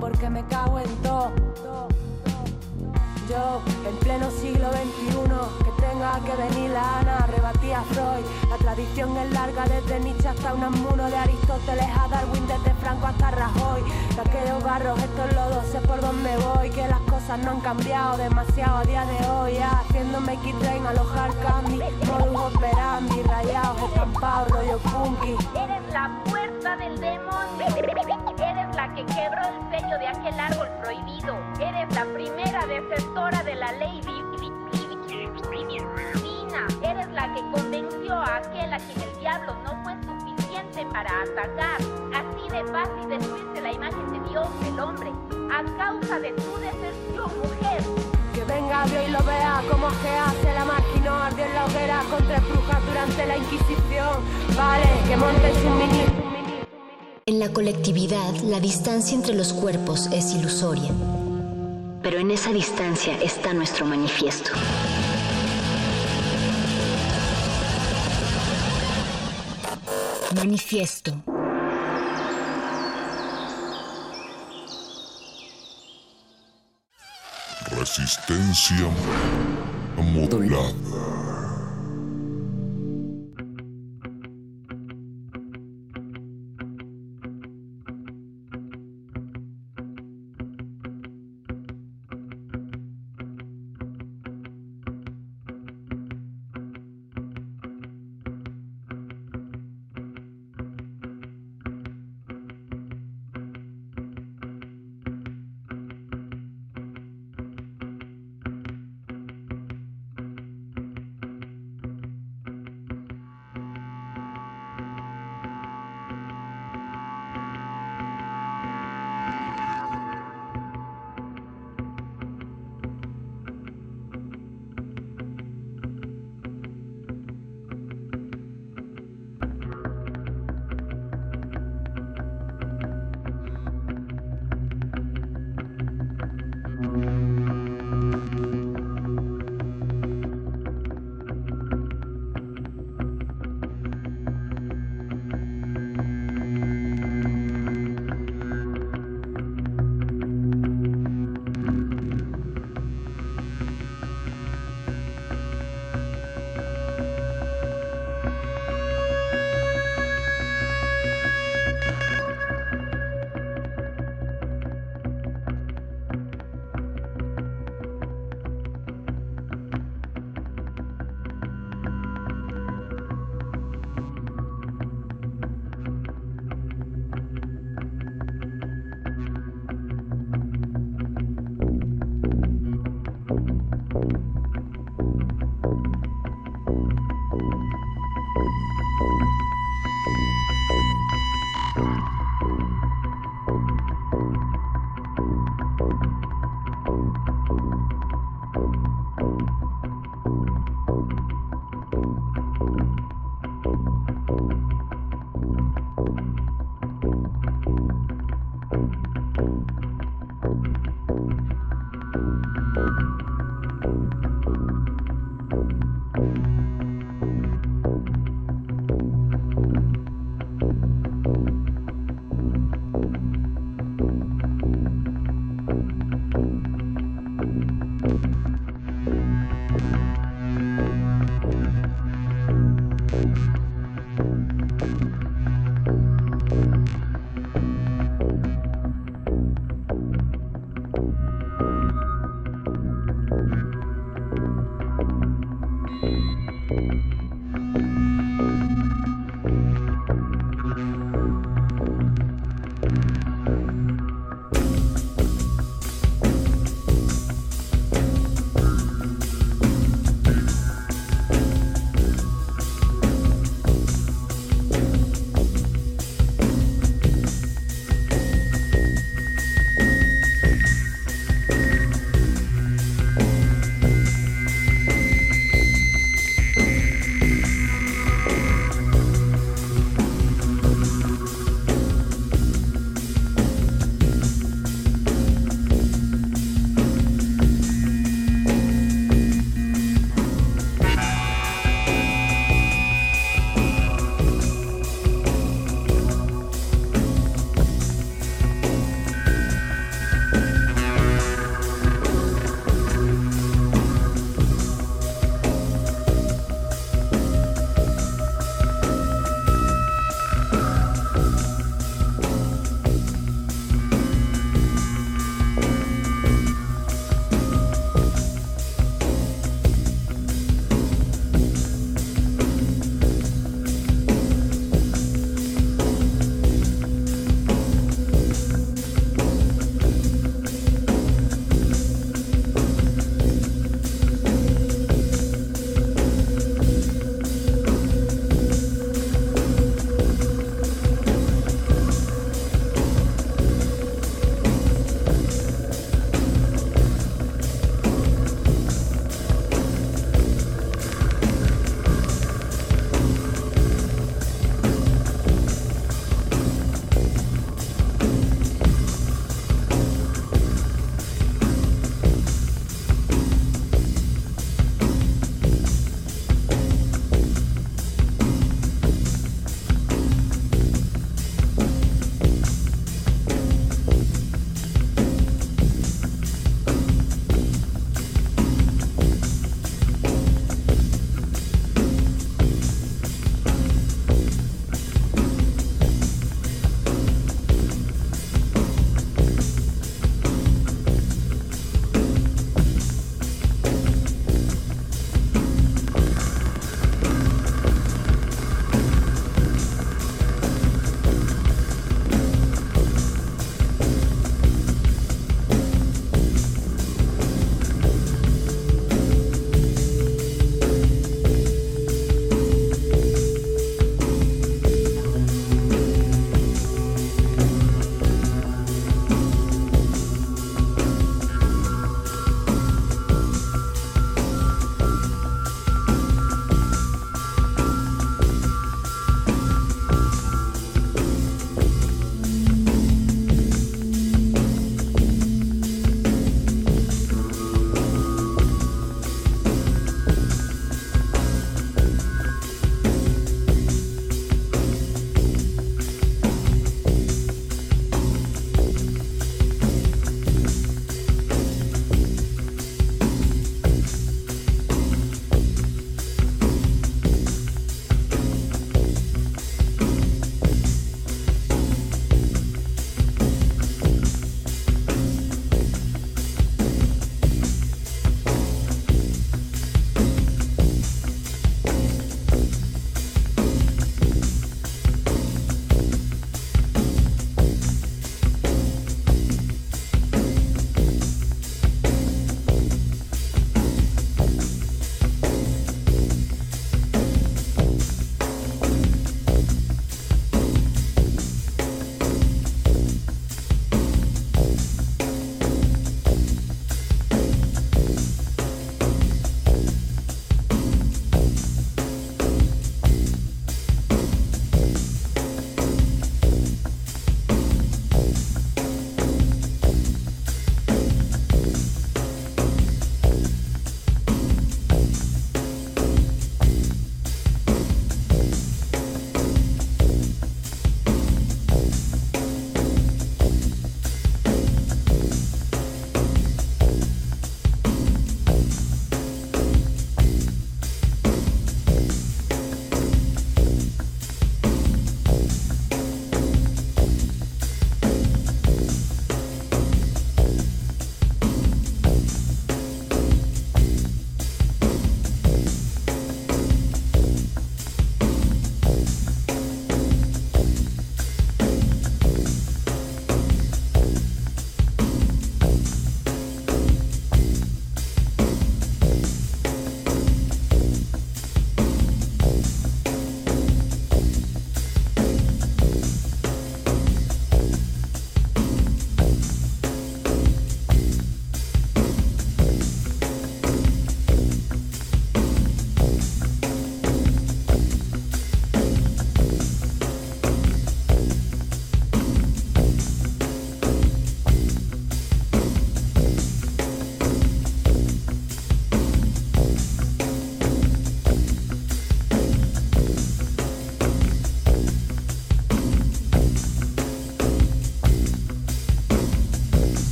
Porque me cago en todo. Yo, en pleno siglo XXI, que tenga que venir la decía Freud. La tradición es larga desde Nietzsche hasta un amuno de Aristóteles a Darwin, desde Franco hasta Rajoy. De aquellos barros, estos lodos, sé por dónde voy, que las cosas no han cambiado demasiado a día de hoy. Ya, it rain, alojar candy, modus operandi, rayados, estampados, rollo funky. Eres la fuerza del demonio. Eres la que quebró el sello de aquel árbol prohibido. Eres la primera defensora de la ley Eres la que convenció a aquel a quien el diablo no fue suficiente para atacar. Así de fácil destruirse la imagen de Dios, el hombre, a causa de tu deserción, mujer. Que venga Dios y lo vea como que hace la máquina ardió en la hoguera contra brujas durante la Inquisición. Vale, que monte su mini. En la colectividad, la distancia entre los cuerpos es ilusoria. Pero en esa distancia está nuestro manifiesto. Manifiesto. Resistencia modulada.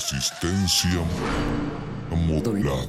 Resistencia modulada.